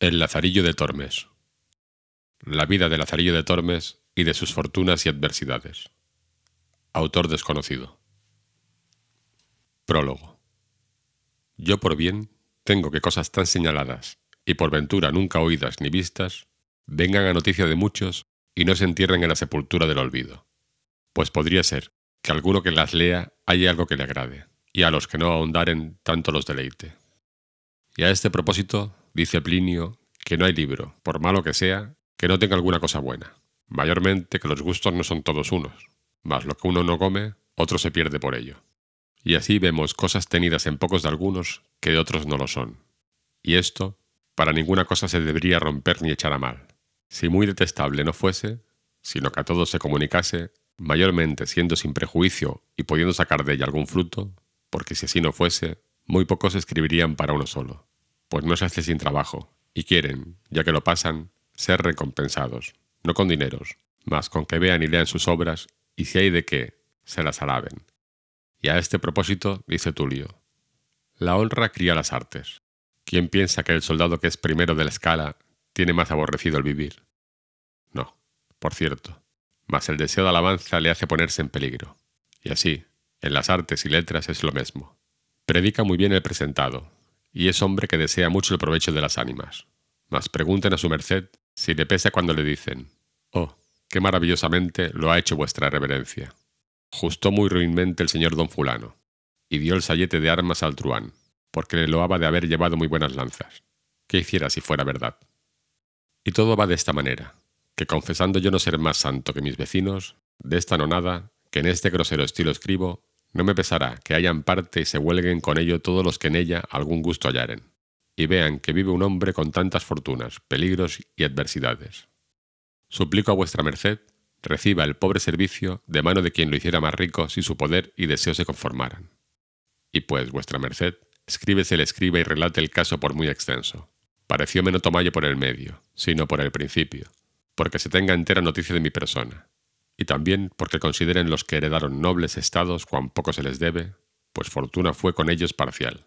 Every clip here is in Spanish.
El Lazarillo de Tormes. La vida de Lazarillo de Tormes y de sus fortunas y adversidades. Autor desconocido. Prólogo. Yo por bien tengo que cosas tan señaladas y por ventura nunca oídas ni vistas vengan a noticia de muchos y no se entierren en la sepultura del olvido. Pues podría ser que alguno que las lea haya algo que le agrade, y a los que no ahondaren tanto los deleite. Y a este propósito dice Plinio que no hay libro, por malo que sea, que no tenga alguna cosa buena. Mayormente que los gustos no son todos unos, mas lo que uno no come, otro se pierde por ello. Y así vemos cosas tenidas en pocos de algunos que de otros no lo son. Y esto, para ninguna cosa se debería romper ni echar a mal. Si muy detestable no fuese, sino que a todos se comunicase, mayormente siendo sin prejuicio y pudiendo sacar de ella algún fruto, porque si así no fuese, muy pocos escribirían para uno solo pues no se hace sin trabajo, y quieren, ya que lo pasan, ser recompensados, no con dineros, mas con que vean y lean sus obras, y si hay de qué, se las alaben. Y a este propósito dice Tulio, la honra cría las artes. ¿Quién piensa que el soldado que es primero de la escala tiene más aborrecido el vivir? No, por cierto, mas el deseo de alabanza le hace ponerse en peligro. Y así, en las artes y letras es lo mismo. Predica muy bien el presentado, y es hombre que desea mucho el provecho de las ánimas. Mas pregunten a su merced si le pesa cuando le dicen, Oh, qué maravillosamente lo ha hecho vuestra reverencia. Justó muy ruinmente el señor don fulano, y dio el sayete de armas al truán, porque le loaba de haber llevado muy buenas lanzas. ¿Qué hiciera si fuera verdad? Y todo va de esta manera, que confesando yo no ser más santo que mis vecinos, de esta nonada, que en este grosero estilo escribo, no me pesará que hayan parte y se huelguen con ello todos los que en ella algún gusto hallaren, y vean que vive un hombre con tantas fortunas, peligros y adversidades. Suplico a vuestra merced reciba el pobre servicio de mano de quien lo hiciera más rico si su poder y deseo se conformaran. Y pues vuestra merced, escríbese el escriba y relate el caso por muy extenso. Parecióme no tomalle por el medio, sino por el principio, porque se tenga entera noticia de mi persona, y también porque consideren los que heredaron nobles estados cuán poco se les debe, pues fortuna fue con ellos parcial.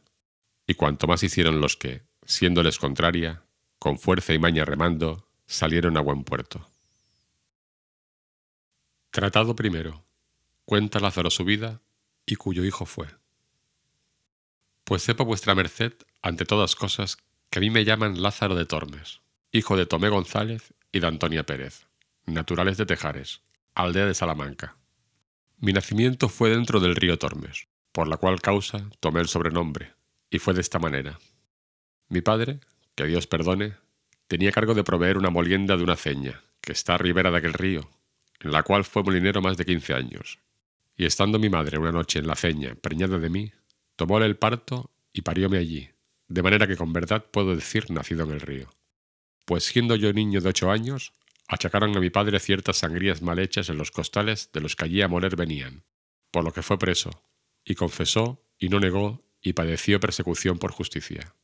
Y cuanto más hicieron los que, siéndoles contraria, con fuerza y maña remando, salieron a buen puerto. Tratado primero. Cuenta Lázaro su vida y cuyo hijo fue. Pues sepa vuestra merced, ante todas cosas, que a mí me llaman Lázaro de Tormes, hijo de Tomé González y de Antonia Pérez, naturales de Tejares, aldea de Salamanca. Mi nacimiento fue dentro del río Tormes, por la cual causa tomé el sobrenombre, y fue de esta manera. Mi padre, que Dios perdone, tenía cargo de proveer una molienda de una ceña, que está a ribera de aquel río, en la cual fue molinero más de quince años. Y estando mi madre una noche en la ceña, preñada de mí, tomóle el parto y parióme allí, de manera que con verdad puedo decir nacido en el río. Pues siendo yo niño de ocho años, achacaron a mi padre ciertas sangrías mal hechas en los costales de los que allí a moler venían, por lo que fue preso, y confesó, y no negó, y padeció persecución por justicia.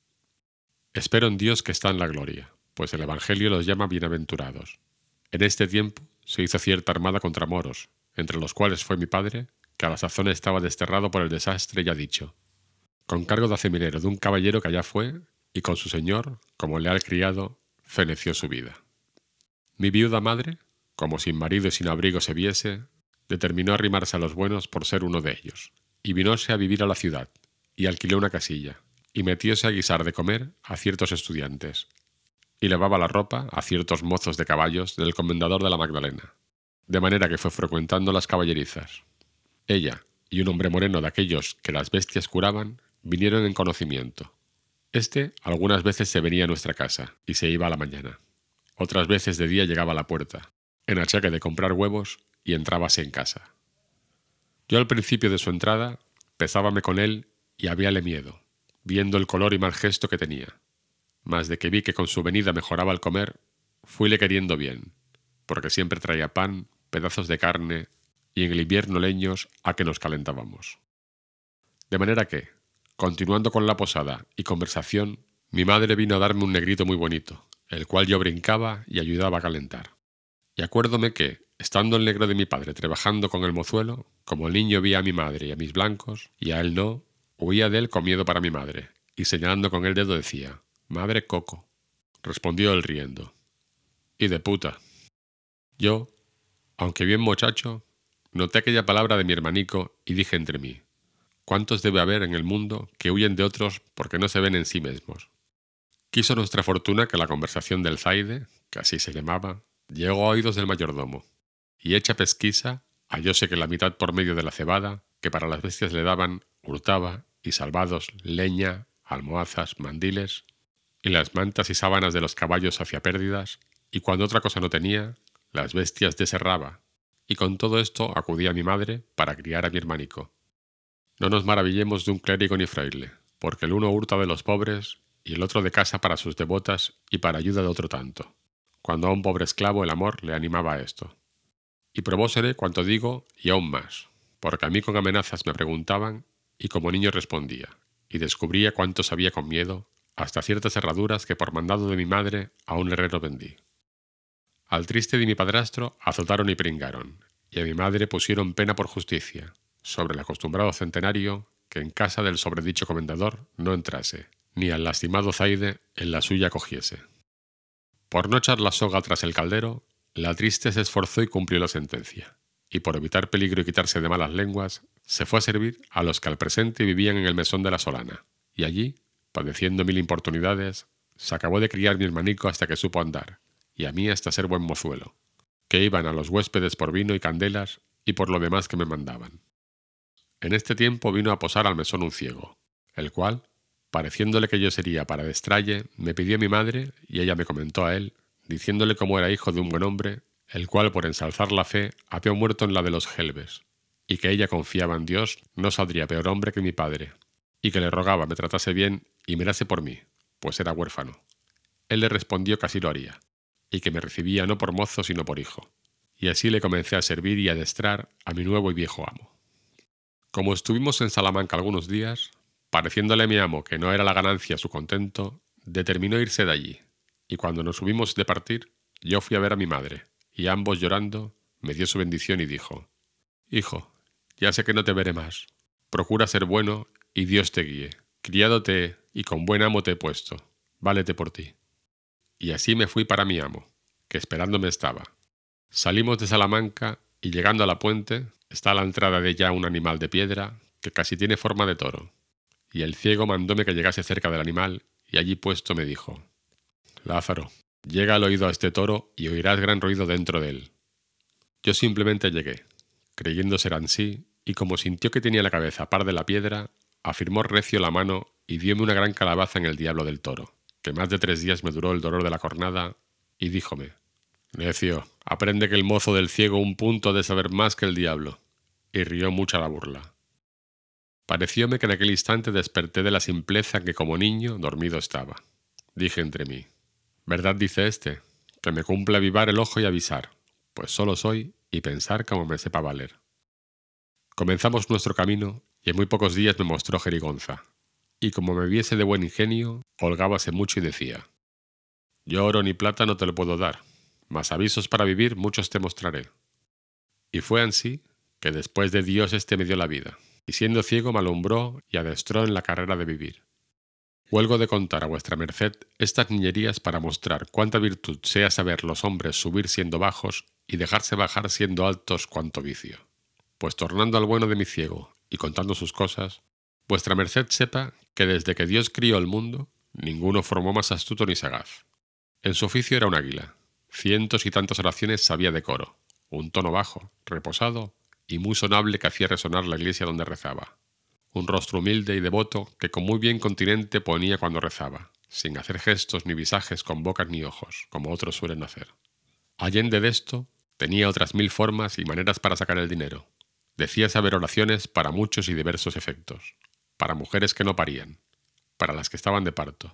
Espero en Dios que está en la gloria, pues el Evangelio los llama bienaventurados. En este tiempo se hizo cierta armada contra moros, entre los cuales fue mi padre, que a la sazón estaba desterrado por el desastre ya dicho, con cargo de aceminero de un caballero que allá fue, y con su señor, como leal criado, feneció su vida. Mi viuda madre, como sin marido y sin abrigo se viese, determinó arrimarse a los buenos por ser uno de ellos, y vinóse a vivir a la ciudad, y alquiló una casilla, y metióse a guisar de comer a ciertos estudiantes, y lavaba la ropa a ciertos mozos de caballos del comendador de la Magdalena, de manera que fue frecuentando las caballerizas. Ella y un hombre moreno de aquellos que las bestias curaban vinieron en conocimiento. Este algunas veces se venía a nuestra casa y se iba a la mañana. Otras veces de día llegaba a la puerta, en achaque de comprar huevos, y entrábase en casa. Yo al principio de su entrada pesábame con él y habíale miedo, viendo el color y mal gesto que tenía. Mas de que vi que con su venida mejoraba el comer, fuile queriendo bien, porque siempre traía pan, pedazos de carne y en el invierno leños a que nos calentábamos. De manera que, continuando con la posada y conversación, mi madre vino a darme un negrito muy bonito, el cual yo brincaba y ayudaba a calentar. Y acuérdome que, estando el negro de mi padre trabajando con el mozuelo, como el niño vi a mi madre y a mis blancos, y a él no, huía de él con miedo para mi madre, y señalando con el dedo decía, Madre Coco. respondió él riendo. Y de puta. Yo, aunque bien muchacho, noté aquella palabra de mi hermanico y dije entre mí, ¿cuántos debe haber en el mundo que huyen de otros porque no se ven en sí mismos? Quiso nuestra fortuna que la conversación del Zaide, que así se llamaba, llegó a oídos del mayordomo, y hecha pesquisa, hallóse que la mitad por medio de la cebada, que para las bestias le daban, hurtaba, y salvados leña, almohazas, mandiles, y las mantas y sábanas de los caballos hacia pérdidas, y cuando otra cosa no tenía, las bestias deserraba, y con todo esto acudía mi madre para criar a mi hermanico. No nos maravillemos de un clérigo ni fraile, porque el uno hurta de los pobres y el otro de casa para sus devotas y para ayuda de otro tanto, cuando a un pobre esclavo el amor le animaba a esto. Y probósele cuanto digo y aún más, porque a mí con amenazas me preguntaban y como niño respondía, y descubría cuánto sabía con miedo, hasta ciertas herraduras que por mandado de mi madre a un herrero vendí. Al triste de mi padrastro azotaron y pringaron, y a mi madre pusieron pena por justicia, sobre el acostumbrado centenario que en casa del sobredicho comendador no entrase, ni al lastimado Zaide en la suya cogiese. Por no echar la soga tras el caldero, la triste se esforzó y cumplió la sentencia, y por evitar peligro y quitarse de malas lenguas, se fue a servir a los que al presente vivían en el mesón de la Solana, y allí, padeciendo mil importunidades, se acabó de criar mi hermanico hasta que supo andar, y a mí hasta ser buen mozuelo, que iban a los huéspedes por vino y candelas y por lo demás que me mandaban. En este tiempo vino a posar al mesón un ciego, el cual, pareciéndole que yo sería para destralle, me pidió mi madre y ella me comentó a él, diciéndole cómo era hijo de un buen hombre, el cual por ensalzar la fe había muerto en la de los gelbes, y que ella confiaba en Dios, no saldría peor hombre que mi padre, y que le rogaba me tratase bien y mirase por mí, pues era huérfano. Él le respondió que así lo haría, y que me recibía no por mozo sino por hijo. Y así le comencé a servir y a adestrar a mi nuevo y viejo amo. Como estuvimos en Salamanca algunos días, pareciéndole mi amo que no era la ganancia su contento, determinó irse de allí, y cuando nos subimos de partir, yo fui a ver a mi madre, y ambos llorando, me dio su bendición y dijo, Hijo, ya sé que no te veré más. Procura ser bueno y Dios te guíe. Criado te y con buen amo te he puesto. Válete por ti. Y así me fui para mi amo, que esperándome estaba. Salimos de Salamanca y llegando a la puente está a la entrada de ella un animal de piedra que casi tiene forma de toro. Y el ciego mandóme que llegase cerca del animal y allí puesto me dijo, Lázaro, llega al oído a este toro y oirás gran ruido dentro de él. Yo simplemente llegué, creyendo ser ansí, y como sintió que tenía la cabeza par de la piedra, afirmó recio la mano y dióme una gran calabaza en el diablo del toro, que más de tres días me duró el dolor de la cornada, y díjome, Necio, aprende que el mozo del ciego un punto de saber más que el diablo, y rió mucha la burla. Parecióme que en aquel instante desperté de la simpleza que como niño dormido estaba. Dije entre mí, ¿verdad dice éste? Que me cumple avivar el ojo y avisar, pues solo soy y pensar como me sepa valer. Comenzamos nuestro camino y en muy pocos días me mostró Jerigonza, y como me viese de buen ingenio, holgábase mucho y decía, Yo oro ni plata no te lo puedo dar, mas avisos para vivir muchos te mostraré. Y fue así que después de Dios éste me dio la vida, y siendo ciego me alumbró y adestró en la carrera de vivir. Huelgo de contar a vuestra merced estas niñerías para mostrar cuánta virtud sea saber los hombres subir siendo bajos y dejarse bajar siendo altos cuanto vicio. Pues tornando al bueno de mi ciego y contando sus cosas, vuestra merced sepa que desde que Dios crió el mundo, ninguno formó más astuto ni sagaz. En su oficio era un águila, cientos y tantas oraciones sabía de coro, un tono bajo, reposado y muy sonable que hacía resonar la iglesia donde rezaba. Un rostro humilde y devoto que con muy bien continente ponía cuando rezaba, sin hacer gestos ni visajes con bocas ni ojos, como otros suelen hacer. Allende de esto, tenía otras mil formas y maneras para sacar el dinero, Decía saber oraciones para muchos y diversos efectos, para mujeres que no parían, para las que estaban de parto,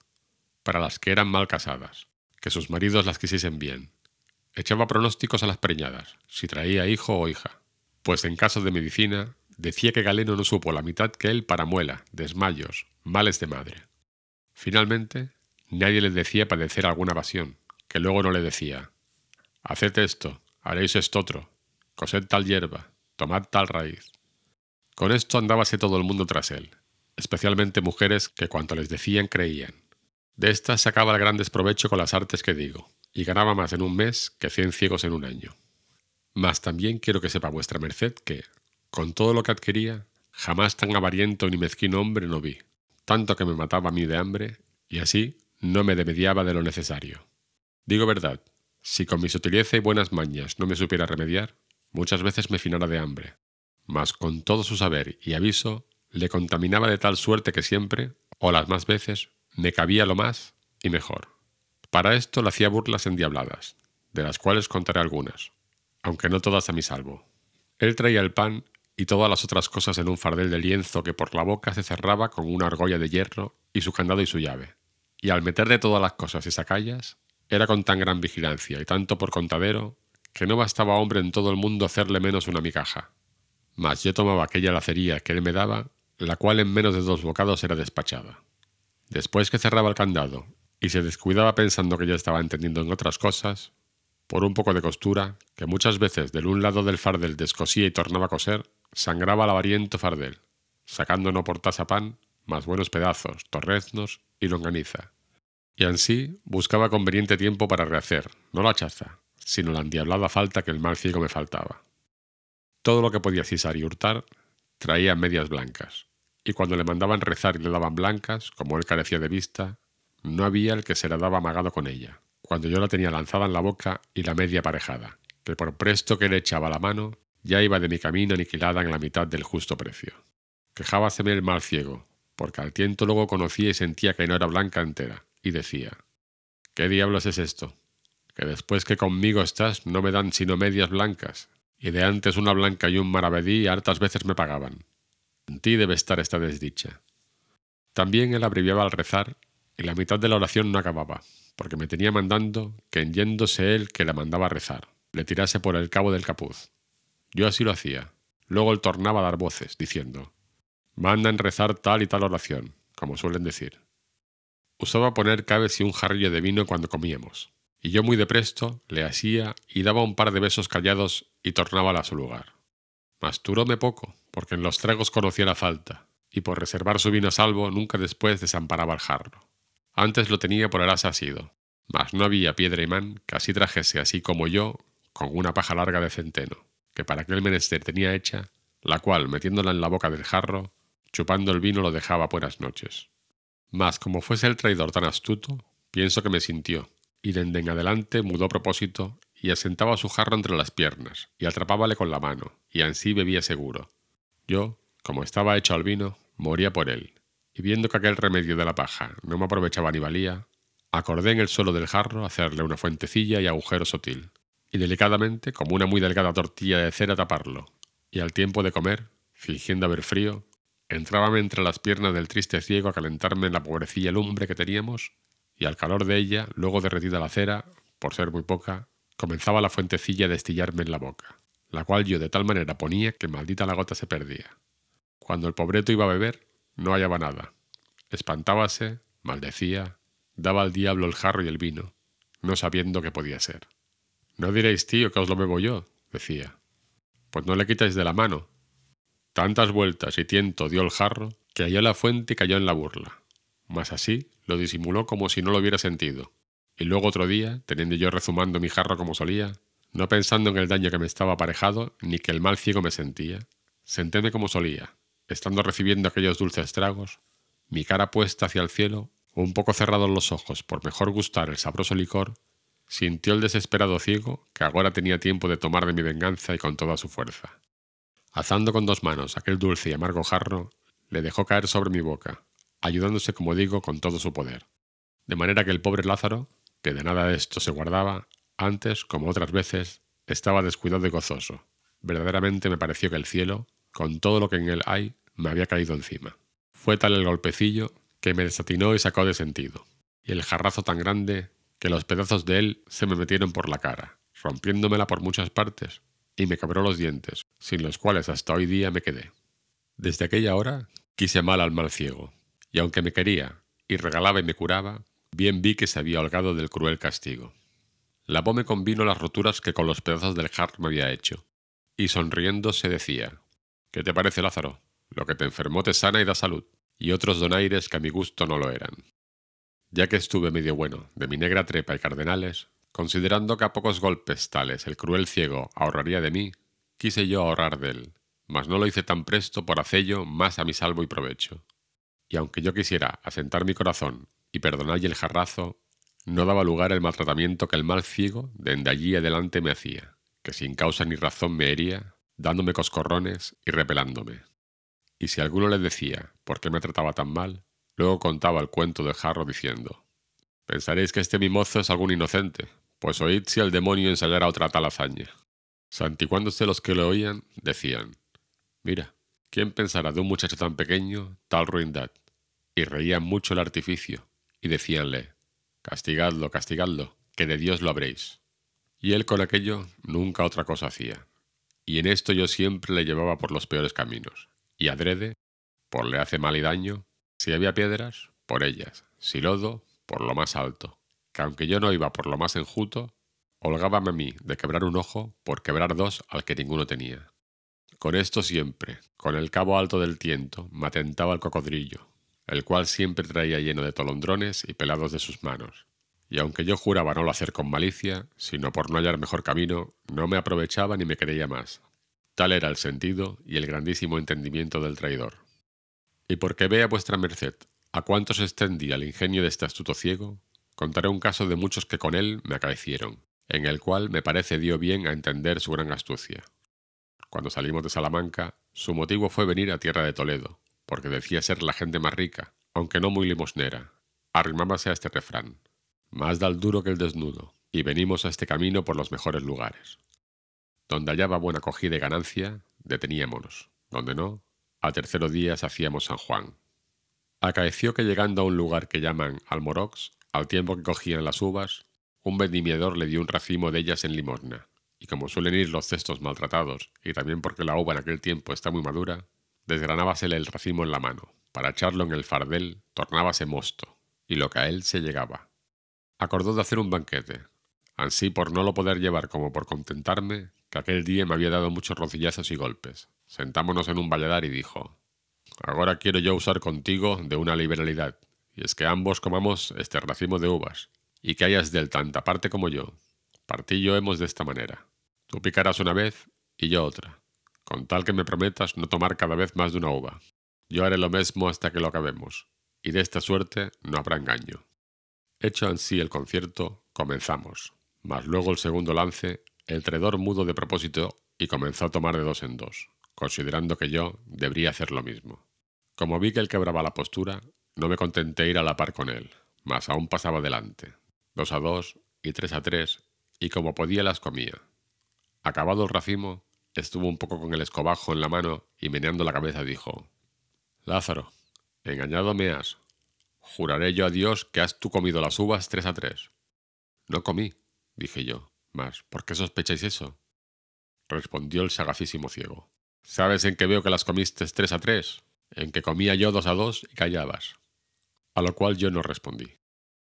para las que eran mal casadas, que sus maridos las quisiesen bien. Echaba pronósticos a las preñadas, si traía hijo o hija, pues en caso de medicina decía que Galeno no supo la mitad que él para muela, desmayos, males de madre. Finalmente, nadie le decía padecer alguna pasión, que luego no le decía, haced esto, haréis esto otro, cosed tal hierba, tomad tal raíz. Con esto andábase todo el mundo tras él, especialmente mujeres que cuanto les decían creían. De estas sacaba el gran desprovecho con las artes que digo, y ganaba más en un mes que cien ciegos en un año. Mas también quiero que sepa vuestra merced que, con todo lo que adquiría, jamás tan avariento ni mezquino hombre no vi, tanto que me mataba a mí de hambre, y así no me demediaba de lo necesario. Digo verdad, si con mi sutileza y buenas mañas no me supiera remediar, muchas veces me finara de hambre, mas con todo su saber y aviso, le contaminaba de tal suerte que siempre, o las más veces, me cabía lo más y mejor. Para esto le hacía burlas endiabladas, de las cuales contaré algunas, aunque no todas a mi salvo. Él traía el pan y todas las otras cosas en un fardel de lienzo que por la boca se cerraba con una argolla de hierro y su candado y su llave. Y al meterle todas las cosas y sacallas, era con tan gran vigilancia y tanto por contadero, que no bastaba hombre en todo el mundo hacerle menos una migaja. Mas yo tomaba aquella lacería que él me daba, la cual en menos de dos bocados era despachada. Después que cerraba el candado y se descuidaba pensando que yo estaba entendiendo en otras cosas, por un poco de costura, que muchas veces del un lado del fardel descosía y tornaba a coser, sangraba el avariento fardel, sacando no por tasa pan, más buenos pedazos, torreznos y longaniza. Y ansí buscaba conveniente tiempo para rehacer, no la chaza, sino la endiablada falta que el mal ciego me faltaba. Todo lo que podía cisar y hurtar traía medias blancas, y cuando le mandaban rezar y le daban blancas, como él carecía de vista, no había el que se la daba amagado con ella, cuando yo la tenía lanzada en la boca y la media aparejada, que por presto que le echaba la mano, ya iba de mi camino aniquilada en la mitad del justo precio. Quejábaseme el mal ciego, porque al tiento luego conocía y sentía que no era blanca entera, y decía, ¿qué diablos es esto? Que después que conmigo estás no me dan sino medias blancas, y de antes una blanca y un maravedí hartas veces me pagaban. En ti debe estar esta desdicha. También él abreviaba al rezar, y la mitad de la oración no acababa, porque me tenía mandando que en yéndose él que la mandaba rezar, le tirase por el cabo del capuz. Yo así lo hacía. Luego él tornaba a dar voces, diciendo, mandan rezar tal y tal oración, como suelen decir. Usaba poner cabes y un jarrillo de vino cuando comíamos, y yo muy de presto le hacía y daba un par de besos callados y tornaba a su lugar. Mas turóme poco, porque en los tragos conocía la falta, y por reservar su vino a salvo nunca después desamparaba el jarro. Antes lo tenía por el asa asido, mas no había piedra imán que así trajese así como yo con una paja larga de centeno, que para aquel menester tenía hecha, la cual, metiéndola en la boca del jarro, chupando el vino lo dejaba buenas noches. Mas como fuese el traidor tan astuto, pienso que me sintió, y dende en adelante mudó propósito y asentaba su jarro entre las piernas, y atrapábale con la mano, y ansí bebía seguro. Yo, como estaba hecho al vino, moría por él, y viendo que aquel remedio de la paja no me aprovechaba ni valía, acordé en el suelo del jarro hacerle una fuentecilla y agujero sotil, y delicadamente, como una muy delgada tortilla de cera, taparlo, y al tiempo de comer, fingiendo haber frío, entrábame entre las piernas del triste ciego a calentarme en la pobrecilla lumbre que teníamos, y al calor de ella, luego derretida la cera, por ser muy poca, comenzaba la fuentecilla a destillarme en la boca, la cual yo de tal manera ponía que maldita la gota se perdía. Cuando el pobreto iba a beber, no hallaba nada. Espantábase, maldecía, daba al diablo el jarro y el vino, no sabiendo qué podía ser. No diréis, tío, que os lo bebo yo, decía. Pues no le quitáis de la mano. Tantas vueltas y tiento dio el jarro que halló la fuente y cayó en la burla. Mas así lo disimuló como si no lo hubiera sentido. Y luego otro día, teniendo yo rezumando mi jarro como solía, no pensando en el daño que me estaba aparejado, ni que el mal ciego me sentía, sentéme como solía, estando recibiendo aquellos dulces tragos, mi cara puesta hacia el cielo, un poco cerrados los ojos por mejor gustar el sabroso licor, sintió el desesperado ciego que ahora tenía tiempo de tomar de mi venganza y con toda su fuerza. Alzando con dos manos aquel dulce y amargo jarro, le dejó caer sobre mi boca, ayudándose, como digo, con todo su poder. De manera que el pobre Lázaro, que de nada de esto se guardaba, antes, como otras veces, estaba descuidado y gozoso. Verdaderamente me pareció que el cielo, con todo lo que en él hay, me había caído encima. Fue tal el golpecillo que me desatinó y sacó de sentido, y el jarrazo tan grande que los pedazos de él se me metieron por la cara, rompiéndomela por muchas partes, y me quebró los dientes, sin los cuales hasta hoy día me quedé. Desde aquella hora quise mal al mal ciego, y aunque me quería, y regalaba y me curaba, bien vi que se había holgado del cruel castigo. Lavóme con vino las roturas que con los pedazos del jarro me había hecho, y sonriendo se decía, ¿Qué te parece, Lázaro? Lo que te enfermó te sana y da salud, y otros donaires que a mi gusto no lo eran. Ya que estuve medio bueno de mi negra trepa y cardenales, considerando que a pocos golpes tales el cruel ciego ahorraría de mí, quise yo ahorrar de mas no lo hice tan presto por hacello más a mi salvo y provecho. Y aunque yo quisiera asentar mi corazón y perdonalle el jarrazo, no daba lugar el maltratamiento que el mal ciego dende allí adelante me hacía, que sin causa ni razón me hería, dándome coscorrones y repelándome. Y si alguno le decía por qué me trataba tan mal, Luego contaba el cuento del jarro diciendo, Pensaréis que este mi mozo es algún inocente, pues oíd si el demonio ensayara otra tal hazaña. Santiguándose los que lo oían, decían, Mira, ¿quién pensará de un muchacho tan pequeño tal ruindad? Y reían mucho el artificio, y decíanle, Castigadlo, castigadlo, que de Dios lo habréis. Y él con aquello nunca otra cosa hacía. Y en esto yo siempre le llevaba por los peores caminos, y adrede, por le hace mal y daño, si había piedras, por ellas, si lodo, por lo más alto, que aunque yo no iba por lo más enjuto, holgábame a mí de quebrar un ojo por quebrar dos al que ninguno tenía. Con esto siempre, con el cabo alto del tiento, me atentaba el cocodrillo, el cual siempre traía lleno de tolondrones y pelados de sus manos. Y aunque yo juraba no lo hacer con malicia, sino por no hallar mejor camino, no me aprovechaba ni me creía más. Tal era el sentido y el grandísimo entendimiento del traidor. Y porque vea vuestra merced a cuánto se extendía el ingenio de este astuto ciego, contaré un caso de muchos que con él me acaecieron, en el cual me parece dio bien a entender su gran astucia. Cuando salimos de Salamanca, su motivo fue venir a tierra de Toledo, porque decía ser la gente más rica, aunque no muy limosnera. Arrimábase a este refrán, más da duro que el desnudo, y venimos a este camino por los mejores lugares. Donde hallaba buena acogida y ganancia, deteníamonos, donde no, al tercero día hacíamos San Juan. Acaeció que llegando a un lugar que llaman Almorox, al tiempo que cogían las uvas, un vendimiador le dio un racimo de ellas en limosna, y como suelen ir los cestos maltratados, y también porque la uva en aquel tiempo está muy madura, desgranábasele el racimo en la mano, para echarlo en el fardel tornábase mosto, y lo que a él se llegaba. Acordó de hacer un banquete, ansí por no lo poder llevar como por contentarme, que aquel día me había dado muchos rocillazos y golpes, sentámonos en un valladar y dijo, Ahora quiero yo usar contigo de una liberalidad, y es que ambos comamos este racimo de uvas, y que hayas del tanta parte como yo. Partillo hemos de esta manera. Tú picarás una vez y yo otra, con tal que me prometas no tomar cada vez más de una uva. Yo haré lo mismo hasta que lo acabemos, y de esta suerte no habrá engaño. Hecho ansí el concierto, comenzamos, mas luego el segundo lance, el traidor mudo de propósito y comenzó a tomar de dos en dos considerando que yo debería hacer lo mismo. Como vi que él quebraba la postura, no me contenté ir a la par con él, mas aún pasaba delante, dos a dos y tres a tres, y como podía las comía. Acabado el racimo, estuvo un poco con el escobajo en la mano y meneando la cabeza dijo, Lázaro, engañado me has. Juraré yo a Dios que has tú comido las uvas tres a tres. No comí, dije yo, mas ¿por qué sospecháis eso? Respondió el sagacísimo ciego. ¿Sabes en qué veo que las comiste tres a tres? En que comía yo dos a dos y callabas. A lo cual yo no respondí.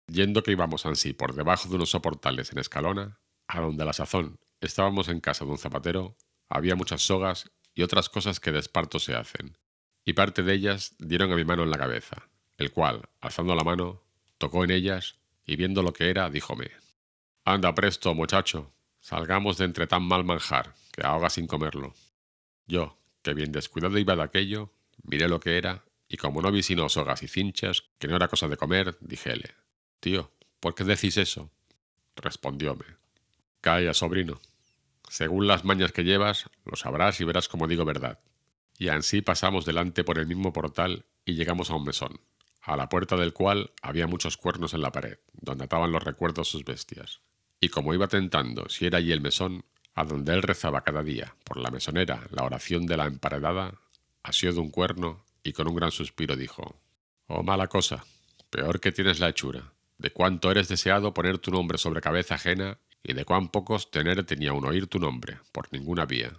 Yendo que íbamos ansí por debajo de unos soportales en Escalona, a donde a la sazón estábamos en casa de un zapatero, había muchas sogas y otras cosas que de esparto se hacen, y parte de ellas dieron a mi mano en la cabeza, el cual, alzando la mano, tocó en ellas y viendo lo que era, díjome, Anda presto, muchacho, salgamos de entre tan mal manjar, que ahoga sin comerlo. Yo, que bien descuidado iba de aquello, miré lo que era, y como no vi sino sogas y cinchas, que no era cosa de comer, dijele, Tío, ¿por qué decís eso? Respondióme, Calla, sobrino. Según las mañas que llevas, lo sabrás y verás como digo verdad. Y ansí pasamos delante por el mismo portal y llegamos a un mesón, a la puerta del cual había muchos cuernos en la pared, donde ataban los recuerdos sus bestias. Y como iba tentando si era allí el mesón, a donde él rezaba cada día, por la mesonera, la oración de la emparedada, asió de un cuerno y con un gran suspiro dijo, Oh mala cosa, peor que tienes la hechura, de cuánto eres deseado poner tu nombre sobre cabeza ajena y de cuán pocos tener tenía un oír tu nombre, por ninguna vía.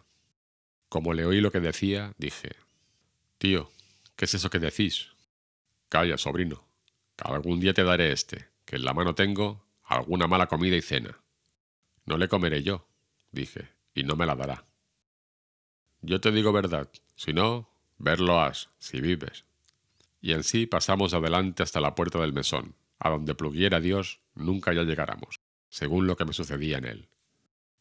Como le oí lo que decía, dije, Tío, ¿qué es eso que decís? Calla, sobrino, que algún día te daré este, que en la mano tengo alguna mala comida y cena. No le comeré yo, dije, y no me la dará. Yo te digo verdad, si no, verlo has, si vives. Y en pasamos adelante hasta la puerta del mesón, a donde pluguiera Dios nunca ya llegáramos, según lo que me sucedía en él.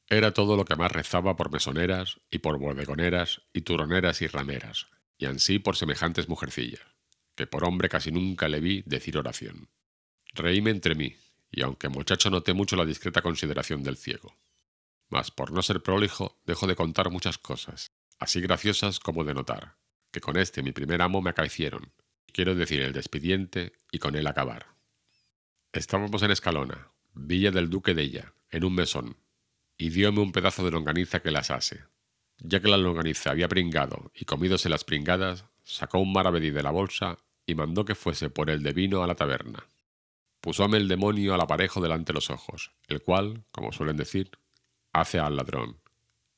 Era todo lo que más rezaba por mesoneras y por bodegoneras y turoneras y rameras, y ansí por semejantes mujercillas, que por hombre casi nunca le vi decir oración. Reíme entre mí, y aunque muchacho noté mucho la discreta consideración del ciego. Mas por no ser prolijo, dejo de contar muchas cosas, así graciosas como de notar, que con este mi primer amo me acaecieron, quiero decir el despidiente y con él acabar. Estábamos en Escalona, villa del duque de ella, en un mesón, y diome un pedazo de longaniza que las ase. Ya que la longaniza había pringado y comídose las pringadas, sacó un maravedí de la bolsa y mandó que fuese por el de vino a la taberna. Pusóme el demonio al aparejo delante de los ojos, el cual, como suelen decir, hace al ladrón.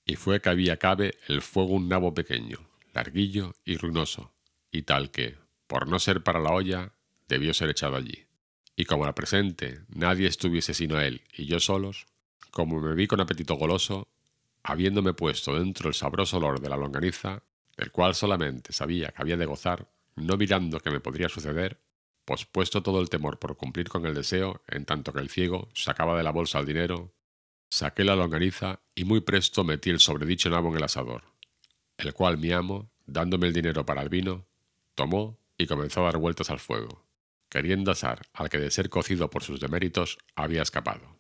Y fue que había cabe el fuego un nabo pequeño, larguillo y ruinoso, y tal que, por no ser para la olla, debió ser echado allí. Y como al presente nadie estuviese sino él y yo solos, como me vi con apetito goloso, habiéndome puesto dentro el sabroso olor de la longaniza, del cual solamente sabía que había de gozar, no mirando qué me podría suceder, pues puesto todo el temor por cumplir con el deseo, en tanto que el ciego sacaba de la bolsa el dinero, saqué la longaniza y muy presto metí el sobredicho nabo en el asador, el cual mi amo, dándome el dinero para el vino, tomó y comenzó a dar vueltas al fuego, queriendo asar al que de ser cocido por sus deméritos había escapado.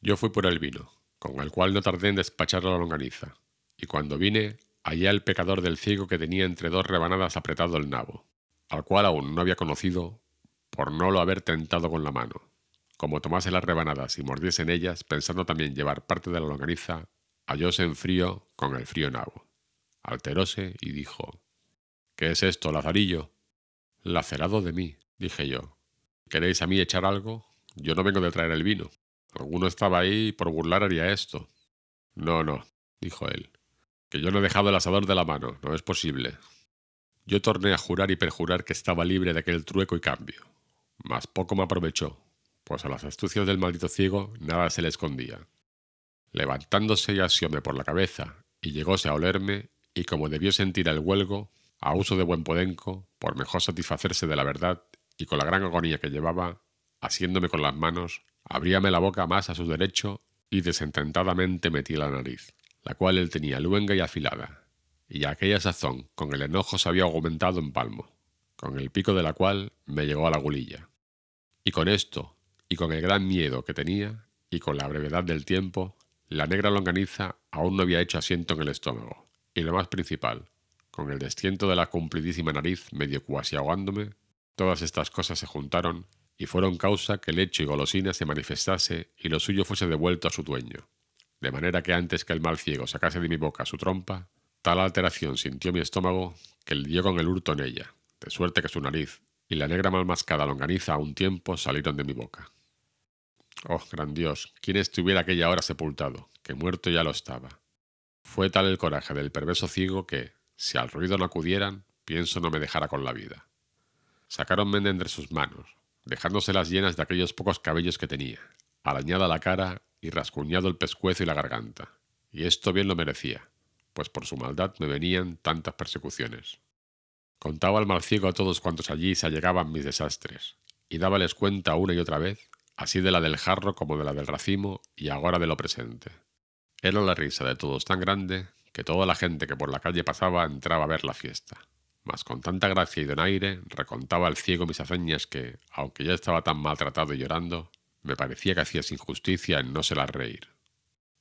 Yo fui por el vino, con el cual no tardé en despachar la longaniza, y cuando vine hallé al pecador del ciego que tenía entre dos rebanadas apretado el nabo, al cual aún no había conocido por no lo haber tentado con la mano. Como tomase las rebanadas y mordiese en ellas, pensando también llevar parte de la longaniza, hallóse en frío con el frío nabo. Alteróse y dijo, ¿Qué es esto, Lazarillo? Lacerado de mí, dije yo. ¿Queréis a mí echar algo? Yo no vengo de traer el vino. Alguno estaba ahí y por burlar haría esto. No, no, dijo él, que yo no he dejado el asador de la mano, no es posible. Yo torné a jurar y perjurar que estaba libre de aquel trueco y cambio, mas poco me aprovechó, pues a las astucias del maldito ciego nada se le escondía. Levantándose y asióme por la cabeza, y llegóse a olerme, y como debió sentir el huelgo, a uso de buen podenco, por mejor satisfacerse de la verdad, y con la gran agonía que llevaba, asiéndome con las manos, abríame la boca más a su derecho y desententadamente metí la nariz, la cual él tenía luenga y afilada, y a aquella sazón con el enojo se había aumentado en palmo, con el pico de la cual me llegó a la gulilla. Y con esto, y con el gran miedo que tenía, y con la brevedad del tiempo, la negra longaniza aún no había hecho asiento en el estómago, y lo más principal, con el destiento de la cumplidísima nariz medio cuasi ahogándome, todas estas cosas se juntaron y fueron causa que leche y golosina se manifestase y lo suyo fuese devuelto a su dueño. De manera que antes que el mal ciego sacase de mi boca su trompa, tal alteración sintió mi estómago que le dio con el hurto en ella, de suerte que su nariz y la negra mal mascada longaniza a un tiempo salieron de mi boca. Oh, gran Dios, quién estuviera aquella hora sepultado, que muerto ya lo estaba. Fue tal el coraje del perverso ciego que, si al ruido no acudieran, pienso no me dejara con la vida. Sacáronme de entre sus manos, dejándoselas llenas de aquellos pocos cabellos que tenía, arañada la cara y rascuñado el pescuezo y la garganta. Y esto bien lo merecía, pues por su maldad me venían tantas persecuciones. Contaba al mal ciego a todos cuantos allí se allegaban mis desastres, y dábales cuenta una y otra vez, así de la del jarro como de la del racimo y ahora de lo presente. Era la risa de todos tan grande que toda la gente que por la calle pasaba entraba a ver la fiesta mas con tanta gracia y donaire recontaba al ciego mis hazañas que, aunque ya estaba tan maltratado y llorando, me parecía que hacías injusticia en no se las reír.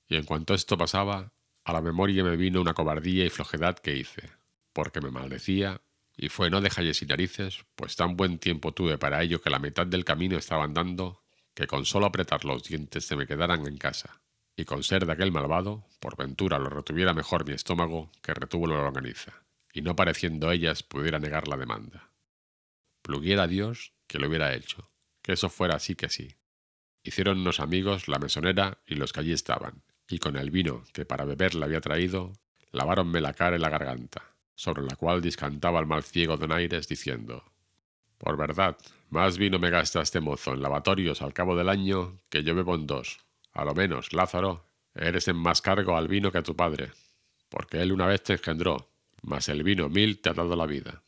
Y en cuanto esto pasaba, a la memoria me vino una cobardía y flojedad que hice, porque me maldecía, y fue no dejalles y narices, pues tan buen tiempo tuve para ello que la mitad del camino estaba andando, que con solo apretar los dientes se me quedaran en casa, y con ser de aquel malvado, por ventura lo retuviera mejor mi estómago que retuvo la organiza y no pareciendo ellas pudiera negar la demanda. Pluguiera Dios que lo hubiera hecho, que eso fuera así que sí. Hicieronnos amigos la mesonera y los que allí estaban, y con el vino que para beber le había traído, laváronme la cara y la garganta, sobre la cual discantaba el mal ciego Donaires diciendo Por verdad, más vino me gasta este mozo en lavatorios al cabo del año que yo bebo en dos. A lo menos, Lázaro, eres en más cargo al vino que a tu padre, porque él una vez te engendró, mas el vino mil te ha dado la vida.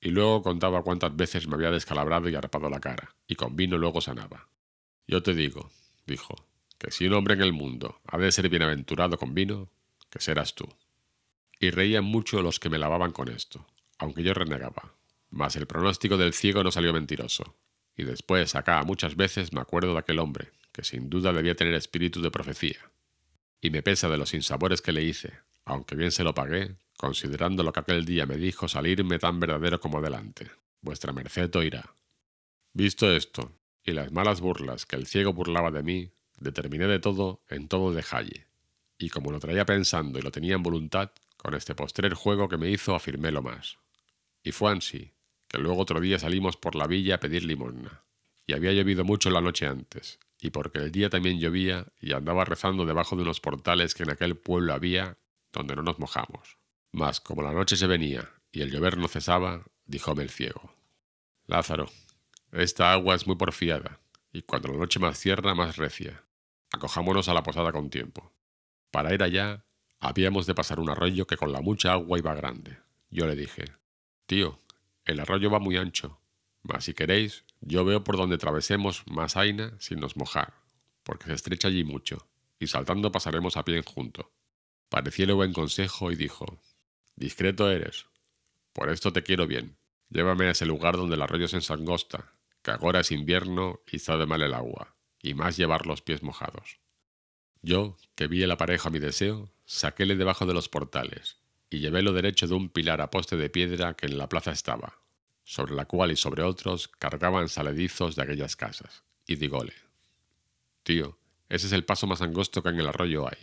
y luego contaba cuántas veces me había descalabrado y arpado la cara, y con vino luego sanaba. Yo te digo, dijo, que si un hombre en el mundo ha de ser bienaventurado con vino, que serás tú. Y reían mucho los que me lavaban con esto, aunque yo renegaba. Mas el pronóstico del ciego no salió mentiroso, y después acá muchas veces me acuerdo de aquel hombre, que sin duda debía tener espíritu de profecía. Y me pesa de los sinsabores que le hice, aunque bien se lo pagué, considerando lo que aquel día me dijo salirme tan verdadero como adelante. Vuestra merced oirá. Visto esto, y las malas burlas que el ciego burlaba de mí, determiné de todo en todo dejalle. Y como lo traía pensando y lo tenía en voluntad, con este postrer juego que me hizo afirmé lo más. Y fue así, que luego otro día salimos por la villa a pedir limosna. Y había llovido mucho la noche antes, y porque el día también llovía, y andaba rezando debajo de unos portales que en aquel pueblo había, donde no nos mojamos. Mas como la noche se venía y el llover no cesaba, díjome el ciego. Lázaro, esta agua es muy porfiada, y cuando la noche más cierra, más recia. Acojámonos a la posada con tiempo. Para ir allá, habíamos de pasar un arroyo que con la mucha agua iba grande. Yo le dije, Tío, el arroyo va muy ancho, mas si queréis, yo veo por donde atravesemos más aina sin nos mojar, porque se estrecha allí mucho, y saltando pasaremos a pie junto. Parecióle buen consejo y dijo, Discreto eres. Por esto te quiero bien. Llévame a ese lugar donde el arroyo se ensangosta, que ahora es invierno y sabe mal el agua, y más llevar los pies mojados. Yo, que vi el aparejo a mi deseo, saquéle debajo de los portales, y llevélo derecho de un pilar a poste de piedra que en la plaza estaba, sobre la cual y sobre otros cargaban saledizos de aquellas casas, y digóle, Tío, ese es el paso más angosto que en el arroyo hay.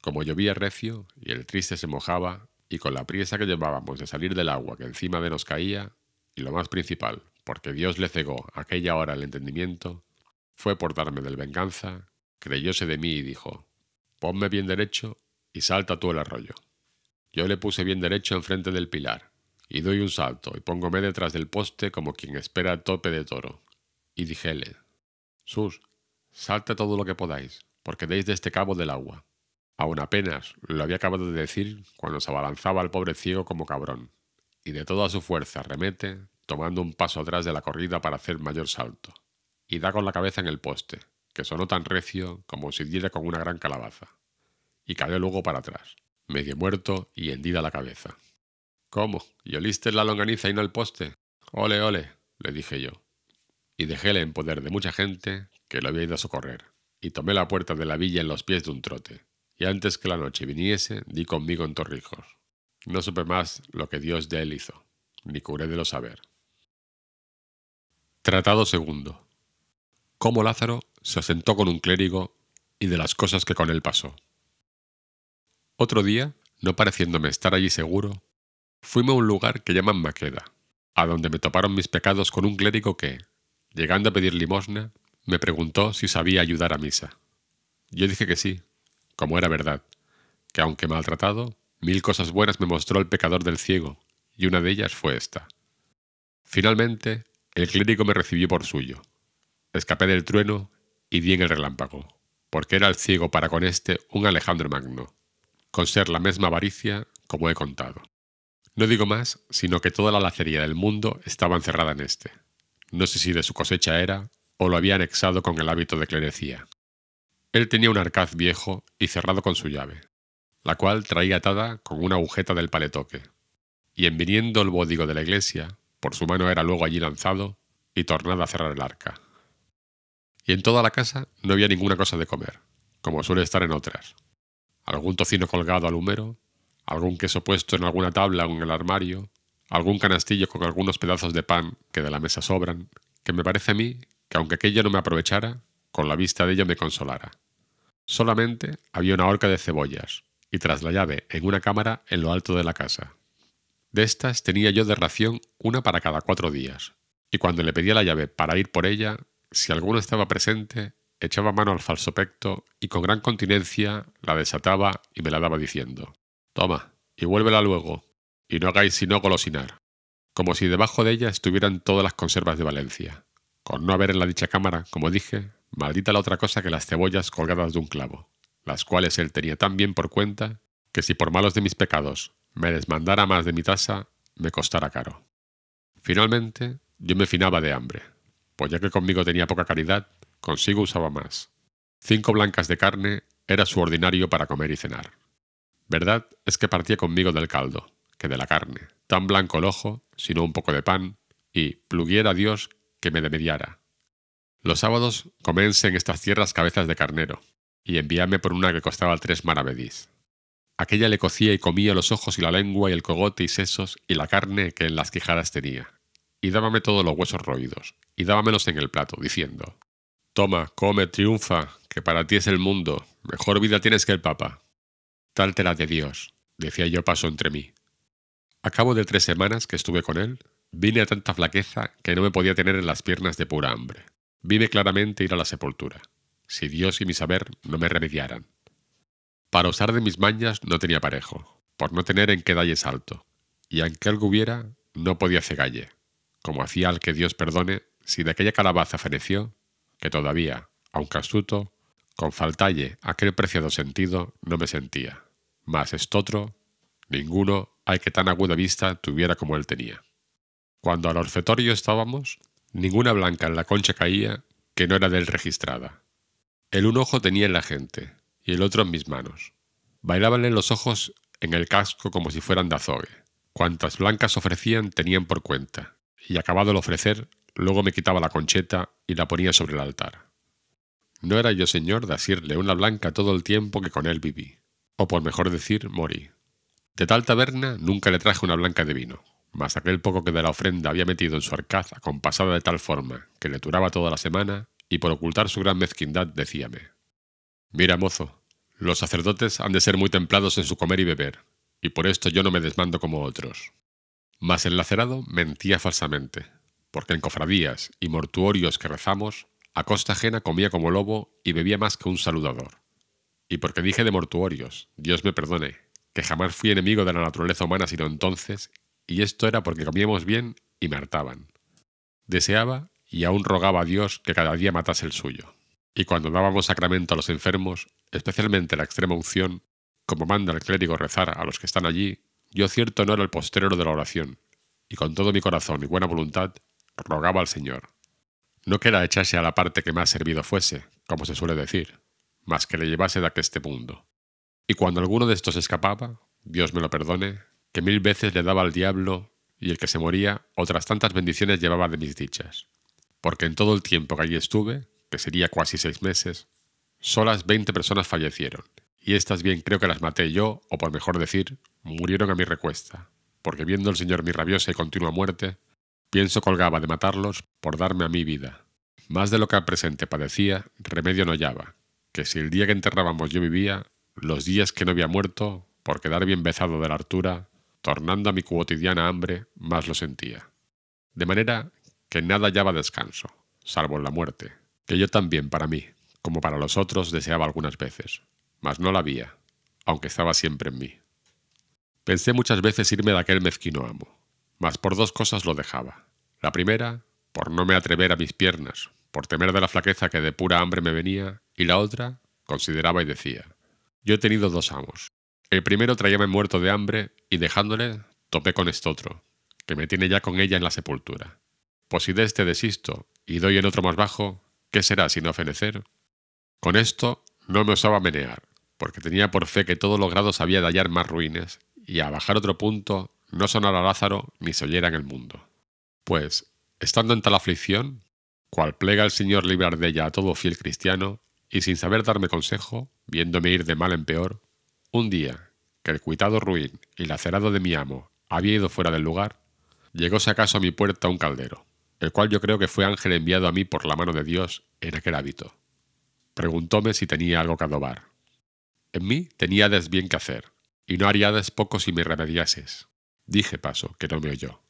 Como llovía recio y el triste se mojaba, y con la priesa que llevábamos de salir del agua que encima de nos caía, y lo más principal, porque Dios le cegó aquella hora el entendimiento, fue por darme del venganza, creyóse de mí y dijo, ponme bien derecho y salta tú el arroyo. Yo le puse bien derecho enfrente del pilar, y doy un salto y póngome detrás del poste como quien espera tope de toro. Y dijele, Sus, salta todo lo que podáis, porque deis de este cabo del agua. Aún apenas lo había acabado de decir cuando se abalanzaba al pobre ciego como cabrón, y de toda su fuerza remete, tomando un paso atrás de la corrida para hacer mayor salto, y da con la cabeza en el poste, que sonó tan recio como si diera con una gran calabaza, y cayó luego para atrás, medio muerto y hendida la cabeza. ¿Cómo? ¿Y oliste la longaniza y no el poste? Ole, ole, le dije yo. Y dejéle en poder de mucha gente que lo había ido a socorrer, y tomé la puerta de la villa en los pies de un trote, y antes que la noche viniese di conmigo en Torrijos. No supe más lo que Dios de él hizo, ni curé de lo saber. Tratado segundo. Cómo Lázaro se asentó con un clérigo y de las cosas que con él pasó. Otro día, no pareciéndome estar allí seguro, fuime a un lugar que llaman Maqueda, a donde me toparon mis pecados con un clérigo que, llegando a pedir limosna, me preguntó si sabía ayudar a misa. Yo dije que sí, como era verdad, que aunque maltratado, mil cosas buenas me mostró el pecador del ciego, y una de ellas fue esta. Finalmente, el clérigo me recibió por suyo. Escapé del trueno y di en el relámpago, porque era el ciego para con éste un Alejandro Magno, con ser la misma avaricia como he contado. No digo más, sino que toda la lacería del mundo estaba encerrada en éste. No sé si de su cosecha era, o lo había anexado con el hábito de clerecía. Él tenía un arcaz viejo y cerrado con su llave, la cual traía atada con una agujeta del paletoque, y en viniendo el bódigo de la iglesia, por su mano era luego allí lanzado y tornado a cerrar el arca. Y en toda la casa no había ninguna cosa de comer, como suele estar en otras. Algún tocino colgado al humero, algún queso puesto en alguna tabla o en el armario, algún canastillo con algunos pedazos de pan que de la mesa sobran, que me parece a mí que aunque aquello no me aprovechara, con la vista de ello me consolara. Solamente había una horca de cebollas, y tras la llave en una cámara en lo alto de la casa. De estas tenía yo de ración una para cada cuatro días, y cuando le pedía la llave para ir por ella, si alguno estaba presente, echaba mano al falso pecto y con gran continencia la desataba y me la daba diciendo Toma, y vuélvela luego, y no hagáis sino golosinar, como si debajo de ella estuvieran todas las conservas de Valencia, con no haber en la dicha cámara, como dije, Maldita la otra cosa que las cebollas colgadas de un clavo, las cuales él tenía tan bien por cuenta que si por malos de mis pecados me desmandara más de mi tasa, me costara caro. Finalmente, yo me finaba de hambre, pues ya que conmigo tenía poca caridad, consigo usaba más. Cinco blancas de carne era su ordinario para comer y cenar. Verdad es que partía conmigo del caldo, que de la carne, tan blanco el ojo, sino un poco de pan, y pluguiera Dios que me demediara. Los sábados comense en estas tierras cabezas de carnero, y envíame por una que costaba tres maravedís. Aquella le cocía y comía los ojos y la lengua y el cogote y sesos y la carne que en las quijadas tenía, y dábame todos los huesos roídos, y dábamelos en el plato, diciendo, Toma, come, triunfa, que para ti es el mundo, mejor vida tienes que el Papa. Tal te la de Dios, decía yo paso entre mí. A cabo de tres semanas que estuve con él, vine a tanta flaqueza que no me podía tener en las piernas de pura hambre. Vime claramente ir a la sepultura, si Dios y mi saber no me remediaran. Para usar de mis mañas no tenía parejo, por no tener en qué dalle salto, y aunque algo hubiera, no podía cegalle, como hacía al que Dios perdone, si de aquella calabaza feneció, que todavía, aunque astuto, con faltalle aquel preciado sentido no me sentía. Mas estotro, ninguno hay que tan aguda vista tuviera como él tenía. Cuando al orfetorio estábamos, ninguna blanca en la concha caía que no era del registrada. El un ojo tenía en la gente y el otro en mis manos. Bailábanle los ojos en el casco como si fueran de azogue. Cuantas blancas ofrecían tenían por cuenta, y acabado el ofrecer, luego me quitaba la concheta y la ponía sobre el altar. No era yo señor de asirle una blanca todo el tiempo que con él viví, o por mejor decir, morí. De tal taberna nunca le traje una blanca de vino, mas aquel poco que de la ofrenda había metido en su arcaz acompasada de tal forma que le duraba toda la semana, y por ocultar su gran mezquindad decíame, Mira, mozo, los sacerdotes han de ser muy templados en su comer y beber, y por esto yo no me desmando como otros. Mas el lacerado mentía falsamente, porque en cofradías y mortuorios que rezamos, a costa ajena comía como lobo y bebía más que un saludador. Y porque dije de mortuorios, Dios me perdone, que jamás fui enemigo de la naturaleza humana sino entonces, y esto era porque comíamos bien y me hartaban. Deseaba y aún rogaba a Dios que cada día matase el suyo. Y cuando dábamos sacramento a los enfermos, especialmente la extrema unción, como manda el clérigo rezar a los que están allí, yo cierto no era el postrero de la oración, y con todo mi corazón y buena voluntad rogaba al Señor. No que la echase a la parte que más servido fuese, como se suele decir, mas que le llevase de aqueste mundo. Y cuando alguno de estos escapaba, Dios me lo perdone, que mil veces le daba al diablo, y el que se moría, otras tantas bendiciones llevaba de mis dichas. Porque en todo el tiempo que allí estuve, que sería casi seis meses, solas veinte personas fallecieron, y estas bien creo que las maté yo, o por mejor decir, murieron a mi recuesta, porque viendo el Señor mi rabiosa y continua muerte, pienso colgaba de matarlos por darme a mi vida. Más de lo que al presente padecía, remedio no hallaba, que si el día que enterrábamos yo vivía, los días que no había muerto, por quedar bien bezado de la hartura, tornando a mi cotidiana hambre, más lo sentía. De manera que nada hallaba descanso, salvo en la muerte, que yo también para mí, como para los otros, deseaba algunas veces, mas no la había, aunque estaba siempre en mí. Pensé muchas veces irme de aquel mezquino amo, mas por dos cosas lo dejaba. La primera, por no me atrever a mis piernas, por temer de la flaqueza que de pura hambre me venía, y la otra, consideraba y decía, yo he tenido dos amos. El primero traíame muerto de hambre y dejándole, topé con este otro, que me tiene ya con ella en la sepultura. Pues si de este desisto y doy en otro más bajo, ¿qué será sino fenecer? Con esto no me osaba menear, porque tenía por fe que todos los grados había de hallar más ruines, y a bajar otro punto no sonara Lázaro ni se oyera en el mundo. Pues, estando en tal aflicción, cual plega el Señor librar de ella a todo fiel cristiano, y sin saber darme consejo, viéndome ir de mal en peor, un día, que el cuitado ruin y lacerado de mi amo había ido fuera del lugar, llegóse acaso a mi puerta un caldero, el cual yo creo que fue ángel enviado a mí por la mano de Dios en aquel hábito. Preguntóme si tenía algo que adobar. En mí teníades bien que hacer, y no haríades poco si me remediases. Dije paso, que no me oyó.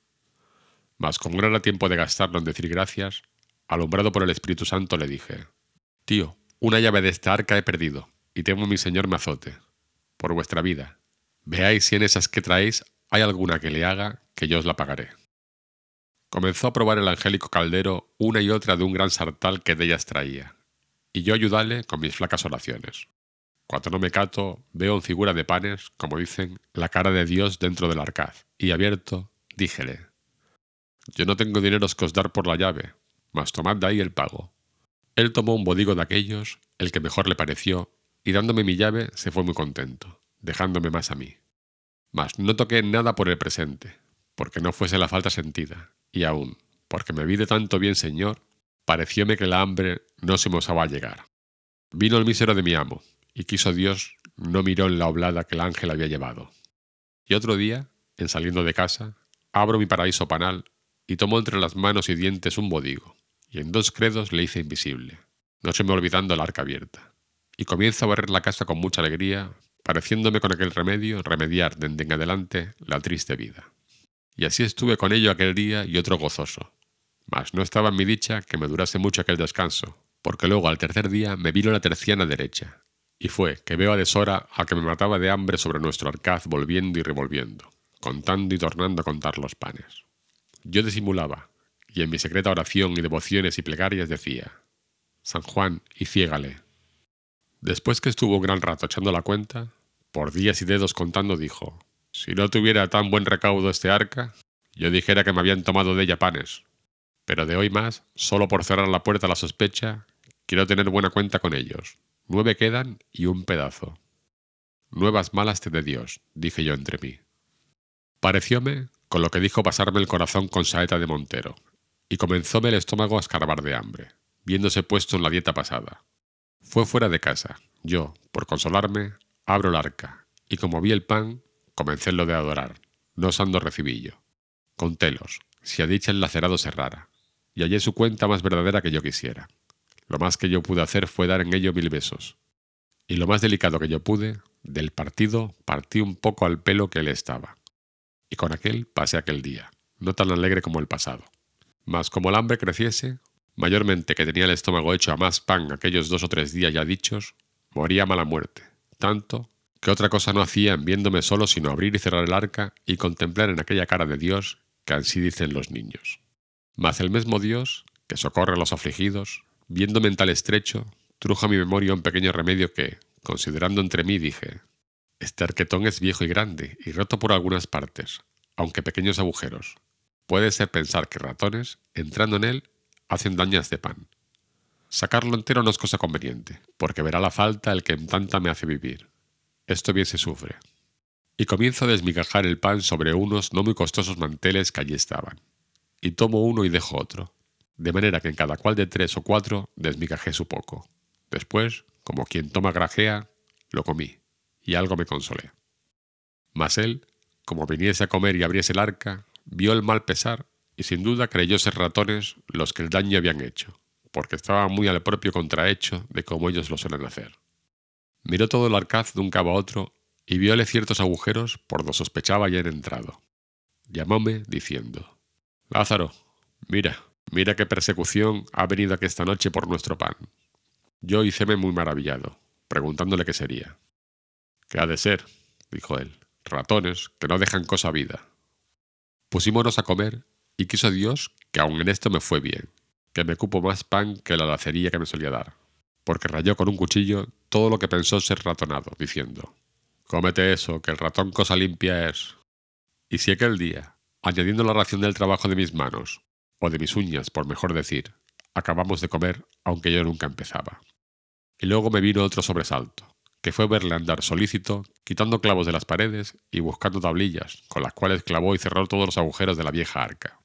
Mas como no era tiempo de gastarlo en decir gracias, alumbrado por el Espíritu Santo le dije, Tío, una llave de esta arca he perdido, y temo mi señor me azote. Por vuestra vida. Veáis si en esas que traéis hay alguna que le haga, que yo os la pagaré. Comenzó a probar el angélico caldero una y otra de un gran sartal que de ellas traía, y yo ayudale con mis flacas oraciones. Cuando no me cato, veo en figura de panes, como dicen, la cara de Dios dentro del arcaz, y abierto, díjele, yo no tengo dineros que os dar por la llave, mas tomad de ahí el pago. Él tomó un bodigo de aquellos, el que mejor le pareció, y dándome mi llave se fue muy contento, dejándome más a mí. Mas no toqué nada por el presente, porque no fuese la falta sentida, y aún, porque me vi de tanto bien señor, parecióme que la hambre no se me osaba llegar. Vino el mísero de mi amo, y quiso Dios no miró en la oblada que el ángel había llevado. Y otro día, en saliendo de casa, abro mi paraíso panal y tomo entre las manos y dientes un bodigo, y en dos credos le hice invisible, no se me olvidando el arca abierta. Y comienzo a barrer la casa con mucha alegría, pareciéndome con aquel remedio remediar desde en adelante la triste vida. Y así estuve con ello aquel día y otro gozoso. Mas no estaba en mi dicha que me durase mucho aquel descanso, porque luego al tercer día me vino la terciana derecha, y fue que veo a deshora a que me mataba de hambre sobre nuestro arcaz volviendo y revolviendo, contando y tornando a contar los panes. Yo disimulaba, y en mi secreta oración y devociones y plegarias decía, San Juan y ciégale. Después que estuvo un gran rato echando la cuenta, por días y dedos contando dijo, si no tuviera tan buen recaudo este arca, yo dijera que me habían tomado de ella panes. Pero de hoy más, solo por cerrar la puerta a la sospecha, quiero tener buena cuenta con ellos. Nueve quedan y un pedazo. Nuevas malas te de Dios, dije yo entre mí. Parecióme, con lo que dijo, pasarme el corazón con saeta de Montero, y comenzóme el estómago a escarbar de hambre, viéndose puesto en la dieta pasada. Fue fuera de casa. Yo, por consolarme, abro el arca, y como vi el pan, comencé lo de adorar, no osando recibillo. Contélos, si a dicha el lacerado cerrara, y hallé su cuenta más verdadera que yo quisiera. Lo más que yo pude hacer fue dar en ello mil besos. Y lo más delicado que yo pude, del partido partí un poco al pelo que él estaba. Y con aquel pasé aquel día, no tan alegre como el pasado. Mas como el hambre creciese, mayormente que tenía el estómago hecho a más pan aquellos dos o tres días ya dichos, moría mala muerte, tanto que otra cosa no hacía en viéndome solo sino abrir y cerrar el arca y contemplar en aquella cara de Dios que así dicen los niños. Mas el mismo Dios, que socorre a los afligidos, viéndome en tal estrecho, trujo a mi memoria un pequeño remedio que, considerando entre mí, dije, este arquetón es viejo y grande y roto por algunas partes, aunque pequeños agujeros. Puede ser pensar que ratones, entrando en él, hacen dañas de pan. Sacarlo entero no es cosa conveniente, porque verá la falta el que en tanta me hace vivir esto bien se sufre. Y comienzo a desmigajar el pan sobre unos no muy costosos manteles que allí estaban. Y tomo uno y dejo otro, de manera que en cada cual de tres o cuatro desmigajé su poco. Después, como quien toma grajea, lo comí, y algo me consolé. Mas él, como viniese a comer y abriese el arca, vio el mal pesar, y sin duda creyó ser ratones los que el daño habían hecho, porque estaba muy al propio contrahecho de como ellos lo suelen hacer. Miró todo el arcaz de un cabo a otro y viole ciertos agujeros por donde sospechaba haber entrado. Llamóme diciendo, Lázaro, mira, mira qué persecución ha venido aquí esta noche por nuestro pan. Yo hiceme muy maravillado, preguntándole qué sería. ¿Qué ha de ser? dijo él. Ratones, que no dejan cosa vida. Pusímonos a comer, y quiso Dios que aun en esto me fue bien, que me cupo más pan que la lacería que me solía dar porque rayó con un cuchillo todo lo que pensó ser ratonado, diciendo, Cómete eso, que el ratón cosa limpia es. Y si aquel día, añadiendo la ración del trabajo de mis manos, o de mis uñas, por mejor decir, acabamos de comer, aunque yo nunca empezaba. Y luego me vino otro sobresalto, que fue verle andar solícito, quitando clavos de las paredes y buscando tablillas, con las cuales clavó y cerró todos los agujeros de la vieja arca.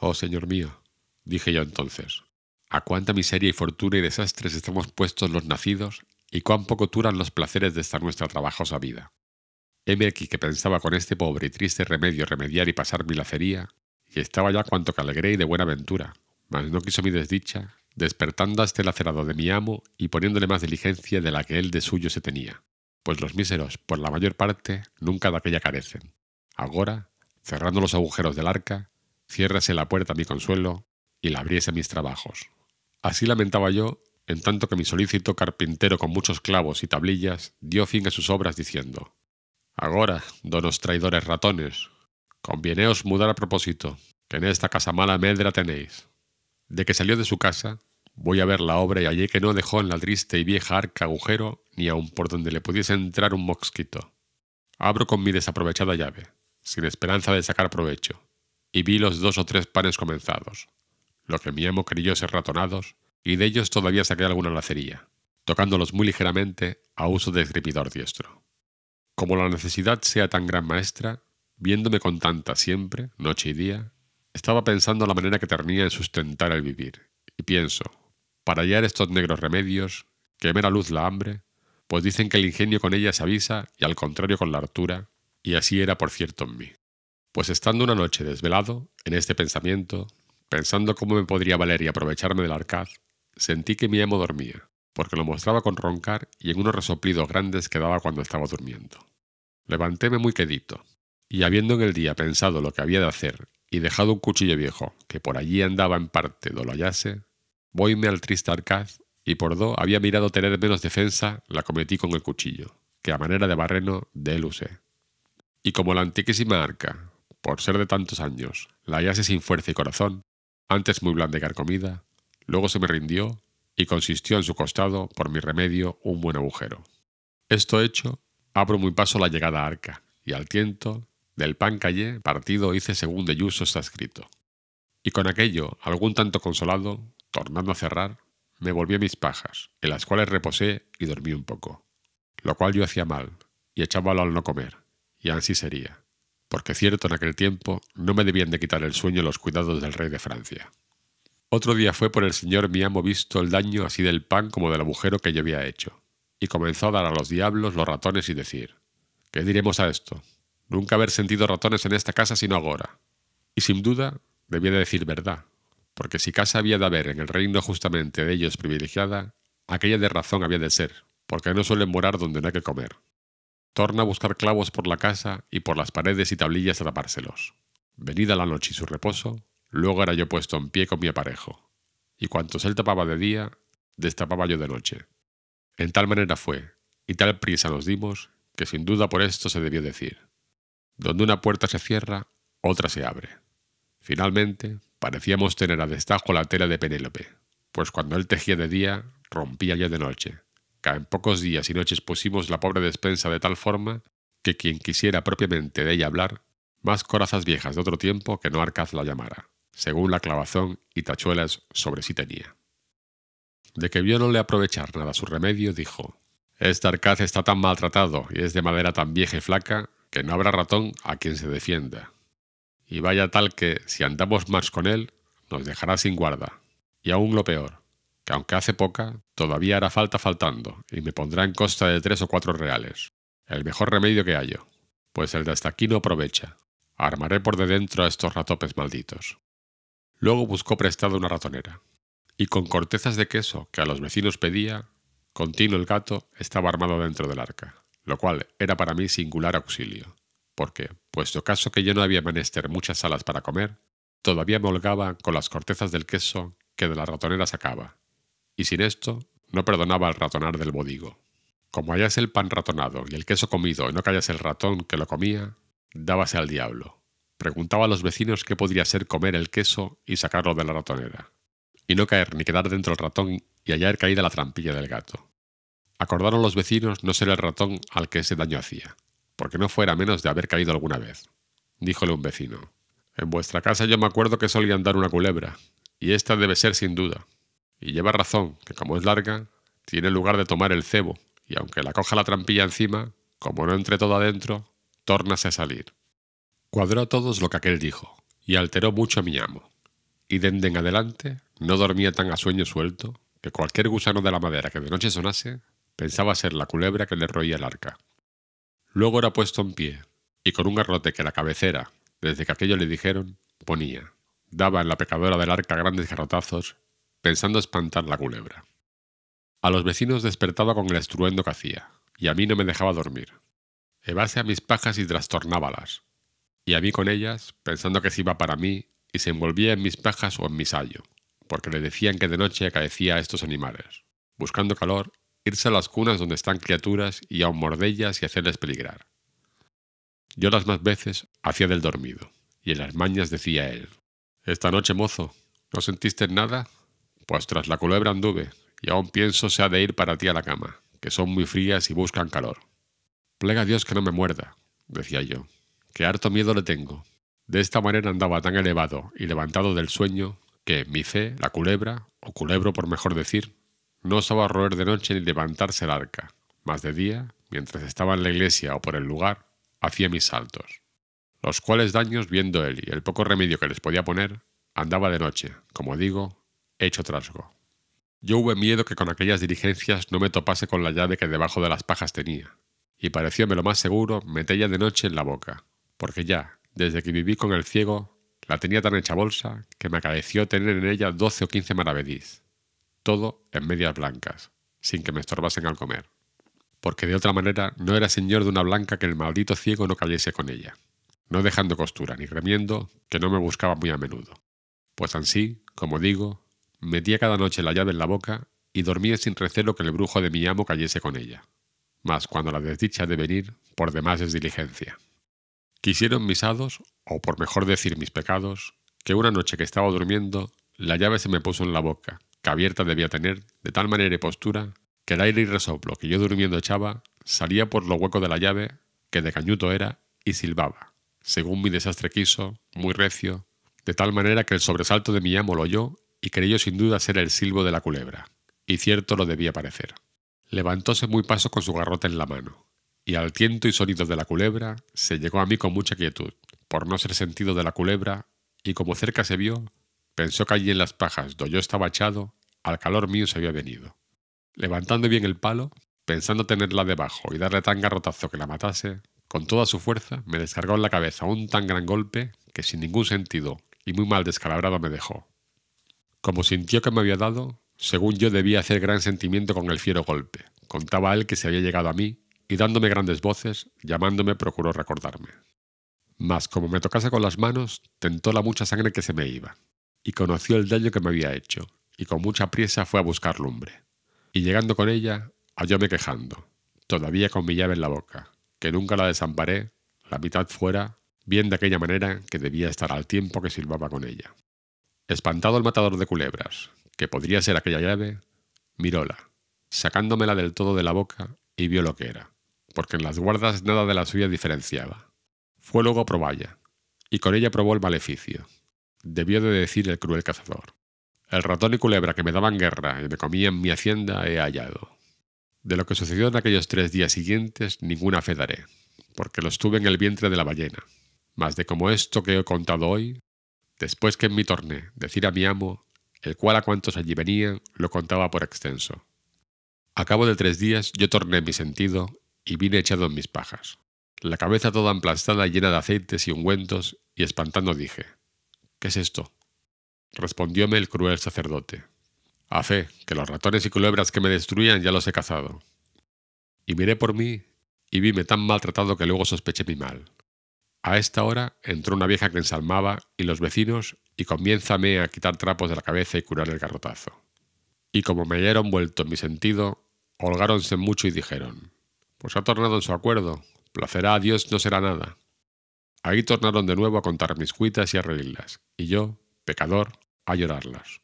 Oh, señor mío, dije yo entonces, a cuánta miseria y fortuna y desastres estamos puestos los nacidos y cuán poco duran los placeres de esta nuestra trabajosa vida. Heme aquí que pensaba con este pobre y triste remedio remediar y pasar mi lacería, y estaba ya cuanto que y de buena ventura, mas no quiso mi desdicha, despertando a este lacerado de mi amo y poniéndole más diligencia de la que él de suyo se tenía, pues los míseros, por la mayor parte, nunca de aquella carecen. Ahora, cerrando los agujeros del arca, ciérrase la puerta a mi consuelo y la abriese a mis trabajos. Así lamentaba yo, en tanto que mi solícito carpintero con muchos clavos y tablillas dio fin a sus obras diciendo Agora, donos traidores ratones, convieneos mudar a propósito, que en esta casa mala medra tenéis. De que salió de su casa, voy a ver la obra y hallé que no dejó en la triste y vieja arca agujero ni aun por donde le pudiese entrar un mosquito. Abro con mi desaprovechada llave, sin esperanza de sacar provecho, y vi los dos o tres panes comenzados, lo que mi amo creyó ser ratonados, y de ellos todavía saqué alguna lacería, tocándolos muy ligeramente a uso de esgripidor diestro. Como la necesidad sea tan gran maestra, viéndome con tanta siempre, noche y día, estaba pensando la manera que tenía en sustentar el vivir, y pienso, para hallar estos negros remedios, que a luz la hambre, pues dicen que el ingenio con ella se avisa y al contrario con la hartura, y así era por cierto en mí. Pues estando una noche desvelado, en este pensamiento, pensando cómo me podría valer y aprovecharme del arcaz, sentí que mi amo dormía, porque lo mostraba con roncar y en unos resoplidos grandes que daba cuando estaba durmiendo. Levantéme muy quedito, y habiendo en el día pensado lo que había de hacer y dejado un cuchillo viejo que por allí andaba en parte do lo hallase, voyme al triste arcaz y por do había mirado tener menos defensa, la cometí con el cuchillo, que a manera de barreno de él usé. Y como la antiquísima arca, por ser de tantos años, la hallase sin fuerza y corazón, antes muy blanda y carcomida, luego se me rindió y consistió en su costado, por mi remedio, un buen agujero. Esto hecho, abro muy paso la llegada arca, y al tiento, del pan callé, partido hice según de Yuso está escrito. Y con aquello, algún tanto consolado, tornando a cerrar, me volví a mis pajas, en las cuales reposé y dormí un poco. Lo cual yo hacía mal, y echábalo al no comer, y así sería, porque cierto en aquel tiempo no me debían de quitar el sueño los cuidados del rey de Francia. Otro día fue por el señor mi amo visto el daño así del pan como del agujero que yo había hecho, y comenzó a dar a los diablos los ratones y decir, ¿qué diremos a esto? Nunca haber sentido ratones en esta casa sino ahora. Y sin duda debía de decir verdad, porque si casa había de haber en el reino justamente de ellos privilegiada, aquella de razón había de ser, porque no suelen morar donde no hay que comer. Torna a buscar clavos por la casa y por las paredes y tablillas a tapárselos. Venida la noche y su reposo, Luego era yo puesto en pie con mi aparejo, y cuantos él tapaba de día, destapaba yo de noche. En tal manera fue, y tal prisa nos dimos, que sin duda por esto se debió decir. Donde una puerta se cierra, otra se abre. Finalmente, parecíamos tener a destajo la tela de Penélope, pues cuando él tejía de día, rompía ya de noche, que en pocos días y noches pusimos la pobre despensa de tal forma que quien quisiera propiamente de ella hablar, más corazas viejas de otro tiempo que no Arcaz la llamara según la clavazón y tachuelas sobre sí tenía. De que vio no le aprovechar nada su remedio, dijo, Este arcaz está tan maltratado y es de madera tan vieja y flaca que no habrá ratón a quien se defienda. Y vaya tal que, si andamos más con él, nos dejará sin guarda. Y aún lo peor, que aunque hace poca, todavía hará falta faltando, y me pondrá en costa de tres o cuatro reales. El mejor remedio que hallo, pues el de hasta aquí no aprovecha. Armaré por de dentro a estos ratopes malditos. Luego buscó prestada una ratonera, y con cortezas de queso que a los vecinos pedía, continuo el gato estaba armado dentro del arca, lo cual era para mí singular auxilio, porque, puesto caso que yo no había menester muchas alas para comer, todavía me holgaba con las cortezas del queso que de la ratonera sacaba, y sin esto no perdonaba el ratonar del bodigo. Como hallase el pan ratonado y el queso comido y no callase el ratón que lo comía, dábase al diablo, Preguntaba a los vecinos qué podría ser comer el queso y sacarlo de la ratonera, y no caer ni quedar dentro el ratón y hallar caída la trampilla del gato. Acordaron los vecinos no ser el ratón al que ese daño hacía, porque no fuera menos de haber caído alguna vez. Díjole un vecino, En vuestra casa yo me acuerdo que solía andar una culebra, y esta debe ser sin duda. Y lleva razón, que como es larga, tiene lugar de tomar el cebo, y aunque la coja la trampilla encima, como no entre todo adentro, tórnase a salir. Cuadró a todos lo que aquel dijo, y alteró mucho a mi amo. Y dende en adelante no dormía tan a sueño suelto que cualquier gusano de la madera que de noche sonase pensaba ser la culebra que le roía el arca. Luego era puesto en pie, y con un garrote que la cabecera, desde que aquello le dijeron, ponía. Daba en la pecadora del arca grandes garrotazos, pensando espantar la culebra. A los vecinos despertaba con el estruendo que hacía, y a mí no me dejaba dormir. Evase a mis pajas y trastornábalas, y a mí con ellas, pensando que se iba para mí, y se envolvía en mis pajas o en mi sayo, porque le decían que de noche acaecía a estos animales, buscando calor, irse a las cunas donde están criaturas y aun mordellas y hacerles peligrar. Yo las más veces hacía del dormido, y en las mañas decía él, Esta noche, mozo, ¿no sentiste nada? Pues tras la culebra anduve, y aún pienso se ha de ir para ti a la cama, que son muy frías y buscan calor. Plega a Dios que no me muerda, decía yo, que harto miedo le tengo. De esta manera andaba tan elevado y levantado del sueño que mi fe, la culebra, o culebro por mejor decir, no osaba roer de noche ni levantarse el arca, mas de día, mientras estaba en la iglesia o por el lugar, hacía mis saltos, los cuales daños viendo él y el poco remedio que les podía poner, andaba de noche, como digo, hecho trasgo. Yo hubo miedo que con aquellas diligencias no me topase con la llave que debajo de las pajas tenía, y parecióme lo más seguro metella de noche en la boca, porque ya, desde que viví con el ciego, la tenía tan hecha bolsa que me acaeció tener en ella doce o quince maravedís, todo en medias blancas, sin que me estorbasen al comer, porque de otra manera no era señor de una blanca que el maldito ciego no cayese con ella, no dejando costura ni remiendo que no me buscaba muy a menudo. Pues ansí, como digo, Metía cada noche la llave en la boca y dormía sin recelo que el brujo de mi amo cayese con ella. Mas cuando la desdicha de venir, por demás es diligencia. Quisieron mis hados, o por mejor decir mis pecados, que una noche que estaba durmiendo, la llave se me puso en la boca, que abierta debía tener, de tal manera y postura, que el aire y resoplo que yo durmiendo echaba salía por lo hueco de la llave, que de cañuto era, y silbaba, según mi desastre quiso, muy recio, de tal manera que el sobresalto de mi amo lo oyó y creyó sin duda ser el silbo de la culebra, y cierto lo debía parecer. Levantóse muy paso con su garrote en la mano, y al tiento y sonido de la culebra se llegó a mí con mucha quietud, por no ser sentido de la culebra, y como cerca se vio, pensó que allí en las pajas donde yo estaba echado, al calor mío se había venido. Levantando bien el palo, pensando tenerla debajo y darle tan garrotazo que la matase, con toda su fuerza me descargó en la cabeza un tan gran golpe que sin ningún sentido y muy mal descalabrado me dejó. Como sintió que me había dado, según yo debía hacer gran sentimiento con el fiero golpe. Contaba él que se había llegado a mí, y dándome grandes voces, llamándome procuró recordarme. Mas como me tocase con las manos, tentó la mucha sangre que se me iba, y conoció el daño que me había hecho, y con mucha priesa fue a buscar lumbre. Y llegando con ella, hallóme quejando, todavía con mi llave en la boca, que nunca la desamparé, la mitad fuera, bien de aquella manera que debía estar al tiempo que silbaba con ella. Espantado el matador de culebras, que podría ser aquella llave, miróla, sacándomela del todo de la boca y vio lo que era, porque en las guardas nada de la suya diferenciaba. Fue luego a proballa, y con ella probó el maleficio. Debió de decir el cruel cazador. El ratón y culebra que me daban guerra y me comían mi hacienda he hallado. De lo que sucedió en aquellos tres días siguientes ninguna fe daré, porque lo estuve en el vientre de la ballena. Mas de como esto que he contado hoy, Después que en mi torné decir a mi amo, el cual a cuantos allí venían lo contaba por extenso. A cabo de tres días yo torné mi sentido y vine echado en mis pajas, la cabeza toda emplastada llena de aceites y ungüentos, y espantando dije, ¿qué es esto? Respondióme el cruel sacerdote, a fe, que los ratones y culebras que me destruían ya los he cazado. Y miré por mí y vime tan maltratado que luego sospeché mi mal. A esta hora entró una vieja que ensalmaba y los vecinos y comiénzame a quitar trapos de la cabeza y curar el garrotazo. Y como me hallaron vuelto en mi sentido, holgáronse mucho y dijeron, pues ha tornado en su acuerdo, placerá a Dios no será nada. Ahí tornaron de nuevo a contar mis cuitas y a reírlas, y yo, pecador, a llorarlas.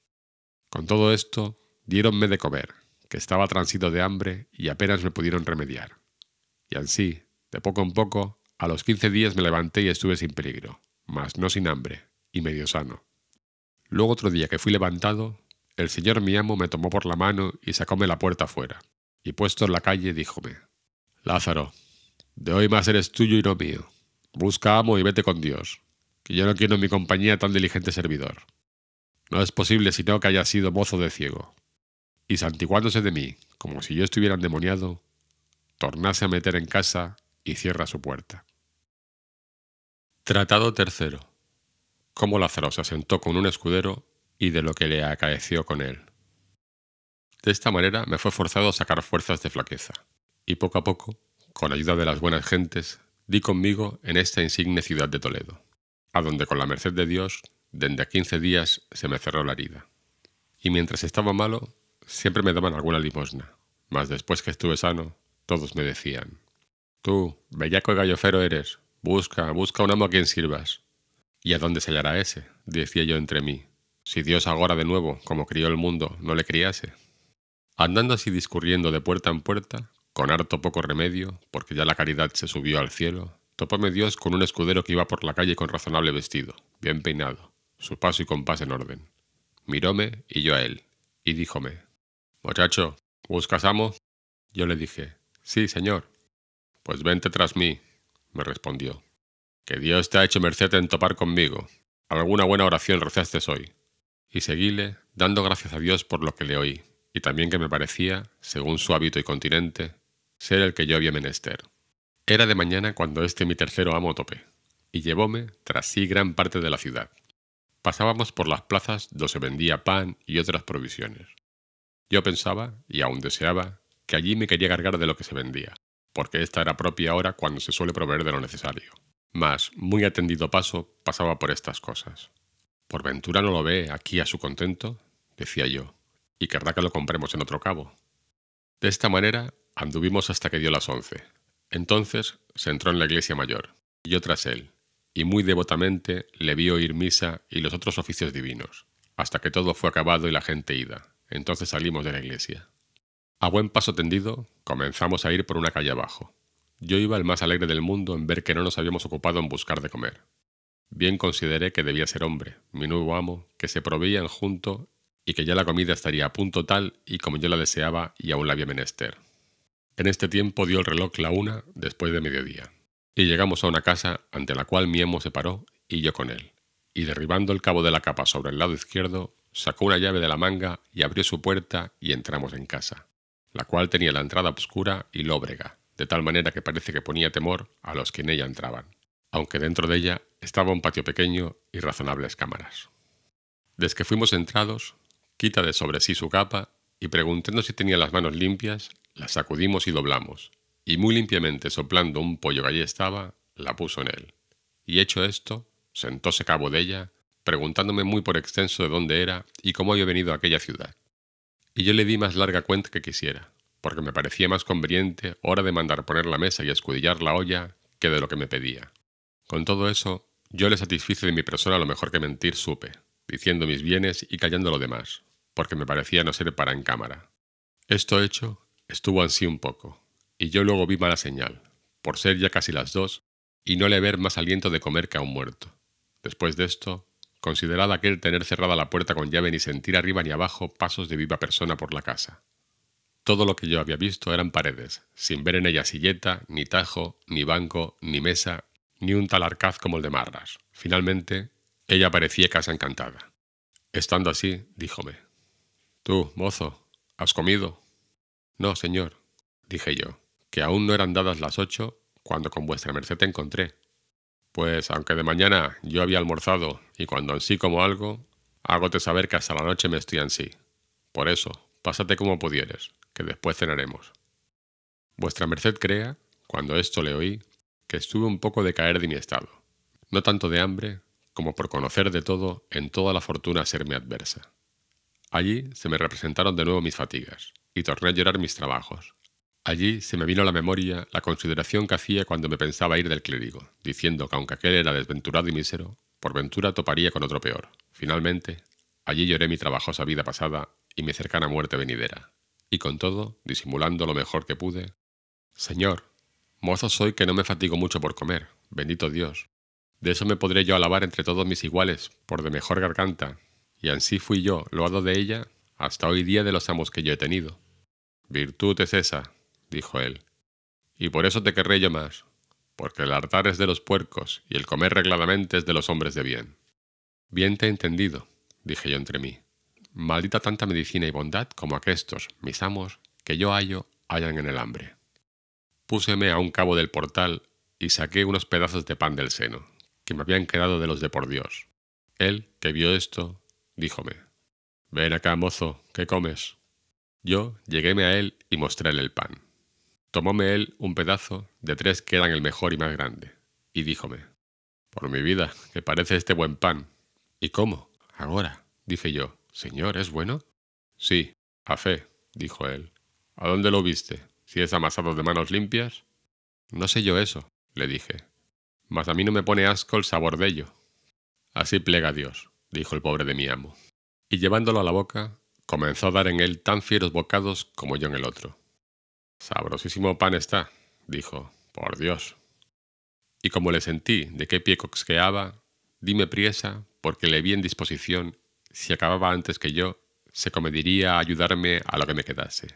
Con todo esto, diéronme de comer, que estaba transido de hambre y apenas me pudieron remediar. Y así, de poco en poco, a los quince días me levanté y estuve sin peligro, mas no sin hambre, y medio sano. Luego otro día que fui levantado, el señor mi amo me tomó por la mano y sacóme la puerta afuera, y puesto en la calle díjome, Lázaro, de hoy más eres tuyo y no mío. Busca amo y vete con Dios, que yo no quiero en mi compañía tan diligente servidor. No es posible sino que haya sido mozo de ciego. Y santiguándose de mí, como si yo estuviera endemoniado, tornase a meter en casa y cierra su puerta. Tratado tercero. Cómo Lázaro se asentó con un escudero y de lo que le acaeció con él. De esta manera me fue forzado a sacar fuerzas de flaqueza, y poco a poco, con ayuda de las buenas gentes, di conmigo en esta insigne ciudad de Toledo, a donde con la merced de Dios, desde a quince días se me cerró la herida. Y mientras estaba malo, siempre me daban alguna limosna, mas después que estuve sano, todos me decían, Tú, bellaco y gallofero eres, Busca, busca un amo a quien sirvas. ¿Y a dónde se hallará ese? decía yo entre mí. Si Dios ahora de nuevo, como crió el mundo, no le criase. Andando así discurriendo de puerta en puerta, con harto poco remedio, porque ya la caridad se subió al cielo, topóme Dios con un escudero que iba por la calle con razonable vestido, bien peinado, su paso y compás en orden. Miróme y yo a él, y díjome, Muchacho, ¿buscas amo? Yo le dije, Sí, señor. Pues vente tras mí, me respondió. Que Dios te ha hecho merced en topar conmigo. Alguna buena oración rezaste hoy. Y seguíle, dando gracias a Dios por lo que le oí, y también que me parecía, según su hábito y continente, ser el que yo había menester. Era de mañana cuando este mi tercero amo topé, y llevóme tras sí gran parte de la ciudad. Pasábamos por las plazas donde se vendía pan y otras provisiones. Yo pensaba, y aún deseaba, que allí me quería cargar de lo que se vendía, porque esta era propia hora cuando se suele proveer de lo necesario. Mas, muy atendido paso, pasaba por estas cosas. ¿Por ventura no lo ve aquí a su contento? decía yo, y querrá que lo compremos en otro cabo. De esta manera anduvimos hasta que dio las once. Entonces se entró en la iglesia mayor, yo tras él, y muy devotamente le vi oír misa y los otros oficios divinos, hasta que todo fue acabado y la gente ida. Entonces salimos de la iglesia. A buen paso tendido, comenzamos a ir por una calle abajo. Yo iba el más alegre del mundo en ver que no nos habíamos ocupado en buscar de comer. Bien consideré que debía ser hombre, mi nuevo amo, que se proveían junto y que ya la comida estaría a punto tal y como yo la deseaba y aún la había menester. En este tiempo dio el reloj la una después de mediodía, y llegamos a una casa ante la cual mi amo se paró y yo con él, y derribando el cabo de la capa sobre el lado izquierdo, sacó una llave de la manga y abrió su puerta y entramos en casa, la cual tenía la entrada oscura y lóbrega, de tal manera que parece que ponía temor a los que en ella entraban, aunque dentro de ella estaba un patio pequeño y razonables cámaras. Desde que fuimos entrados, quita de sobre sí su capa y preguntando si tenía las manos limpias, las sacudimos y doblamos, y muy limpiamente soplando un pollo que allí estaba, la puso en él. Y hecho esto, sentóse cabo de ella, preguntándome muy por extenso de dónde era y cómo había venido a aquella ciudad. Y yo le di más larga cuenta que quisiera, porque me parecía más conveniente hora de mandar poner la mesa y escudillar la olla que de lo que me pedía. Con todo eso, yo le satisfice de mi persona lo mejor que mentir supe, diciendo mis bienes y callando lo demás, porque me parecía no ser para en cámara. Esto hecho, estuvo ansí un poco, y yo luego vi mala señal, por ser ya casi las dos, y no le ver más aliento de comer que a un muerto. Después de esto, considerad aquel tener cerrada la puerta con llave ni sentir arriba ni abajo pasos de viva persona por la casa. Todo lo que yo había visto eran paredes, sin ver en ella silleta, ni tajo, ni banco, ni mesa, ni un tal arcaz como el de Marras. Finalmente, ella parecía casa encantada. Estando así, díjome, Tú, mozo, ¿has comido? No, señor, dije yo, que aún no eran dadas las ocho cuando con vuestra merced te encontré. Pues aunque de mañana yo había almorzado y cuando en sí como algo, hágote saber que hasta la noche me estoy sí. Por eso, pásate como pudieres, que después cenaremos. Vuestra merced crea, cuando esto le oí, que estuve un poco de caer de mi estado, no tanto de hambre, como por conocer de todo en toda la fortuna serme adversa. Allí se me representaron de nuevo mis fatigas, y torné a llorar mis trabajos. Allí se me vino a la memoria la consideración que hacía cuando me pensaba ir del clérigo, diciendo que aunque aquel era desventurado y mísero, por ventura toparía con otro peor. Finalmente, allí lloré mi trabajosa vida pasada y mi cercana muerte venidera y con todo, disimulando lo mejor que pude, Señor, mozo soy que no me fatigo mucho por comer, bendito Dios. De eso me podré yo alabar entre todos mis iguales, por de mejor garganta, y ansí fui yo, loado de ella, hasta hoy día de los amos que yo he tenido. Virtud es esa, dijo él, y por eso te querré yo más, porque el hartar es de los puercos y el comer regladamente es de los hombres de bien. Bien te he entendido, dije yo entre mí. Maldita tanta medicina y bondad como aquestos, mis amos, que yo hallo, hallan en el hambre. Púseme a un cabo del portal y saqué unos pedazos de pan del seno, que me habían quedado de los de por Dios. Él, que vio esto, díjome, Ven acá, mozo, ¿qué comes? Yo lleguéme a él y mostréle el pan. Tomóme él un pedazo de tres que eran el mejor y más grande, y díjome, Por mi vida, que parece este buen pan. ¿Y cómo? Ahora, dije yo, Señor, ¿es bueno? Sí, a fe, dijo él. ¿A dónde lo viste? ¿Si es amasado de manos limpias? No sé yo eso, le dije. Mas a mí no me pone asco el sabor de ello. Así plega Dios, dijo el pobre de mi amo. Y llevándolo a la boca, comenzó a dar en él tan fieros bocados como yo en el otro. Sabrosísimo pan está, dijo, por Dios. y como le sentí de qué pie coxqueaba, dime priesa, porque le vi en disposición, si acababa antes que yo, se comediría a ayudarme a lo que me quedase,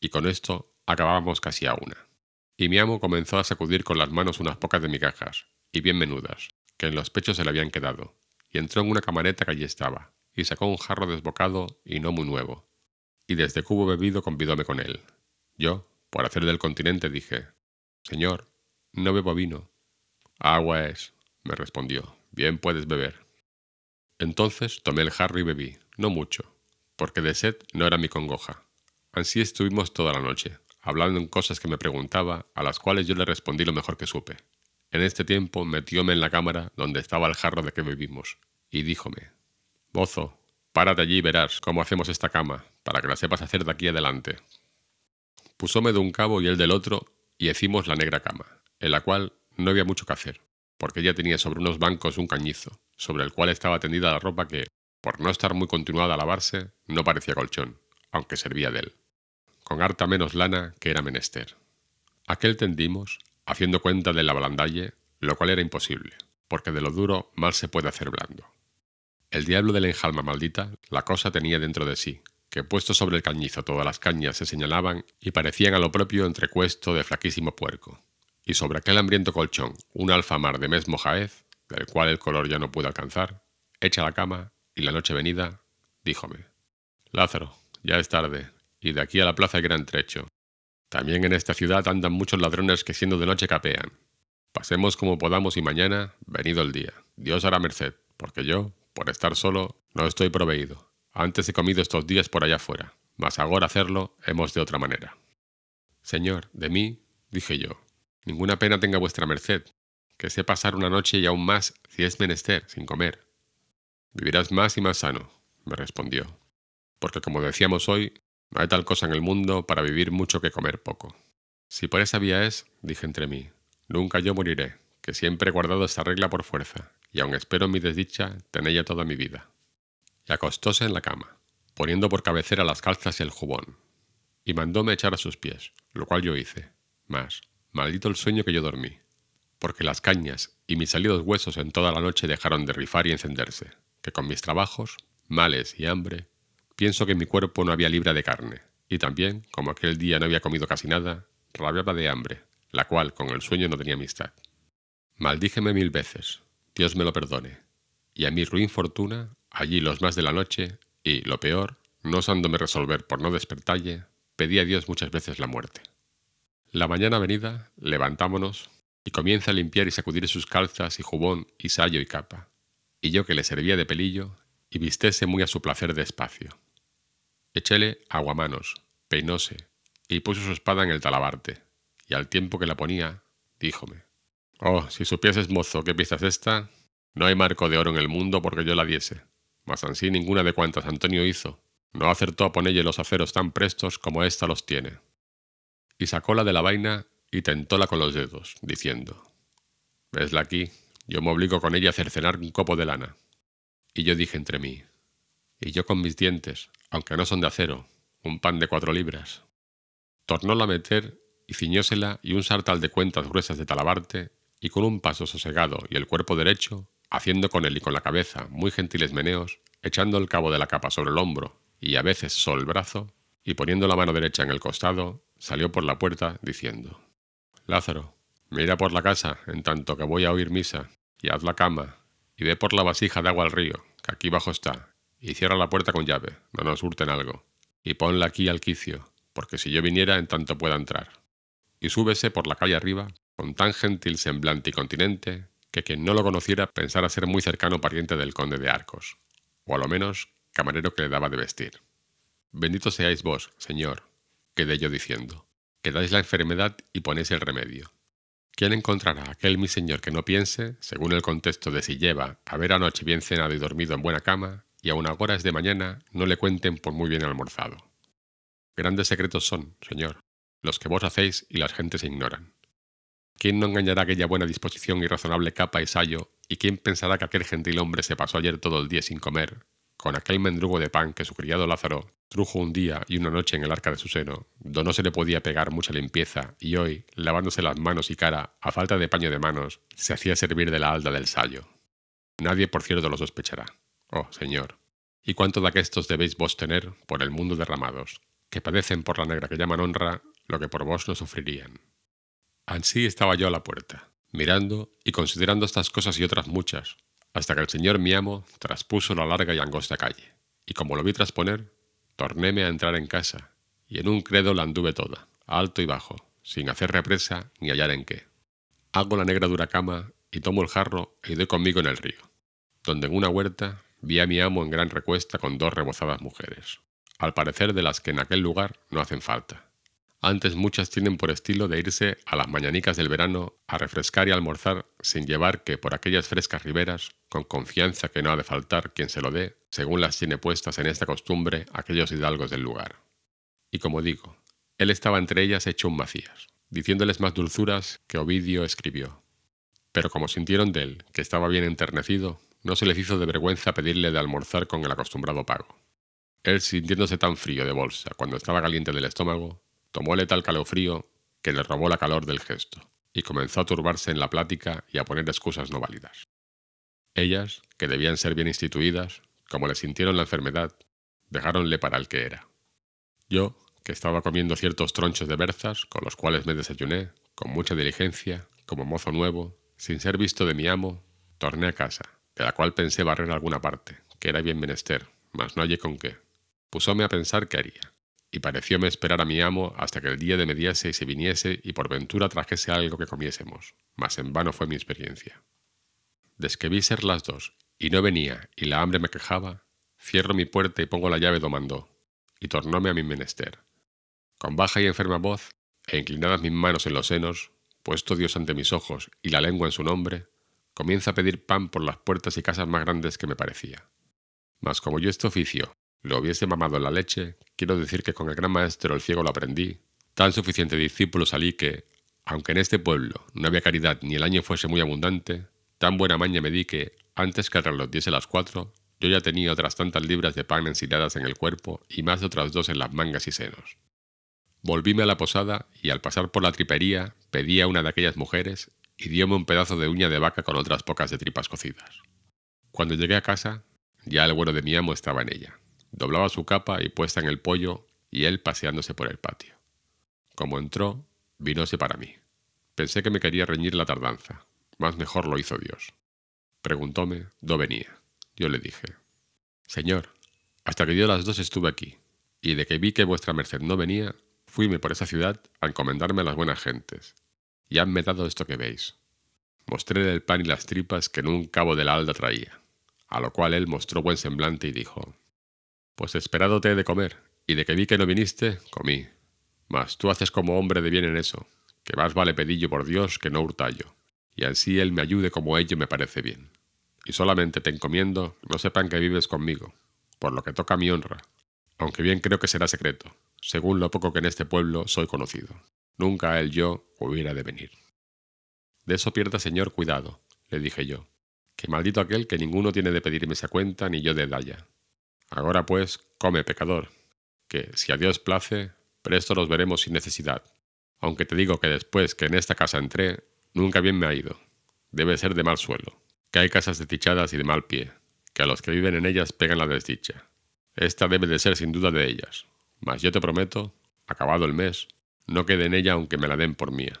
y con esto acabábamos casi a una. Y mi amo comenzó a sacudir con las manos unas pocas de migajas, y bien menudas, que en los pechos se le habían quedado, y entró en una camareta que allí estaba, y sacó un jarro desbocado y no muy nuevo, y desde que hubo bebido convidóme con él. Yo, por hacer del continente, dije, Señor, no bebo vino. Agua es, me respondió, bien puedes beber. Entonces tomé el jarro y bebí, no mucho, porque de sed no era mi congoja. Así estuvimos toda la noche, hablando en cosas que me preguntaba, a las cuales yo le respondí lo mejor que supe. En este tiempo metióme en la cámara donde estaba el jarro de que bebimos, y díjome, Bozo, párate allí y verás cómo hacemos esta cama, para que la sepas hacer de aquí adelante. Pusóme de un cabo y él del otro, y hicimos la negra cama, en la cual no había mucho que hacer, porque ella tenía sobre unos bancos un cañizo, sobre el cual estaba tendida la ropa que, por no estar muy continuada a lavarse, no parecía colchón, aunque servía de él, con harta menos lana que era menester. Aquel tendimos, haciendo cuenta de la balandalle, lo cual era imposible, porque de lo duro mal se puede hacer blando. El diablo de la enjalma maldita la cosa tenía dentro de sí, que puesto sobre el cañizo todas las cañas se señalaban y parecían a lo propio entrecuesto de flaquísimo puerco, y sobre aquel hambriento colchón un alfamar de mesmo jaez, del cual el color ya no pudo alcanzar, hecha la cama, y la noche venida, díjome, Lázaro, ya es tarde, y de aquí a la plaza hay gran trecho. También en esta ciudad andan muchos ladrones que siendo de noche capean. Pasemos como podamos y mañana, venido el día. Dios hará merced, porque yo, por estar solo, no estoy proveído. Antes he comido estos días por allá fuera, mas ahora hacerlo hemos de otra manera. Señor, de mí, dije yo, ninguna pena tenga vuestra merced, que sé pasar una noche y aún más si es menester, sin comer. Vivirás más y más sano, me respondió, porque como decíamos hoy, no hay tal cosa en el mundo para vivir mucho que comer poco. Si por esa vía es, dije entre mí, nunca yo moriré, que siempre he guardado esta regla por fuerza, y aun espero mi desdicha tenella toda mi vida. Y acostóse en la cama, poniendo por cabecera las calzas y el jubón, y mandóme echar a sus pies, lo cual yo hice. Mas, maldito el sueño que yo dormí, porque las cañas y mis salidos huesos en toda la noche dejaron de rifar y encenderse, que con mis trabajos, males y hambre, pienso que mi cuerpo no había libra de carne, y también, como aquel día no había comido casi nada, rabiaba de hambre, la cual con el sueño no tenía amistad. Maldíjeme mil veces, Dios me lo perdone, y a mi ruin fortuna, allí los más de la noche, y, lo peor, no osándome resolver por no despertalle, pedí a Dios muchas veces la muerte. La mañana venida, levantámonos, y comienza a limpiar y sacudir sus calzas y jubón y sayo y capa, y yo que le servía de pelillo, y vistese muy a su placer despacio. Echéle aguamanos, peinóse, y puso su espada en el talabarte, y al tiempo que la ponía, díjome, Oh, si supieses, mozo, qué pieza es esta, no hay marco de oro en el mundo porque yo la diese, mas ansí ninguna de cuantas Antonio hizo, no acertó a ponelle los aceros tan prestos como ésta los tiene. Y sacóla de la vaina y tentóla con los dedos, diciendo, Vesla aquí, yo me obligo con ella a cercenar un copo de lana. Y yo dije entre mí, y yo con mis dientes, aunque no son de acero, un pan de cuatro libras. Tornóla a meter y ciñósela y un sartal de cuentas gruesas de talabarte, y con un paso sosegado y el cuerpo derecho, haciendo con él y con la cabeza muy gentiles meneos, echando el cabo de la capa sobre el hombro y a veces sobre el brazo, y poniendo la mano derecha en el costado, salió por la puerta diciendo, Lázaro, mira por la casa en tanto que voy a oír misa, y haz la cama, y ve por la vasija de agua al río, que aquí abajo está, y cierra la puerta con llave, no nos hurten algo, y ponla aquí al quicio, porque si yo viniera en tanto pueda entrar. Y súbese por la calle arriba, con tan gentil semblante y continente, que quien no lo conociera pensara ser muy cercano pariente del conde de Arcos, o a lo menos camarero que le daba de vestir. Bendito seáis vos, Señor, quedé yo diciendo, que dais la enfermedad y ponéis el remedio. ¿Quién encontrará aquel mi señor que no piense, según el contexto de si lleva haber anoche bien cenado y dormido en buena cama, y aun ahora es de mañana no le cuenten por muy bien almorzado? Grandes secretos son, Señor, los que vos hacéis y las gentes ignoran. ¿Quién no engañará aquella buena disposición y razonable capa y sayo, y quién pensará que aquel gentil hombre se pasó ayer todo el día sin comer, con aquel mendrugo de pan que su criado Lázaro trujo un día y una noche en el arca de su seno, donde no se le podía pegar mucha limpieza, y hoy, lavándose las manos y cara, a falta de paño de manos, se hacía servir de la alda del sayo. Nadie, por cierto, lo sospechará. Oh, Señor, ¿y cuánto de aquestos debéis vos tener por el mundo derramados, que padecen por la negra que llaman honra lo que por vos no sufrirían? Ansí estaba yo a la puerta, mirando y considerando estas cosas y otras muchas, hasta que el señor mi amo traspuso la larga y angosta calle, y como lo vi trasponer, tornéme a entrar en casa, y en un credo la anduve toda, alto y bajo, sin hacer represa ni hallar en qué. Hago la negra dura cama y tomo el jarro y doy conmigo en el río, donde en una huerta vi a mi amo en gran recuesta con dos rebozadas mujeres, al parecer de las que en aquel lugar no hacen falta. Antes muchas tienen por estilo de irse a las mañanicas del verano a refrescar y almorzar sin llevar que por aquellas frescas riberas, con confianza que no ha de faltar quien se lo dé, según las tiene puestas en esta costumbre aquellos hidalgos del lugar. Y como digo, él estaba entre ellas hecho un Macías, diciéndoles más dulzuras que Ovidio escribió. Pero como sintieron de él que estaba bien enternecido, no se les hizo de vergüenza pedirle de almorzar con el acostumbrado pago. Él, sintiéndose tan frío de bolsa cuando estaba caliente del estómago, tomóle tal calofrío que le robó la calor del gesto, y comenzó a turbarse en la plática y a poner excusas no válidas. Ellas, que debían ser bien instituidas, como le sintieron la enfermedad, dejáronle para el que era. Yo, que estaba comiendo ciertos tronchos de berzas, con los cuales me desayuné, con mucha diligencia, como mozo nuevo, sin ser visto de mi amo, torné a casa, de la cual pensé barrer alguna parte, que era bien menester, mas no hallé con qué. Pusóme a pensar qué haría y parecióme esperar a mi amo hasta que el día de mediase y se viniese y por ventura trajese algo que comiésemos, mas en vano fue mi experiencia. Desde que vi ser las dos, y no venía, y la hambre me quejaba, cierro mi puerta y pongo la llave domandó, y tornóme a mi menester. Con baja y enferma voz, e inclinadas mis manos en los senos, puesto Dios ante mis ojos y la lengua en su nombre, comienza a pedir pan por las puertas y casas más grandes que me parecía. Mas como yo este oficio lo hubiese mamado la leche, quiero decir que con el gran maestro el ciego lo aprendí, tan suficiente discípulo salí que, aunque en este pueblo no había caridad ni el año fuese muy abundante, tan buena maña me di que, antes que el reloj diese las cuatro, yo ya tenía otras tantas libras de pan ensiladas en el cuerpo y más de otras dos en las mangas y senos. Volvíme a la posada y al pasar por la tripería pedí a una de aquellas mujeres y dióme un pedazo de uña de vaca con otras pocas de tripas cocidas. Cuando llegué a casa, ya el bueno de mi amo estaba en ella doblaba su capa y puesta en el pollo, y él paseándose por el patio. Como entró, vinose para mí. Pensé que me quería reñir la tardanza, más mejor lo hizo Dios. Preguntóme dó venía. Yo le dije, Señor, hasta que dio las dos estuve aquí, y de que vi que vuestra merced no venía, fuime por esa ciudad a encomendarme a las buenas gentes, y hanme dado esto que veis. Mostré el pan y las tripas que en un cabo de la alda traía, a lo cual él mostró buen semblante y dijo, pues esperado te he de comer, y de que vi que no viniste, comí. Mas tú haces como hombre de bien en eso, que más vale pedillo por Dios que no hurtallo, y así él me ayude como ello me parece bien. Y solamente te encomiendo no sepan que vives conmigo, por lo que toca mi honra, aunque bien creo que será secreto, según lo poco que en este pueblo soy conocido. Nunca él yo hubiera de venir. De eso pierda, señor, cuidado, le dije yo, que maldito aquel que ninguno tiene de pedirme esa cuenta ni yo de dalla, Ahora pues, come, pecador, que, si a Dios place, presto los veremos sin necesidad. Aunque te digo que después que en esta casa entré, nunca bien me ha ido. Debe ser de mal suelo, que hay casas desdichadas y de mal pie, que a los que viven en ellas pegan la desdicha. Esta debe de ser sin duda de ellas, mas yo te prometo, acabado el mes, no quede en ella aunque me la den por mía.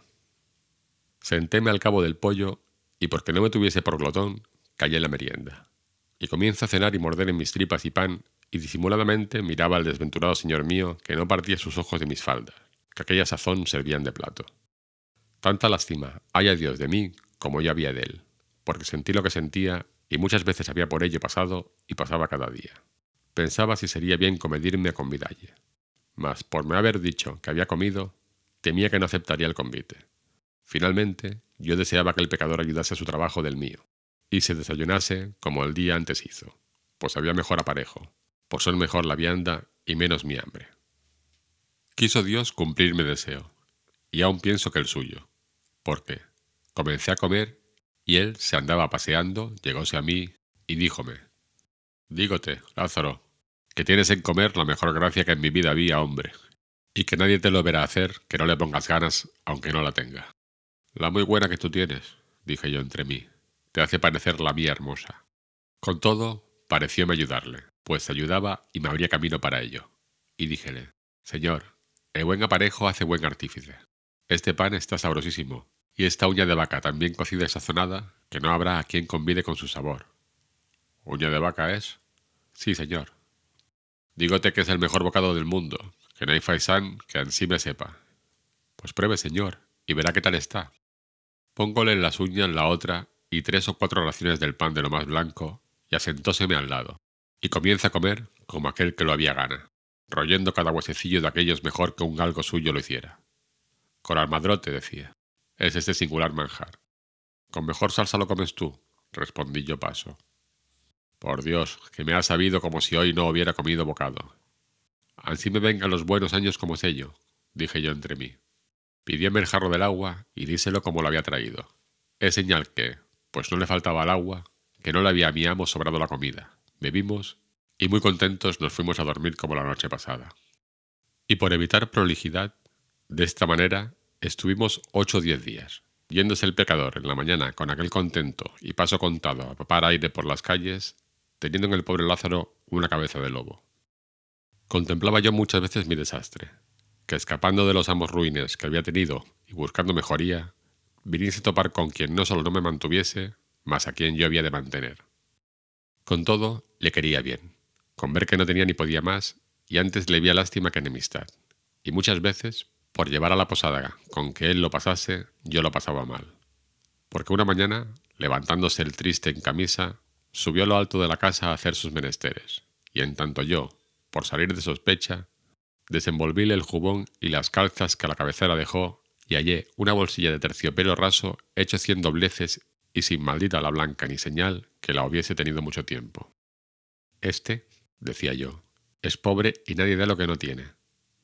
Sentéme al cabo del pollo y porque no me tuviese por glotón, callé la merienda y comienza a cenar y morder en mis tripas y pan, y disimuladamente miraba al desventurado señor mío que no partía sus ojos de mis faldas, que aquella sazón servían de plato. Tanta lástima haya Dios de mí como yo había de él, porque sentí lo que sentía y muchas veces había por ello pasado y pasaba cada día. Pensaba si sería bien comedirme a convidalle, mas por me haber dicho que había comido, temía que no aceptaría el convite. Finalmente, yo deseaba que el pecador ayudase a su trabajo del mío, y se desayunase como el día antes hizo, pues había mejor aparejo, por ser mejor la vianda y menos mi hambre. Quiso Dios cumplir mi deseo, y aún pienso que el suyo, porque comencé a comer y él se andaba paseando, llegóse a mí y díjome, Dígote, Lázaro, que tienes en comer la mejor gracia que en mi vida había, hombre, y que nadie te lo verá hacer que no le pongas ganas aunque no la tenga. La muy buena que tú tienes, dije yo entre mí, te hace parecer la mía hermosa. Con todo, parecióme ayudarle, pues ayudaba y me abría camino para ello. Y díjele, Señor, el buen aparejo hace buen artífice. Este pan está sabrosísimo, y esta uña de vaca tan bien cocida y sazonada, que no habrá a quien convide con su sabor. ¿Uña de vaca es? Sí, señor. Dígote que es el mejor bocado del mundo, que no hay faisán que ansí me sepa. Pues pruebe, señor, y verá qué tal está. Póngole en las uñas la otra y tres o cuatro raciones del pan de lo más blanco, y asentóseme al lado, y comienza a comer como aquel que lo había gana, royendo cada huesecillo de aquellos mejor que un galgo suyo lo hiciera. Con almadrote, decía, es este singular manjar. Con mejor salsa lo comes tú, respondí yo paso. Por Dios, que me ha sabido como si hoy no hubiera comido bocado. Así me vengan los buenos años como sello, dije yo entre mí. Pidióme el jarro del agua y díselo como lo había traído. Es señal que, pues no le faltaba el agua, que no le había a mi amo sobrado la comida. Bebimos y muy contentos nos fuimos a dormir como la noche pasada. Y por evitar prolijidad, de esta manera estuvimos ocho o diez días, yéndose el pecador en la mañana con aquel contento y paso contado a papar aire por las calles, teniendo en el pobre Lázaro una cabeza de lobo. Contemplaba yo muchas veces mi desastre, que escapando de los amos ruines que había tenido y buscando mejoría, viniese a topar con quien no solo no me mantuviese, mas a quien yo había de mantener. Con todo, le quería bien, con ver que no tenía ni podía más, y antes le había lástima que enemistad, y muchas veces, por llevar a la posada con que él lo pasase, yo lo pasaba mal. Porque una mañana, levantándose el triste en camisa, Subió a lo alto de la casa a hacer sus menesteres, y en tanto yo, por salir de sospecha, desenvolvíle el jubón y las calzas que a la cabecera dejó, y hallé una bolsilla de terciopelo raso hecho cien dobleces y sin maldita la blanca ni señal que la hubiese tenido mucho tiempo. Este, decía yo, es pobre y nadie da lo que no tiene,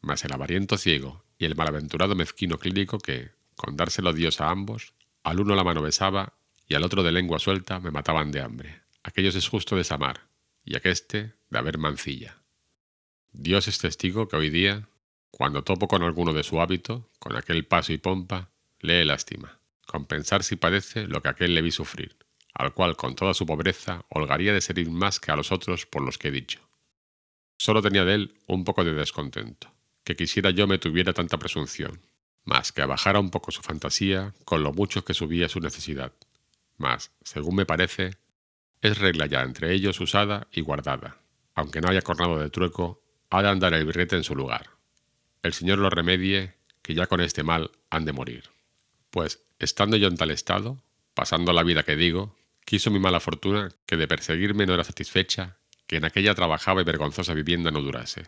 mas el avariento ciego y el malaventurado mezquino clínico que, con dárselo Dios a ambos, al uno la mano besaba y al otro de lengua suelta me mataban de hambre aquellos es justo desamar, y aqueste de haber mancilla. Dios es testigo que hoy día, cuando topo con alguno de su hábito, con aquel paso y pompa, lee lástima, compensar si padece lo que aquel le vi sufrir, al cual con toda su pobreza holgaría de servir más que a los otros por los que he dicho. Solo tenía de él un poco de descontento, que quisiera yo me tuviera tanta presunción, mas que abajara un poco su fantasía con lo mucho que subía su necesidad. Mas, según me parece, es regla ya entre ellos usada y guardada. Aunque no haya cornado de trueco, ha de andar el birrete en su lugar. El Señor lo remedie, que ya con este mal han de morir. Pues, estando yo en tal estado, pasando la vida que digo, quiso mi mala fortuna que de perseguirme no era satisfecha, que en aquella trabajaba y vergonzosa vivienda no durase.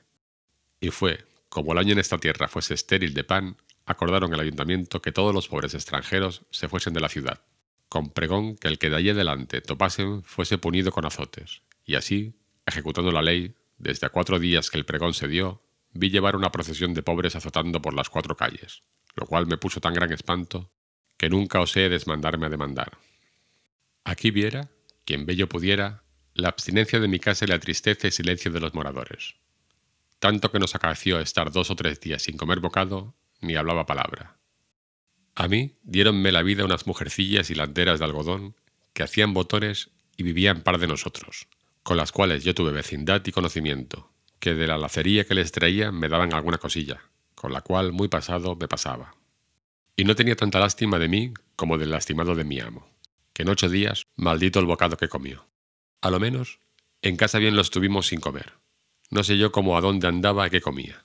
Y fue, como el año en esta tierra fuese estéril de pan, acordaron el ayuntamiento que todos los pobres extranjeros se fuesen de la ciudad, con pregón que el que de allí adelante topasen fuese punido con azotes, y así, ejecutando la ley, desde a cuatro días que el pregón se dio, vi llevar una procesión de pobres azotando por las cuatro calles, lo cual me puso tan gran espanto que nunca osé desmandarme a demandar. Aquí viera, quien bello pudiera, la abstinencia de mi casa y la tristeza y silencio de los moradores. Tanto que nos acaeció estar dos o tres días sin comer bocado, ni hablaba palabra. A mí diéronme la vida unas mujercillas hilanderas de algodón que hacían botones y vivían par de nosotros, con las cuales yo tuve vecindad y conocimiento, que de la lacería que les traía me daban alguna cosilla, con la cual muy pasado me pasaba. Y no tenía tanta lástima de mí como del lastimado de mi amo, que en ocho días maldito el bocado que comió. A lo menos, en casa bien lo estuvimos sin comer. No sé yo cómo a dónde andaba y qué comía.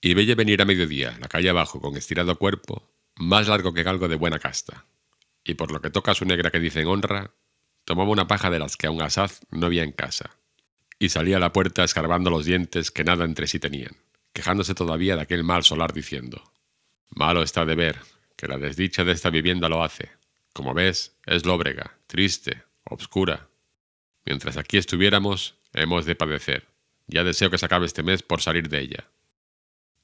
Y veía venir a mediodía, la calle abajo, con estirado cuerpo, más largo que galgo de buena casta, y por lo que toca a su negra que dice en honra, tomaba una paja de las que aún asaz no había en casa, y salía a la puerta escarbando los dientes que nada entre sí tenían, quejándose todavía de aquel mal solar diciendo, Malo está de ver, que la desdicha de esta vivienda lo hace. Como ves, es lóbrega, triste, obscura. Mientras aquí estuviéramos, hemos de padecer. Ya deseo que se acabe este mes por salir de ella.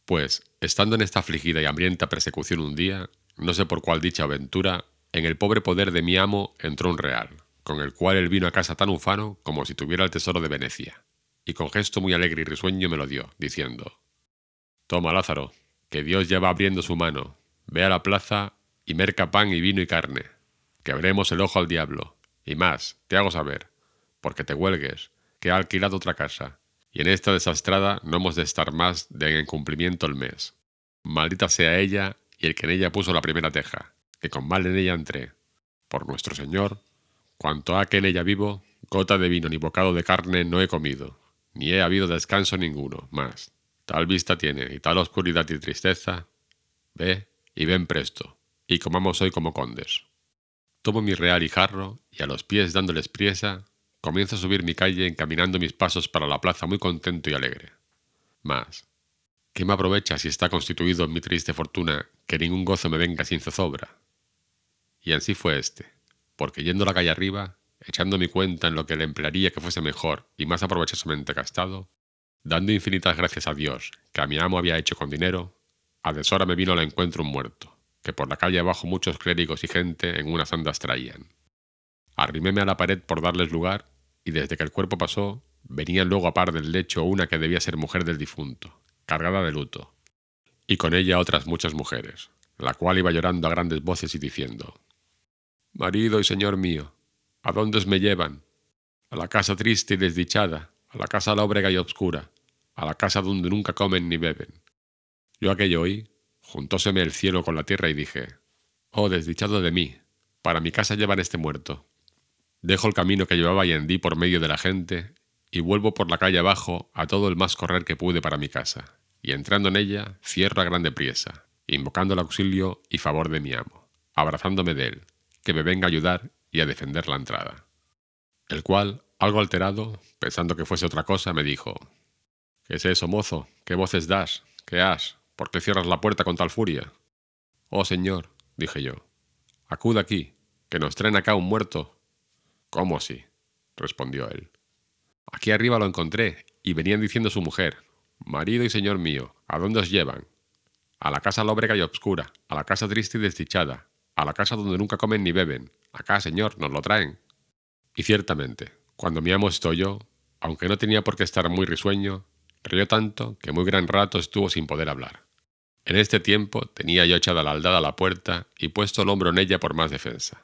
Pues, estando en esta afligida y hambrienta persecución un día, no sé por cuál dicha aventura, en el pobre poder de mi amo entró un real, con el cual él vino a casa tan ufano como si tuviera el tesoro de Venecia, y con gesto muy alegre y risueño me lo dio, diciendo, Toma, Lázaro, que Dios ya va abriendo su mano, ve a la plaza y merca pan y vino y carne, que abremos el ojo al diablo, y más, te hago saber, porque te huelgues, que ha alquilado otra casa, y en esta desastrada no hemos de estar más de en cumplimiento el mes. Maldita sea ella y el que en ella puso la primera teja, que con mal en ella entré. Por nuestro Señor, cuanto a que en ella vivo, gota de vino ni bocado de carne no he comido, ni he habido descanso ninguno, más. Tal vista tiene y tal oscuridad y tristeza. Ve y ven presto, y comamos hoy como condes. Tomo mi real y jarro, y a los pies dándoles priesa, comienzo a subir mi calle encaminando mis pasos para la plaza muy contento y alegre. Mas, ¿qué me aprovecha si está constituido en mi triste fortuna que ningún gozo me venga sin zozobra? Y así fue este, porque yendo la calle arriba, echando mi cuenta en lo que le emplearía que fuese mejor y más aprovechosamente gastado, dando infinitas gracias a Dios que a mi amo había hecho con dinero, a deshora me vino al encuentro un muerto, que por la calle abajo muchos clérigos y gente en unas andas traían. Arriméme a la pared por darles lugar, y desde que el cuerpo pasó, venían luego a par del lecho una que debía ser mujer del difunto, cargada de luto, y con ella otras muchas mujeres, la cual iba llorando a grandes voces y diciendo, Marido y señor mío, ¿a dónde me llevan? A la casa triste y desdichada, a la casa lóbrega y obscura, a la casa donde nunca comen ni beben. Yo aquello oí, juntóseme el cielo con la tierra y dije, Oh desdichado de mí, para mi casa llevan este muerto. Dejo el camino que llevaba y hendí por medio de la gente, y vuelvo por la calle abajo a todo el más correr que pude para mi casa, y entrando en ella, cierro a grande priesa, invocando el auxilio y favor de mi amo, abrazándome de él, que me venga a ayudar y a defender la entrada. El cual, algo alterado, pensando que fuese otra cosa, me dijo, ¿Qué es eso, mozo? ¿Qué voces das? ¿Qué has? ¿Por qué cierras la puerta con tal furia? Oh, señor, dije yo, acude aquí, que nos traen acá un muerto. ¿Cómo así? respondió él. Aquí arriba lo encontré, y venían diciendo su mujer, Marido y señor mío, ¿a dónde os llevan? A la casa lóbrega y obscura, a la casa triste y desdichada, a la casa donde nunca comen ni beben. Acá, señor, nos lo traen. Y ciertamente, cuando mi amo yo, aunque no tenía por qué estar muy risueño, rió tanto que muy gran rato estuvo sin poder hablar. En este tiempo tenía yo echada la aldada a la puerta y puesto el hombro en ella por más defensa.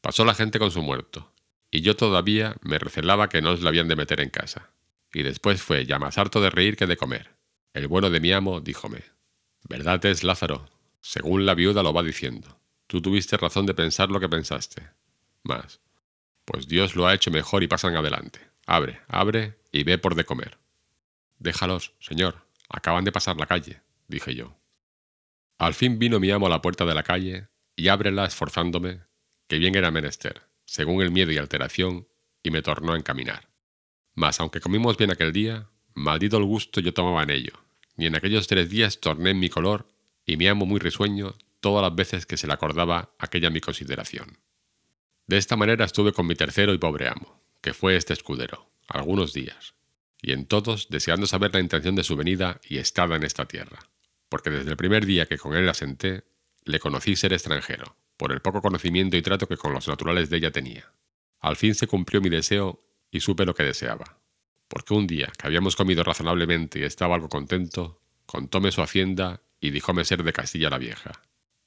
Pasó la gente con su muerto, y yo todavía me recelaba que no os la habían de meter en casa. Y después fue ya más harto de reír que de comer. El bueno de mi amo díjome, Verdad es, Lázaro, según la viuda lo va diciendo. Tú tuviste razón de pensar lo que pensaste. Más. Pues Dios lo ha hecho mejor y pasan adelante. Abre, abre y ve por de comer. Déjalos, señor. Acaban de pasar la calle, dije yo. Al fin vino mi amo a la puerta de la calle y ábrela esforzándome, que bien era menester, según el miedo y alteración, y me tornó a encaminar. Mas aunque comimos bien aquel día, maldito el gusto yo tomaba en ello, ni en aquellos tres días torné en mi color, y mi amo muy risueño todas las veces que se le acordaba aquella mi consideración. De esta manera estuve con mi tercero y pobre amo, que fue este escudero, algunos días, y en todos deseando saber la intención de su venida y estada en esta tierra, porque desde el primer día que con él asenté, le conocí ser extranjero, por el poco conocimiento y trato que con los naturales de ella tenía. Al fin se cumplió mi deseo y supe lo que deseaba, porque un día que habíamos comido razonablemente y estaba algo contento, contóme su hacienda y díjome ser de Castilla la Vieja,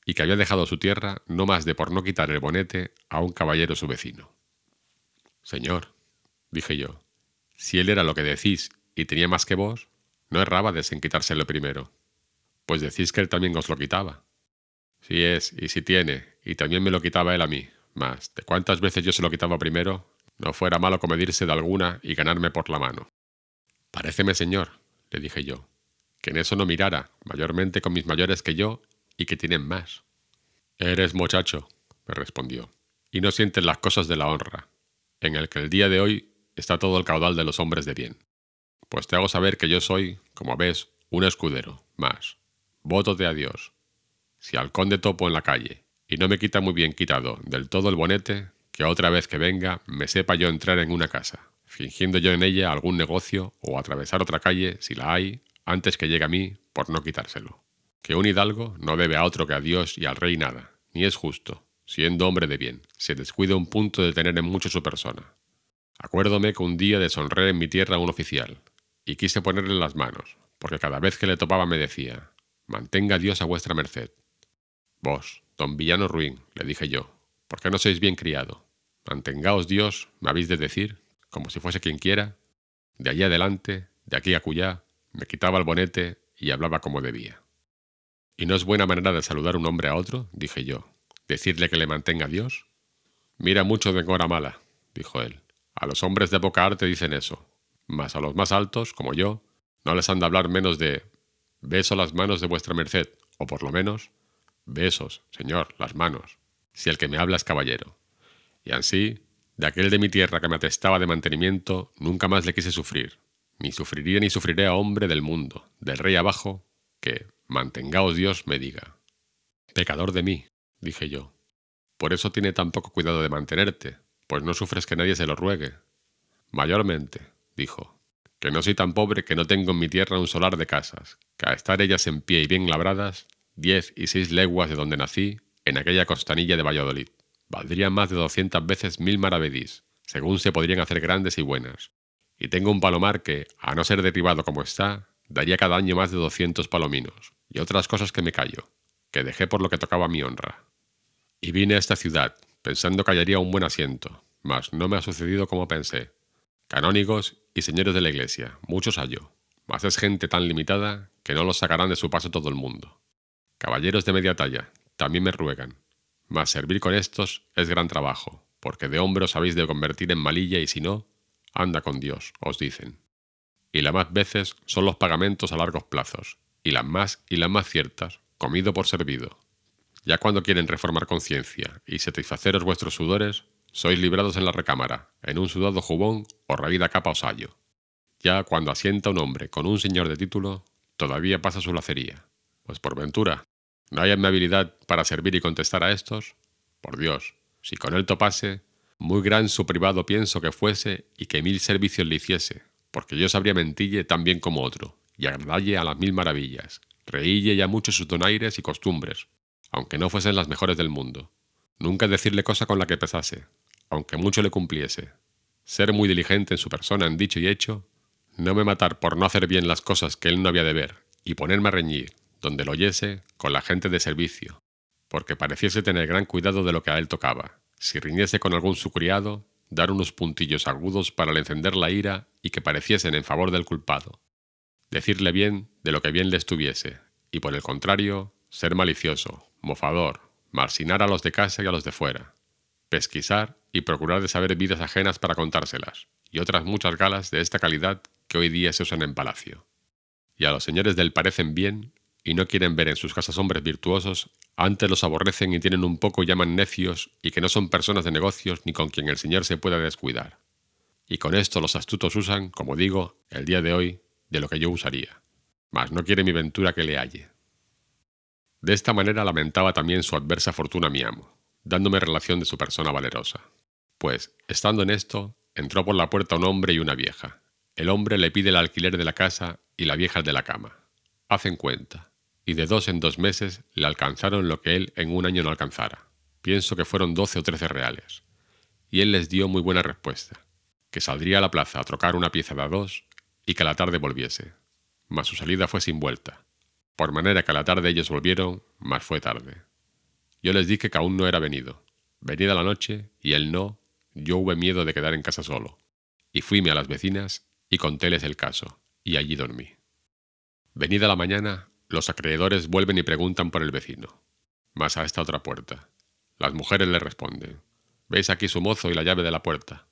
y que había dejado su tierra no más de por no quitar el bonete a un caballero su vecino. Señor, dije yo, si él era lo que decís y tenía más que vos, no errábades en quitárselo primero, pues decís que él también os lo quitaba. Si es, y si tiene, y también me lo quitaba él a mí, mas de cuántas veces yo se lo quitaba primero, no fuera malo comedirse de alguna y ganarme por la mano. Paréceme, señor, le dije yo, que en eso no mirara, mayormente con mis mayores que yo y que tienen más. Eres muchacho, me respondió, y no sientes las cosas de la honra, en el que el día de hoy está todo el caudal de los hombres de bien. Pues te hago saber que yo soy, como ves, un escudero, más. Voto a Dios. Si al conde topo en la calle, y no me quita muy bien quitado del todo el bonete, que otra vez que venga me sepa yo entrar en una casa, fingiendo yo en ella algún negocio o atravesar otra calle, si la hay, antes que llegue a mí, por no quitárselo que un hidalgo no debe a otro que a Dios y al rey nada, ni es justo, siendo hombre de bien, se descuida un punto de tener en mucho su persona. Acuérdome que un día deshonré en mi tierra a un oficial, y quise ponerle las manos, porque cada vez que le topaba me decía, mantenga Dios a vuestra merced. Vos, don Villano Ruin, le dije yo, ¿por qué no sois bien criado? Mantengaos Dios, me habéis de decir, como si fuese quien quiera. De allí adelante, de aquí a cuyá, me quitaba el bonete y hablaba como debía. ¿Y no es buena manera de saludar un hombre a otro? dije yo. ¿Decirle que le mantenga Dios? Mira mucho de hora mala, dijo él. A los hombres de poca arte dicen eso, mas a los más altos, como yo, no les han de hablar menos de beso las manos de vuestra merced, o por lo menos, besos, señor, las manos, si el que me habla es caballero. Y así, de aquel de mi tierra que me atestaba de mantenimiento, nunca más le quise sufrir, ni sufriría ni sufriré a hombre del mundo, del rey abajo, que, mantengaos Dios, me diga. Pecador de mí, dije yo. Por eso tiene tan poco cuidado de mantenerte, pues no sufres que nadie se lo ruegue. Mayormente, dijo, que no soy tan pobre que no tengo en mi tierra un solar de casas, que a estar ellas en pie y bien labradas, diez y seis leguas de donde nací, en aquella costanilla de Valladolid, valdrían más de doscientas veces mil maravedís, según se podrían hacer grandes y buenas. Y tengo un palomar que, a no ser derribado como está, daría cada año más de doscientos palominos, y otras cosas que me callo, que dejé por lo que tocaba mi honra. Y vine a esta ciudad, pensando que hallaría un buen asiento, mas no me ha sucedido como pensé. Canónigos y señores de la iglesia, muchos hallo, mas es gente tan limitada que no los sacarán de su paso todo el mundo. Caballeros de media talla, también me ruegan, mas servir con estos es gran trabajo, porque de hombros habéis de convertir en malilla y si no, anda con Dios, os dicen. Y las más veces son los pagamentos a largos plazos, y las más y las más ciertas, comido por servido, ya cuando quieren reformar conciencia y satisfaceros vuestros sudores, sois librados en la recámara, en un sudado jubón o raída capa o sallo. Ya cuando asienta un hombre con un señor de título, todavía pasa su lacería. Pues por ventura, ¿no hay habilidad para servir y contestar a estos? Por Dios, si con él topase, muy gran su privado pienso que fuese y que mil servicios le hiciese, porque yo sabría mentille tan bien como otro, y agradalle a las mil maravillas, reílle ya mucho sus donaires y costumbres, aunque no fuesen las mejores del mundo. Nunca decirle cosa con la que pesase, aunque mucho le cumpliese. Ser muy diligente en su persona en dicho y hecho, no me matar por no hacer bien las cosas que él no había de ver, y ponerme a reñir, donde lo oyese, con la gente de servicio, porque pareciese tener gran cuidado de lo que a él tocaba. Si riñese con algún su criado, dar unos puntillos agudos para le encender la ira y que pareciesen en favor del culpado. Decirle bien de lo que bien le estuviese, y por el contrario, ser malicioso, mofador, marsinar a los de casa y a los de fuera, pesquisar y procurar de saber vidas ajenas para contárselas, y otras muchas galas de esta calidad que hoy día se usan en palacio. Y a los señores del parecen bien y no quieren ver en sus casas hombres virtuosos, antes los aborrecen y tienen un poco llaman necios y que no son personas de negocios ni con quien el señor se pueda descuidar. Y con esto los astutos usan, como digo, el día de hoy, de lo que yo usaría. Mas no quiere mi ventura que le halle. De esta manera lamentaba también su adversa fortuna mi amo, dándome relación de su persona valerosa. Pues, estando en esto, entró por la puerta un hombre y una vieja. El hombre le pide el alquiler de la casa y la vieja el de la cama. Hacen cuenta, y de dos en dos meses le alcanzaron lo que él en un año no alcanzara. Pienso que fueron doce o trece reales. Y él les dio muy buena respuesta, que saldría a la plaza a trocar una pieza de a dos y que a la tarde volviese. Mas su salida fue sin vuelta, por manera que a la tarde ellos volvieron, mas fue tarde. Yo les dije que aún no era venido. Venida la noche, y él no, yo hube miedo de quedar en casa solo. Y fuime a las vecinas y contéles el caso, y allí dormí. Venida la mañana, los acreedores vuelven y preguntan por el vecino. Mas a esta otra puerta. Las mujeres le responden, ¿veis aquí su mozo y la llave de la puerta?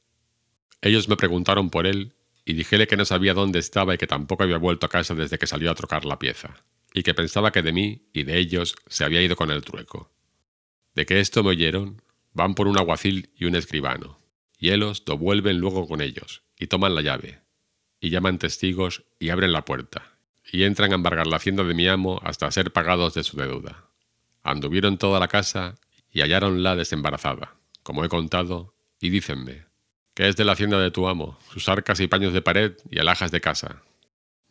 Ellos me preguntaron por él, y dijele que no sabía dónde estaba y que tampoco había vuelto a casa desde que salió a trocar la pieza y que pensaba que de mí y de ellos se había ido con el trueco. De que esto me oyeron, van por un aguacil y un escribano, y ellos lo vuelven luego con ellos, y toman la llave, y llaman testigos y abren la puerta, y entran a embargar la hacienda de mi amo hasta ser pagados de su deuda. Anduvieron toda la casa y hallaronla desembarazada, como he contado, y dícenme, ¿qué es de la hacienda de tu amo, sus arcas y paños de pared y alhajas de casa?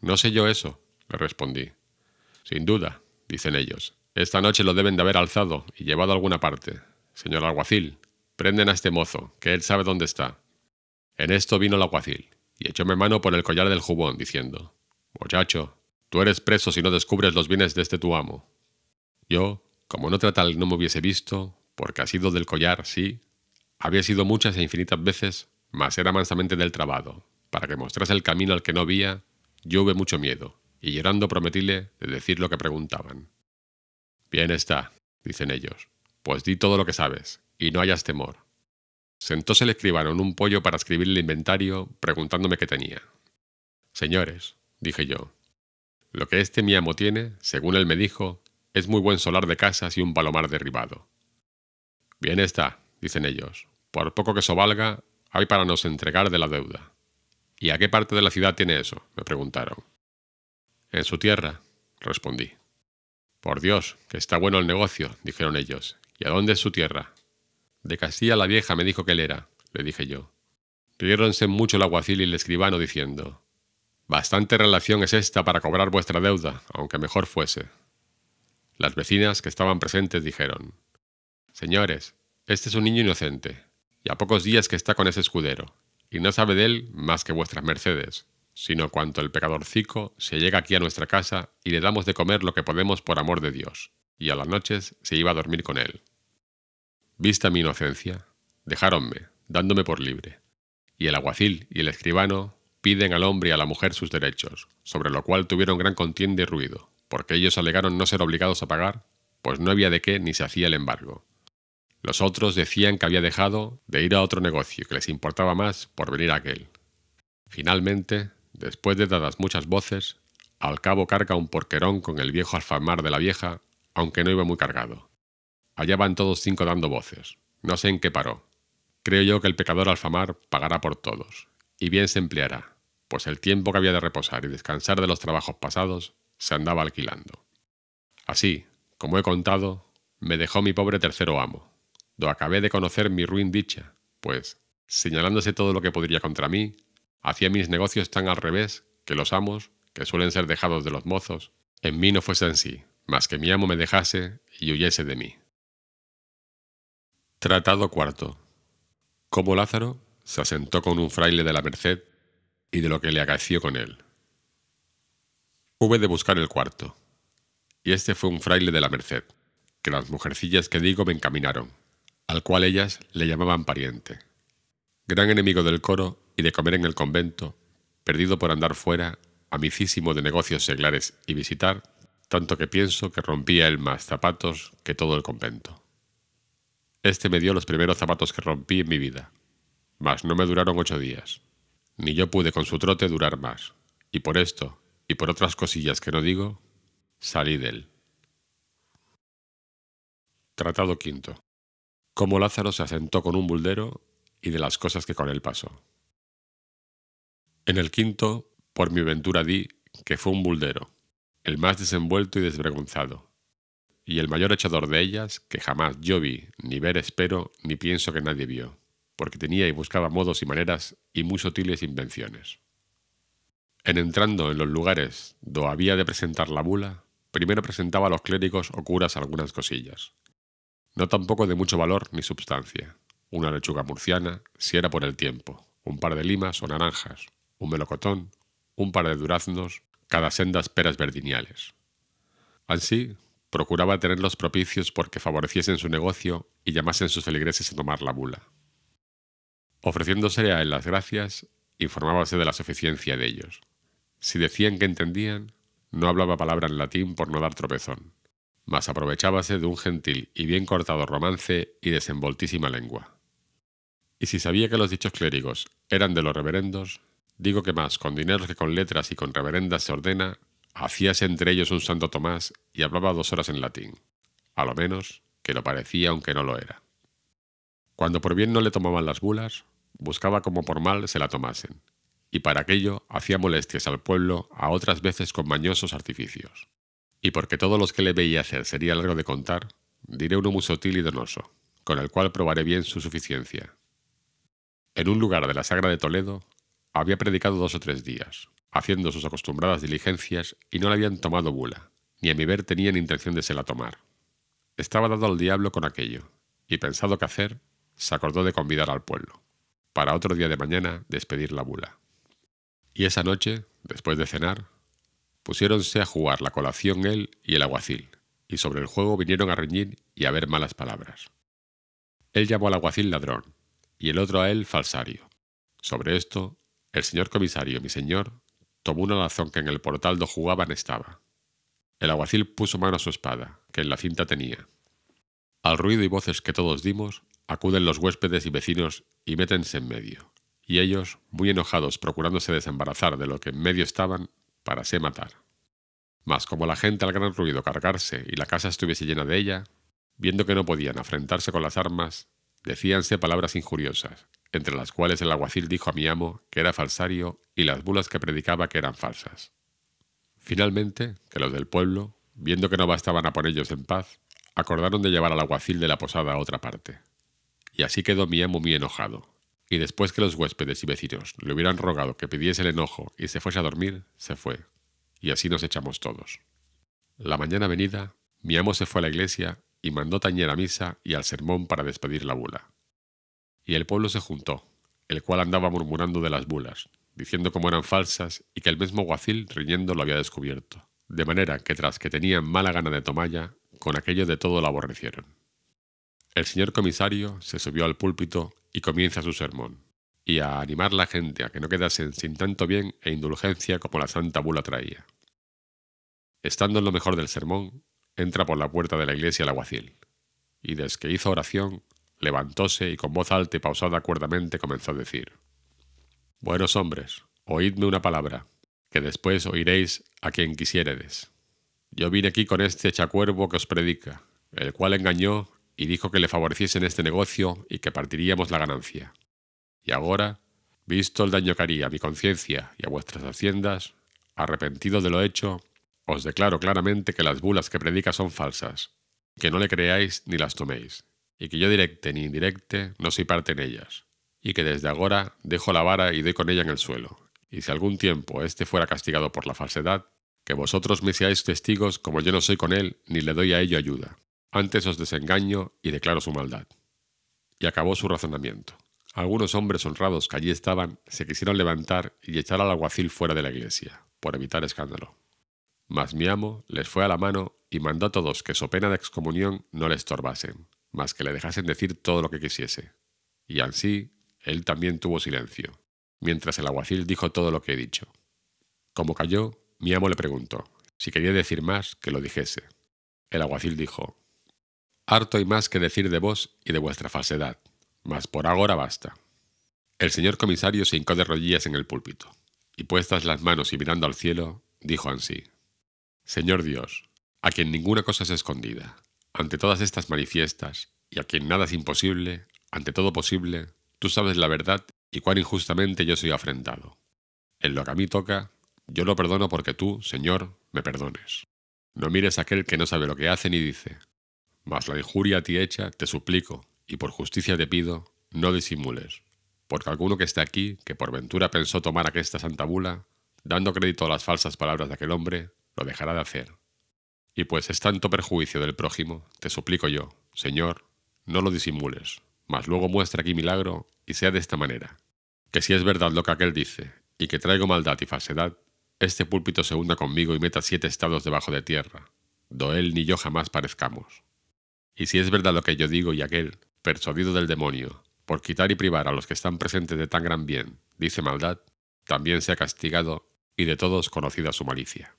No sé yo eso, le respondí. Sin duda, dicen ellos. Esta noche lo deben de haber alzado y llevado a alguna parte. Señor alguacil, prenden a este mozo, que él sabe dónde está. En esto vino el alguacil, y echóme mano por el collar del jubón, diciendo, Muchacho, tú eres preso si no descubres los bienes de este tu amo. Yo, como no tal no me hubiese visto, porque ha sido del collar, sí, había sido muchas e infinitas veces, mas era mansamente del trabado, para que mostrase el camino al que no vía, yo hube mucho miedo, y llorando prometíle de decir lo que preguntaban. Bien está, dicen ellos, pues di todo lo que sabes, y no hayas temor. Sentóse el escribano en un pollo para escribir el inventario, preguntándome qué tenía. Señores, dije yo, lo que este mi amo tiene, según él me dijo, es muy buen solar de casas y un palomar derribado. Bien está, dicen ellos, por poco que eso valga, hay para nos entregar de la deuda. ¿Y a qué parte de la ciudad tiene eso? me preguntaron. En su tierra, respondí. Por Dios, que está bueno el negocio, dijeron ellos. ¿Y a dónde es su tierra? De Castilla la Vieja me dijo que él era, le dije yo. Riéronse mucho el aguacil y el escribano diciendo, Bastante relación es esta para cobrar vuestra deuda, aunque mejor fuese. Las vecinas que estaban presentes dijeron, Señores, este es un niño inocente, y a pocos días que está con ese escudero, y no sabe de él más que vuestras mercedes, sino cuanto el pecadorcico se llega aquí a nuestra casa y le damos de comer lo que podemos por amor de Dios, y a las noches se iba a dormir con él. Vista mi inocencia, dejáronme, dándome por libre, y el aguacil y el escribano piden al hombre y a la mujer sus derechos, sobre lo cual tuvieron gran contienda y ruido, porque ellos alegaron no ser obligados a pagar, pues no había de qué ni se hacía el embargo. Los otros decían que había dejado de ir a otro negocio que les importaba más por venir a aquel. Finalmente, Después de dadas muchas voces, al cabo carga un porquerón con el viejo alfamar de la vieja, aunque no iba muy cargado. Allá van todos cinco dando voces. No sé en qué paró. Creo yo que el pecador alfamar pagará por todos, y bien se empleará, pues el tiempo que había de reposar y descansar de los trabajos pasados se andaba alquilando. Así, como he contado, me dejó mi pobre tercero amo, do acabé de conocer mi ruin dicha, pues, señalándose todo lo que podría contra mí, Hacía mis negocios tan al revés que los amos, que suelen ser dejados de los mozos, en mí no fuesen sí, mas que mi amo me dejase y huyese de mí. Tratado cuarto. Cómo Lázaro se asentó con un fraile de la Merced y de lo que le acaeció con él. Hube de buscar el cuarto, y este fue un fraile de la Merced, que las mujercillas que digo me encaminaron, al cual ellas le llamaban pariente. Gran enemigo del coro y de comer en el convento, perdido por andar fuera, amicísimo de negocios seglares y visitar, tanto que pienso que rompía él más zapatos que todo el convento. Este me dio los primeros zapatos que rompí en mi vida, mas no me duraron ocho días, ni yo pude con su trote durar más, y por esto, y por otras cosillas que no digo, salí de él. Tratado quinto. Cómo Lázaro se asentó con un buldero y de las cosas que con él pasó. En el quinto, por mi ventura di que fue un buldero, el más desenvuelto y desvergonzado, y el mayor echador de ellas que jamás yo vi, ni ver espero, ni pienso que nadie vio, porque tenía y buscaba modos y maneras y muy sutiles invenciones. En entrando en los lugares do había de presentar la bula, primero presentaba a los clérigos o curas algunas cosillas, no tampoco de mucho valor ni substancia, una lechuga murciana, si era por el tiempo, un par de limas o naranjas, un melocotón, un par de duraznos, cada sendas peras verdiniales. Así, procuraba tenerlos propicios porque favoreciesen su negocio y llamasen sus feligreses a tomar la bula. Ofreciéndose a él las gracias, informábase de la suficiencia de ellos. Si decían que entendían, no hablaba palabra en latín por no dar tropezón, mas aprovechábase de un gentil y bien cortado romance y desenvoltísima lengua. Y si sabía que los dichos clérigos eran de los reverendos, Digo que más, con dineros que con letras y con reverendas se ordena, hacíase entre ellos un santo Tomás y hablaba dos horas en latín, a lo menos que lo parecía aunque no lo era. Cuando por bien no le tomaban las bulas, buscaba como por mal se la tomasen, y para aquello hacía molestias al pueblo a otras veces con mañosos artificios. Y porque todos los que le veía hacer sería largo de contar, diré uno muy sutil y donoso, con el cual probaré bien su suficiencia. En un lugar de la Sagra de Toledo había predicado dos o tres días, haciendo sus acostumbradas diligencias y no le habían tomado bula, ni a mi ver tenían intención de se la tomar. Estaba dado al diablo con aquello, y pensado qué hacer, se acordó de convidar al pueblo, para otro día de mañana despedir la bula. Y esa noche, después de cenar, pusiéronse a jugar la colación él y el aguacil, y sobre el juego vinieron a reñir y a ver malas palabras. Él llamó al aguacil ladrón, y el otro a él falsario. Sobre esto, el señor comisario, mi señor, tomó una lazón que en el portal do jugaban estaba. El aguacil puso mano a su espada, que en la cinta tenía. Al ruido y voces que todos dimos, acuden los huéspedes y vecinos y métense en medio, y ellos, muy enojados procurándose desembarazar de lo que en medio estaban, para se matar. Mas como la gente al gran ruido cargarse y la casa estuviese llena de ella, viendo que no podían afrentarse con las armas, decíanse palabras injuriosas, entre las cuales el alguacil dijo a mi amo que era falsario y las bulas que predicaba que eran falsas. Finalmente, que los del pueblo, viendo que no bastaban a ellos en paz, acordaron de llevar al alguacil de la posada a otra parte. Y así quedó mi amo muy enojado, y después que los huéspedes y vecinos le hubieran rogado que pidiese el enojo y se fuese a dormir, se fue, y así nos echamos todos. La mañana venida, mi amo se fue a la iglesia y mandó tañer a misa y al sermón para despedir la bula. Y el pueblo se juntó, el cual andaba murmurando de las bulas, diciendo cómo eran falsas y que el mismo guacil riñendo lo había descubierto, de manera que tras que tenían mala gana de tomalla, con aquello de todo lo aborrecieron. El señor comisario se subió al púlpito y comienza su sermón, y a animar la gente a que no quedasen sin tanto bien e indulgencia como la santa bula traía. Estando en lo mejor del sermón, entra por la puerta de la iglesia el aguacil, y desde que hizo oración, levantóse y con voz alta y pausada cuerdamente comenzó a decir, Buenos hombres, oídme una palabra, que después oiréis a quien quisiéredes. Yo vine aquí con este chacuervo que os predica, el cual engañó y dijo que le favoreciese en este negocio y que partiríamos la ganancia. Y ahora, visto el daño que haría a mi conciencia y a vuestras haciendas, arrepentido de lo hecho, os declaro claramente que las bulas que predica son falsas, que no le creáis ni las toméis, y que yo directe ni indirecte no soy parte en ellas, y que desde ahora dejo la vara y doy con ella en el suelo, y si algún tiempo éste fuera castigado por la falsedad, que vosotros me seáis testigos como yo no soy con él ni le doy a ello ayuda. Antes os desengaño y declaro su maldad. Y acabó su razonamiento. Algunos hombres honrados que allí estaban se quisieron levantar y echar al alguacil fuera de la iglesia, por evitar escándalo. Mas mi amo les fue a la mano y mandó a todos que so pena de excomunión no le estorbasen, mas que le dejasen decir todo lo que quisiese. Y así él también tuvo silencio, mientras el aguacil dijo todo lo que he dicho. Como cayó, mi amo le preguntó si quería decir más que lo dijese. El aguacil dijo, Harto hay más que decir de vos y de vuestra falsedad, mas por ahora basta. El señor comisario se hincó de rodillas en el púlpito, y puestas las manos y mirando al cielo, dijo ansí, Señor Dios, a quien ninguna cosa es escondida, ante todas estas manifiestas, y a quien nada es imposible, ante todo posible, tú sabes la verdad y cuán injustamente yo soy afrentado. En lo que a mí toca, yo lo perdono porque tú, Señor, me perdones. No mires aquel que no sabe lo que hace ni dice. Mas la injuria a ti hecha, te suplico, y por justicia te pido, no disimules, porque alguno que esté aquí, que por ventura pensó tomar aquesta santa bula, dando crédito a las falsas palabras de aquel hombre, lo dejará de hacer. Y pues es tanto perjuicio del prójimo, te suplico yo, Señor, no lo disimules, mas luego muestra aquí milagro y sea de esta manera, que si es verdad lo que aquel dice, y que traigo maldad y falsedad, este púlpito se hunda conmigo y meta siete estados debajo de tierra, do él ni yo jamás parezcamos. Y si es verdad lo que yo digo y aquel, persuadido del demonio, por quitar y privar a los que están presentes de tan gran bien, dice maldad, también sea castigado y de todos conocida su malicia.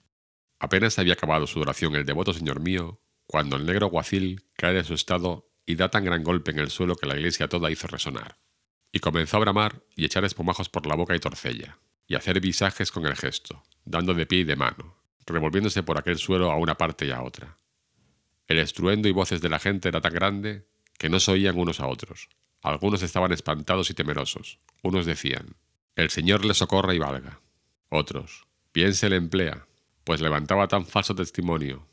Apenas había acabado su oración el devoto señor mío, cuando el negro guacil cae de su estado y da tan gran golpe en el suelo que la iglesia toda hizo resonar. Y comenzó a bramar y echar espumajos por la boca y torcella, y hacer visajes con el gesto, dando de pie y de mano, revolviéndose por aquel suelo a una parte y a otra. El estruendo y voces de la gente era tan grande que no se oían unos a otros. Algunos estaban espantados y temerosos. Unos decían, El Señor le socorra y valga. Otros, bien se le emplea, pues levantaba tan falso testimonio.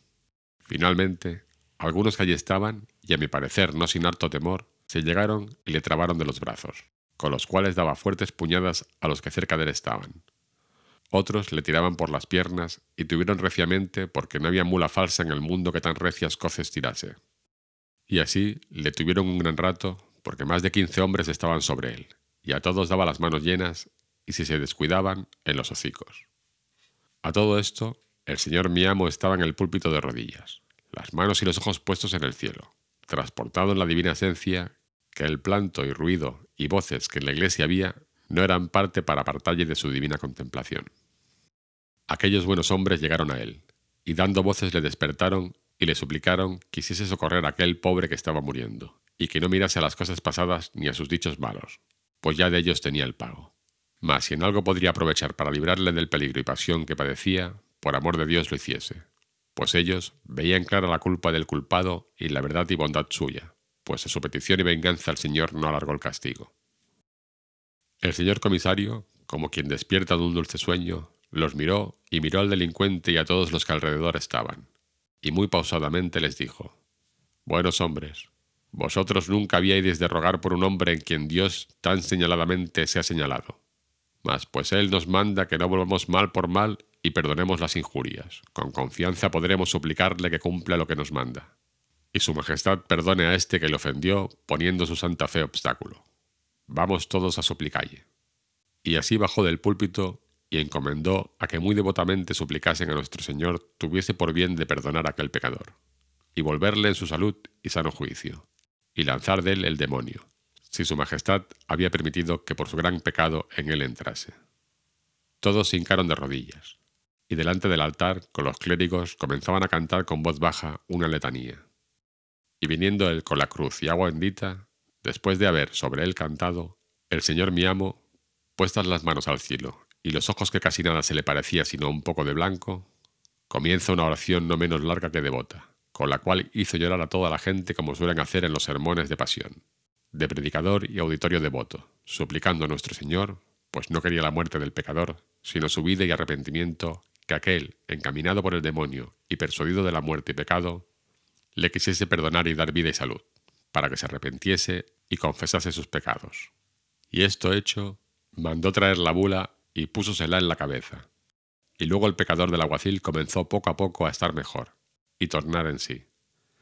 Finalmente, algunos que allí estaban, y a mi parecer no sin harto temor, se llegaron y le trabaron de los brazos, con los cuales daba fuertes puñadas a los que cerca de él estaban. Otros le tiraban por las piernas y tuvieron reciamente porque no había mula falsa en el mundo que tan recias coces tirase. Y así le tuvieron un gran rato, porque más de quince hombres estaban sobre él, y a todos daba las manos llenas, y si se descuidaban, en los hocicos. A todo esto, el señor mi amo estaba en el púlpito de rodillas, las manos y los ojos puestos en el cielo, transportado en la divina esencia que el planto y ruido y voces que en la iglesia había no eran parte para apartalle de su divina contemplación. Aquellos buenos hombres llegaron a él, y dando voces le despertaron y le suplicaron quisiese socorrer a aquel pobre que estaba muriendo, y que no mirase a las cosas pasadas ni a sus dichos malos, pues ya de ellos tenía el pago. Mas si en algo podría aprovechar para librarle del peligro y pasión que padecía, por amor de Dios lo hiciese, pues ellos veían clara la culpa del culpado y la verdad y bondad suya, pues a su petición y venganza el Señor no alargó el castigo. El señor comisario, como quien despierta de un dulce sueño, los miró y miró al delincuente y a todos los que alrededor estaban, y muy pausadamente les dijo, Buenos hombres, vosotros nunca habíais de rogar por un hombre en quien Dios tan señaladamente se ha señalado. Mas pues Él nos manda que no volvamos mal por mal y perdonemos las injurias. Con confianza podremos suplicarle que cumpla lo que nos manda y su majestad perdone a este que le ofendió poniendo su santa fe obstáculo. Vamos todos a suplicalle. Y así bajó del púlpito y encomendó a que muy devotamente suplicasen a nuestro Señor tuviese por bien de perdonar a aquel pecador, y volverle en su salud y sano juicio, y lanzar de él el demonio, si su majestad había permitido que por su gran pecado en él entrase. Todos se hincaron de rodillas, y delante del altar, con los clérigos, comenzaban a cantar con voz baja una letanía y viniendo él con la cruz y agua bendita, después de haber sobre él cantado, el Señor mi amo, puestas las manos al cielo y los ojos que casi nada se le parecía sino un poco de blanco, comienza una oración no menos larga que devota, con la cual hizo llorar a toda la gente como suelen hacer en los sermones de pasión, de predicador y auditorio devoto, suplicando a nuestro Señor, pues no quería la muerte del pecador, sino su vida y arrepentimiento, que aquel, encaminado por el demonio y persuadido de la muerte y pecado, le quisiese perdonar y dar vida y salud, para que se arrepentiese y confesase sus pecados. Y esto hecho, mandó traer la bula y púsosela en la cabeza. Y luego el pecador del alguacil comenzó poco a poco a estar mejor, y tornar en sí.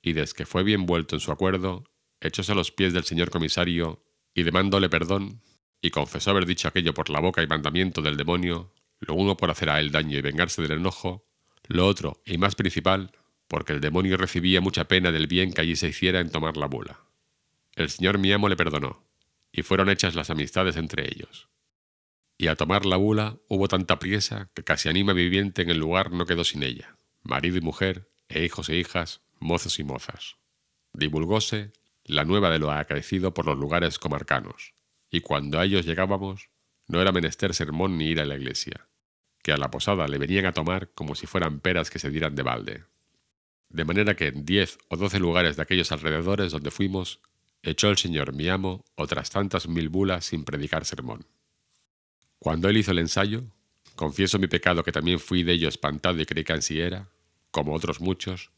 Y desde que fue bien vuelto en su acuerdo, echóse a los pies del señor comisario, y demándole perdón, y confesó haber dicho aquello por la boca y mandamiento del demonio, lo uno por hacer a él daño y vengarse del enojo, lo otro, y más principal, porque el demonio recibía mucha pena del bien que allí se hiciera en tomar la bula. El señor mi amo le perdonó, y fueron hechas las amistades entre ellos. Y a tomar la bula hubo tanta priesa que casi anima viviente en el lugar no quedó sin ella, marido y mujer, e hijos e hijas, mozos y mozas. Divulgóse la nueva de lo acaecido por los lugares comarcanos, y cuando a ellos llegábamos, no era menester sermón ni ir a la iglesia, que a la posada le venían a tomar como si fueran peras que se dieran de balde de manera que en diez o doce lugares de aquellos alrededores donde fuimos, echó el señor mi amo otras tantas mil bulas sin predicar sermón. Cuando él hizo el ensayo, confieso mi pecado que también fui de ello espantado y creí que ansí era, como otros muchos,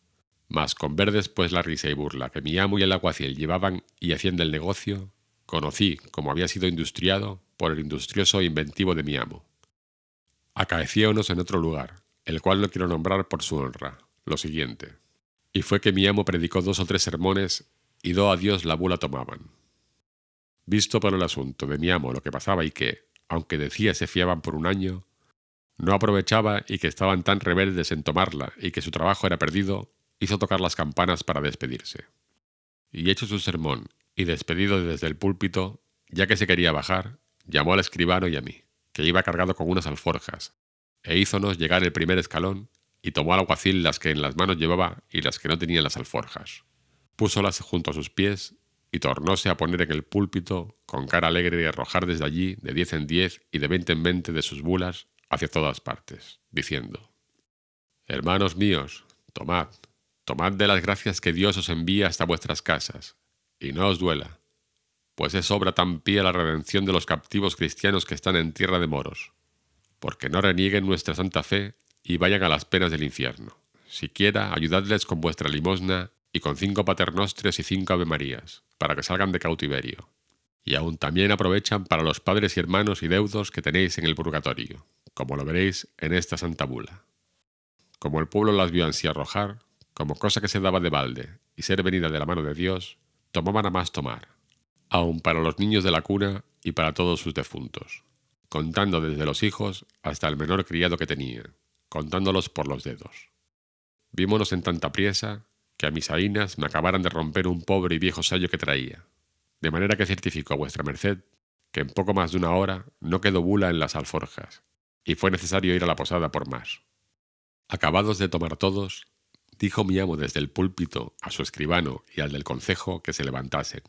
mas con ver después la risa y burla que mi amo y el aguaciel llevaban y hacían del negocio, conocí como había sido industriado por el industrioso e inventivo de mi amo. Acaeciónos en otro lugar, el cual no quiero nombrar por su honra, lo siguiente y fue que mi amo predicó dos o tres sermones y do a Dios la bula tomaban. Visto por el asunto de mi amo lo que pasaba y que, aunque decía se fiaban por un año, no aprovechaba y que estaban tan rebeldes en tomarla y que su trabajo era perdido, hizo tocar las campanas para despedirse. Y hecho su sermón y despedido desde el púlpito, ya que se quería bajar, llamó al escribano y a mí, que iba cargado con unas alforjas, e hízonos llegar el primer escalón y tomó al alguacil las que en las manos llevaba y las que no tenían las alforjas. Púsolas junto a sus pies y tornóse a poner en el púlpito con cara alegre y arrojar desde allí de diez en diez y de veinte en veinte de sus bulas hacia todas partes, diciendo Hermanos míos, tomad, tomad de las gracias que Dios os envía hasta vuestras casas, y no os duela, pues es obra tan pía la redención de los captivos cristianos que están en tierra de moros, porque no renieguen nuestra santa fe y vayan a las penas del infierno. Siquiera ayudadles con vuestra limosna y con cinco paternostres y cinco avemarías, para que salgan de cautiverio. Y aún también aprovechan para los padres y hermanos y deudos que tenéis en el purgatorio, como lo veréis en esta santa bula. Como el pueblo las vio ansí arrojar, como cosa que se daba de balde y ser venida de la mano de Dios, tomaban a más tomar, aun para los niños de la cuna y para todos sus defuntos, contando desde los hijos hasta el menor criado que tenía, contándolos por los dedos. Vímonos en tanta priesa que a mis ainas me acabaran de romper un pobre y viejo sello que traía, de manera que certifico a vuestra merced que en poco más de una hora no quedó bula en las alforjas, y fue necesario ir a la posada por más. Acabados de tomar todos, dijo mi amo desde el púlpito a su escribano y al del concejo que se levantasen,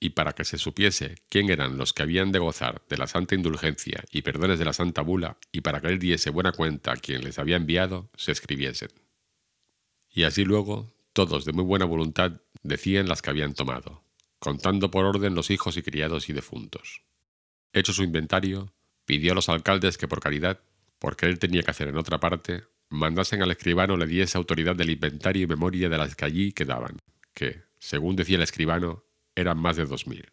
y para que se supiese quién eran los que habían de gozar de la santa indulgencia y perdones de la santa bula, y para que él diese buena cuenta a quien les había enviado, se escribiesen. Y así luego, todos de muy buena voluntad decían las que habían tomado, contando por orden los hijos y criados y defuntos. Hecho su inventario, pidió a los alcaldes que por caridad, porque él tenía que hacer en otra parte, mandasen al escribano le diese autoridad del inventario y memoria de las que allí quedaban, que, según decía el escribano, eran más de dos mil.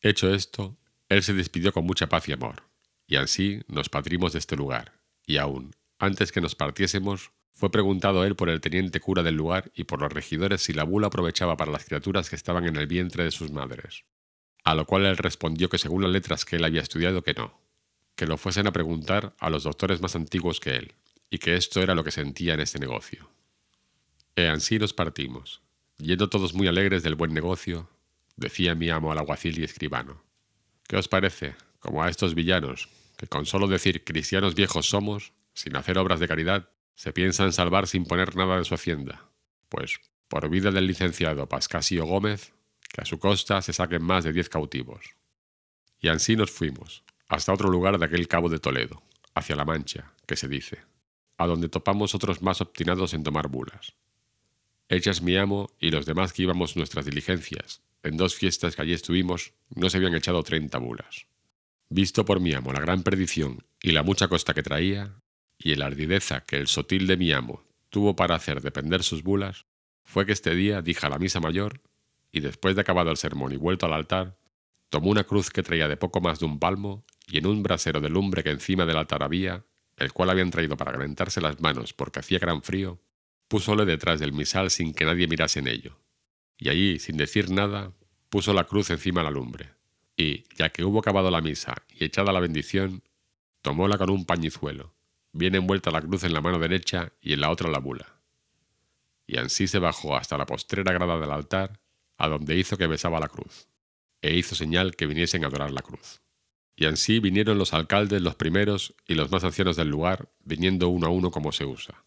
Hecho esto, él se despidió con mucha paz y amor, y así nos patrimos de este lugar, y aún, antes que nos partiésemos, fue preguntado él por el teniente cura del lugar y por los regidores si la bula aprovechaba para las criaturas que estaban en el vientre de sus madres, a lo cual él respondió que según las letras que él había estudiado que no, que lo fuesen a preguntar a los doctores más antiguos que él, y que esto era lo que sentía en este negocio. E así nos partimos, yendo todos muy alegres del buen negocio, decía mi amo al alguacil y escribano. ¿Qué os parece, como a estos villanos, que con solo decir cristianos viejos somos, sin hacer obras de caridad, se piensan salvar sin poner nada de su hacienda? Pues, por vida del licenciado Pascasio Gómez, que a su costa se saquen más de diez cautivos. Y así nos fuimos, hasta otro lugar de aquel cabo de Toledo, hacia La Mancha, que se dice a donde topamos otros más obstinados en tomar bulas. Hechas mi amo y los demás que íbamos nuestras diligencias, en dos fiestas que allí estuvimos, no se habían echado treinta bulas. Visto por mi amo la gran perdición y la mucha costa que traía, y el ardideza que el sotil de mi amo tuvo para hacer depender sus bulas, fue que este día dije a la misa mayor, y después de acabado el sermón y vuelto al altar, tomó una cruz que traía de poco más de un palmo, y en un brasero de lumbre que encima del altar había, el cual habían traído para calentarse las manos porque hacía gran frío, púsole detrás del misal sin que nadie mirase en ello. Y allí, sin decir nada, puso la cruz encima de la lumbre. Y, ya que hubo acabado la misa y echada la bendición, tomóla con un pañizuelo, bien envuelta la cruz en la mano derecha y en la otra la bula. Y así se bajó hasta la postrera grada del altar, a donde hizo que besaba la cruz, e hizo señal que viniesen a adorar la cruz. Y así vinieron los alcaldes los primeros y los más ancianos del lugar, viniendo uno a uno como se usa.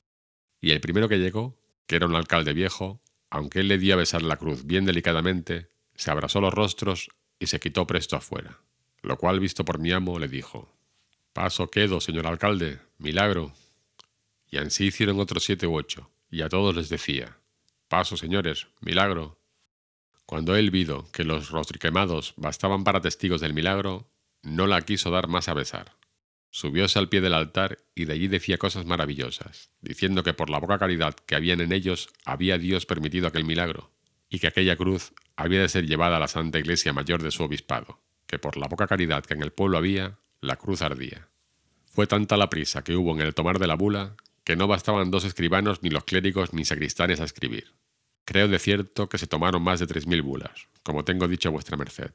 Y el primero que llegó, que era un alcalde viejo, aunque él le dio a besar la cruz bien delicadamente, se abrazó los rostros y se quitó presto afuera, lo cual visto por mi amo le dijo, Paso quedo, señor alcalde, milagro. Y así hicieron otros siete u ocho, y a todos les decía, Paso, señores, milagro. Cuando él vido que los rostriquemados bastaban para testigos del milagro, no la quiso dar más a besar. Subióse al pie del altar y de allí decía cosas maravillosas, diciendo que por la poca caridad que habían en ellos había Dios permitido aquel milagro, y que aquella cruz había de ser llevada a la Santa Iglesia Mayor de su obispado, que por la poca caridad que en el pueblo había, la cruz ardía. Fue tanta la prisa que hubo en el tomar de la bula, que no bastaban dos escribanos, ni los clérigos, ni sacristanes a escribir. Creo de cierto que se tomaron más de tres mil bulas, como tengo dicho a vuestra merced.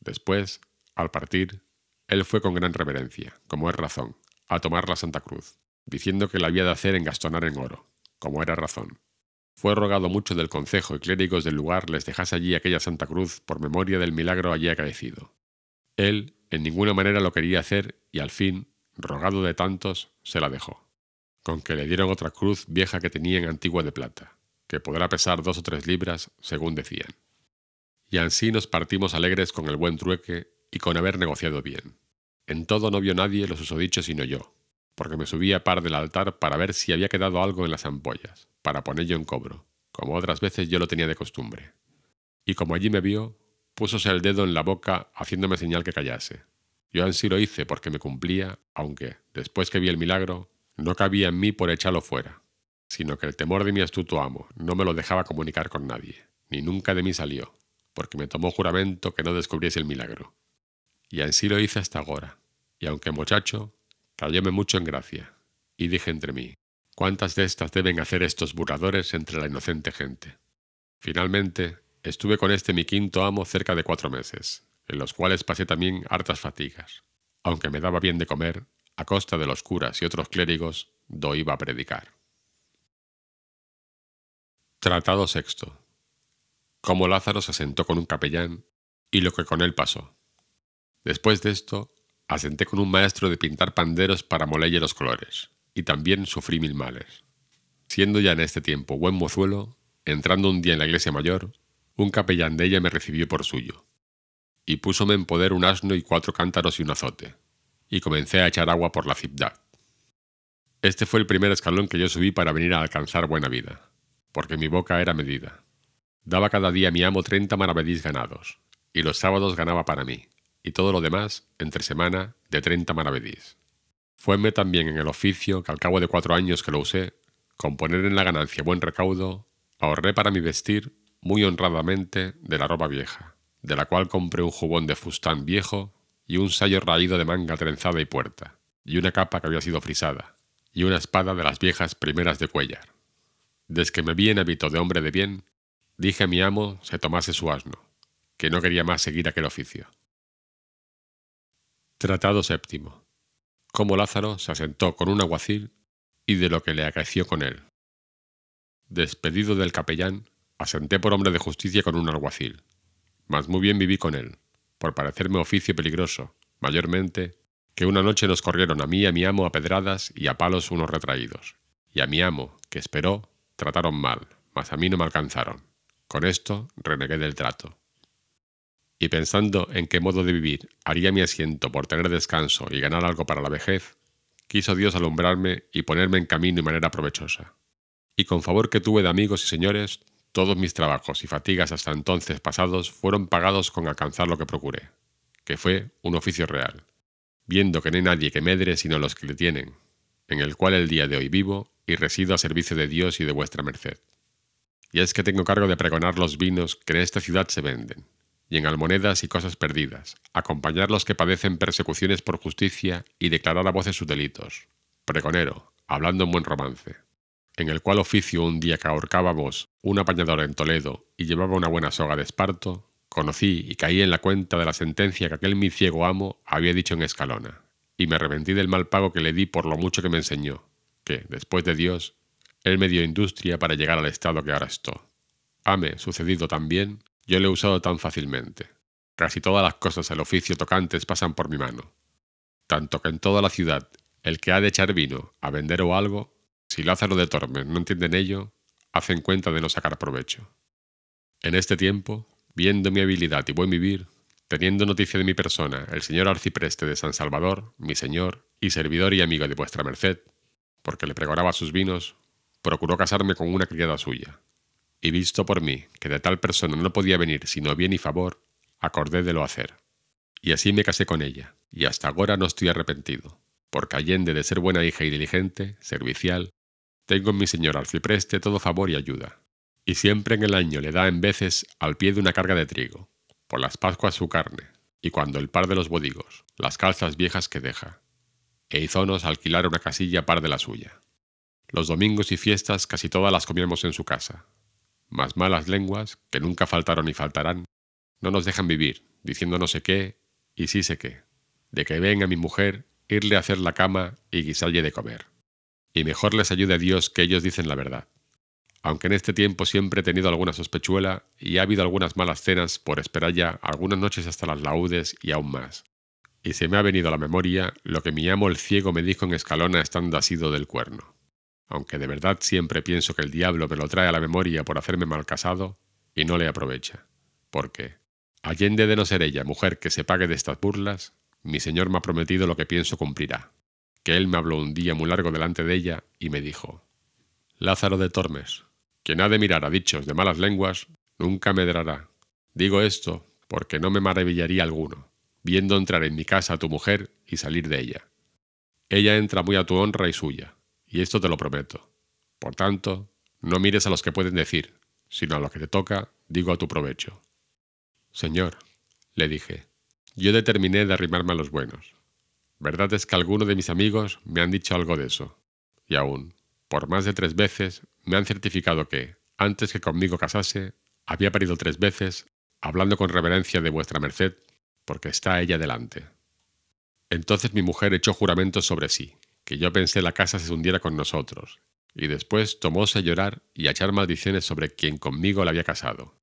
Después, al partir, él fue con gran reverencia, como es razón, a tomar la Santa Cruz, diciendo que la había de hacer en gastonar en oro, como era razón. Fue rogado mucho del concejo y clérigos del lugar les dejase allí aquella Santa Cruz por memoria del milagro allí acaecido. Él en ninguna manera lo quería hacer y al fin, rogado de tantos, se la dejó, con que le dieron otra cruz vieja que tenían antigua de plata, que podrá pesar dos o tres libras, según decían. Y así nos partimos alegres con el buen trueque y con haber negociado bien. En todo no vio nadie lo susodicho sino yo, porque me subí a par del altar para ver si había quedado algo en las ampollas, para ponerlo en cobro, como otras veces yo lo tenía de costumbre. Y como allí me vio, púsose el dedo en la boca haciéndome señal que callase. Yo ansí lo hice porque me cumplía, aunque, después que vi el milagro, no cabía en mí por echarlo fuera, sino que el temor de mi astuto amo no me lo dejaba comunicar con nadie, ni nunca de mí salió, porque me tomó juramento que no descubriese el milagro. Y así lo hice hasta ahora, y aunque muchacho, cayóme mucho en gracia, y dije entre mí, ¿Cuántas de estas deben hacer estos burladores entre la inocente gente? Finalmente, estuve con este mi quinto amo cerca de cuatro meses, en los cuales pasé también hartas fatigas, aunque me daba bien de comer, a costa de los curas y otros clérigos, do iba a predicar. Tratado sexto. Cómo Lázaro se asentó con un capellán y lo que con él pasó. Después de esto, asenté con un maestro de pintar panderos para molelle los colores, y también sufrí mil males. Siendo ya en este tiempo buen mozuelo, entrando un día en la iglesia mayor, un capellán de ella me recibió por suyo, y púsome en poder un asno y cuatro cántaros y un azote, y comencé a echar agua por la ciudad. Este fue el primer escalón que yo subí para venir a alcanzar buena vida, porque mi boca era medida. Daba cada día a mi amo treinta maravedís ganados, y los sábados ganaba para mí, y todo lo demás, entre semana, de treinta maravedís. Fueme también en el oficio que al cabo de cuatro años que lo usé, con poner en la ganancia buen recaudo, ahorré para mi vestir, muy honradamente, de la ropa vieja, de la cual compré un jubón de fustán viejo y un sayo raído de manga trenzada y puerta, y una capa que había sido frisada, y una espada de las viejas primeras de Cuellar. Desde que me vi en hábito de hombre de bien, dije a mi amo se tomase su asno, que no quería más seguir aquel oficio. Tratado séptimo cómo Lázaro se asentó con un aguacil y de lo que le acaeció con él. Despedido del capellán, asenté por hombre de justicia con un alguacil, mas muy bien viví con él, por parecerme oficio peligroso, mayormente, que una noche nos corrieron a mí y a mi amo a pedradas y a palos unos retraídos, y a mi amo, que esperó, trataron mal, mas a mí no me alcanzaron. Con esto renegué del trato y pensando en qué modo de vivir haría mi asiento por tener descanso y ganar algo para la vejez, quiso Dios alumbrarme y ponerme en camino y manera provechosa. Y con favor que tuve de amigos y señores, todos mis trabajos y fatigas hasta entonces pasados fueron pagados con alcanzar lo que procuré, que fue un oficio real, viendo que no hay nadie que medre sino los que le tienen, en el cual el día de hoy vivo y resido a servicio de Dios y de vuestra merced. Y es que tengo cargo de pregonar los vinos que en esta ciudad se venden, y en almonedas y cosas perdidas, acompañar los que padecen persecuciones por justicia y declarar a voces sus delitos. Pregonero, hablando en buen romance, en el cual oficio un día que ahorcábamos un apañador en Toledo y llevaba una buena soga de esparto, conocí y caí en la cuenta de la sentencia que aquel mi ciego amo había dicho en Escalona, y me arrepentí del mal pago que le di por lo mucho que me enseñó, que, después de Dios, él me dio industria para llegar al estado que ahora estoy. Hame sucedido también yo le he usado tan fácilmente. Casi todas las cosas del oficio tocantes pasan por mi mano. Tanto que en toda la ciudad, el que ha de echar vino a vender o algo, si Lázaro de Tormes no entiende en ello, hacen cuenta de no sacar provecho. En este tiempo, viendo mi habilidad y buen vivir, teniendo noticia de mi persona el señor arcipreste de San Salvador, mi señor, y servidor y amigo de vuestra merced, porque le pregonaba sus vinos, procuró casarme con una criada suya, y visto por mí que de tal persona no podía venir sino bien y favor, acordé de lo hacer. Y así me casé con ella, y hasta ahora no estoy arrepentido, porque allende de ser buena hija y diligente, servicial, tengo en mi señor arcipreste todo favor y ayuda, y siempre en el año le da en veces al pie de una carga de trigo, por las Pascuas su carne, y cuando el par de los bodigos, las calzas viejas que deja, e hizónos alquilar una casilla par de la suya. Los domingos y fiestas casi todas las comíamos en su casa, mas malas lenguas, que nunca faltaron ni faltarán, no nos dejan vivir, diciendo no sé qué y sí sé qué, de que ven a mi mujer irle a hacer la cama y guisalle de comer. Y mejor les ayude Dios que ellos dicen la verdad. Aunque en este tiempo siempre he tenido alguna sospechuela y ha habido algunas malas cenas por esperar ya algunas noches hasta las laudes y aún más. Y se me ha venido a la memoria lo que mi amo el ciego me dijo en Escalona estando asido del cuerno aunque de verdad siempre pienso que el diablo me lo trae a la memoria por hacerme mal casado, y no le aprovecha. Porque, allende de no ser ella mujer que se pague de estas burlas, mi señor me ha prometido lo que pienso cumplirá. Que él me habló un día muy largo delante de ella y me dijo, Lázaro de Tormes, quien ha de mirar a dichos de malas lenguas, nunca medrará. Digo esto porque no me maravillaría alguno, viendo entrar en mi casa a tu mujer y salir de ella. Ella entra muy a tu honra y suya, y esto te lo prometo. Por tanto, no mires a los que pueden decir, sino a lo que te toca, digo a tu provecho. Señor, le dije, yo determiné de arrimarme a los buenos. Verdad es que algunos de mis amigos me han dicho algo de eso, y aún, por más de tres veces, me han certificado que, antes que conmigo casase, había parido tres veces, hablando con reverencia de vuestra merced, porque está ella delante. Entonces mi mujer echó juramentos sobre sí, que yo pensé la casa se hundiera con nosotros, y después tomóse a llorar y a echar maldiciones sobre quien conmigo la había casado,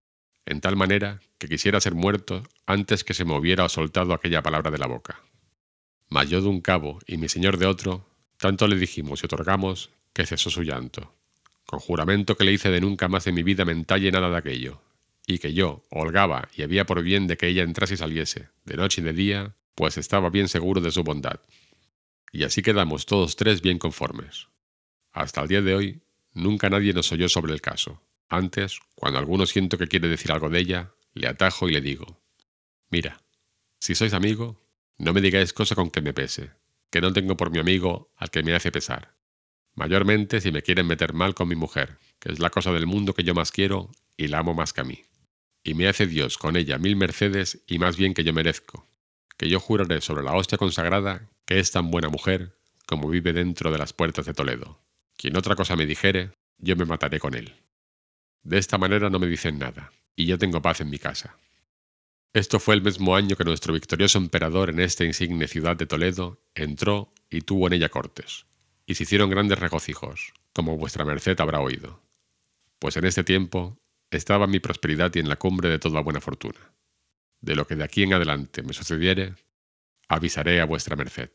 en tal manera que quisiera ser muerto antes que se me hubiera soltado aquella palabra de la boca. Mas yo de un cabo y mi señor de otro, tanto le dijimos y otorgamos que cesó su llanto, con juramento que le hice de nunca más en mi vida mentalle nada de aquello, y que yo holgaba y había por bien de que ella entrase y saliese, de noche y de día, pues estaba bien seguro de su bondad. Y así quedamos todos tres bien conformes. Hasta el día de hoy, nunca nadie nos oyó sobre el caso. Antes, cuando alguno siento que quiere decir algo de ella, le atajo y le digo, mira, si sois amigo, no me digáis cosa con que me pese, que no tengo por mi amigo al que me hace pesar. Mayormente si me quieren meter mal con mi mujer, que es la cosa del mundo que yo más quiero y la amo más que a mí. Y me hace Dios con ella mil mercedes y más bien que yo merezco, que yo juraré sobre la hostia consagrada que es tan buena mujer como vive dentro de las puertas de Toledo. Quien otra cosa me dijere, yo me mataré con él. De esta manera no me dicen nada, y yo tengo paz en mi casa. Esto fue el mismo año que nuestro victorioso emperador en esta insigne ciudad de Toledo entró y tuvo en ella cortes, y se hicieron grandes regocijos, como vuestra merced habrá oído. Pues en este tiempo estaba mi prosperidad y en la cumbre de toda buena fortuna. De lo que de aquí en adelante me sucediere, avisaré a vuestra merced.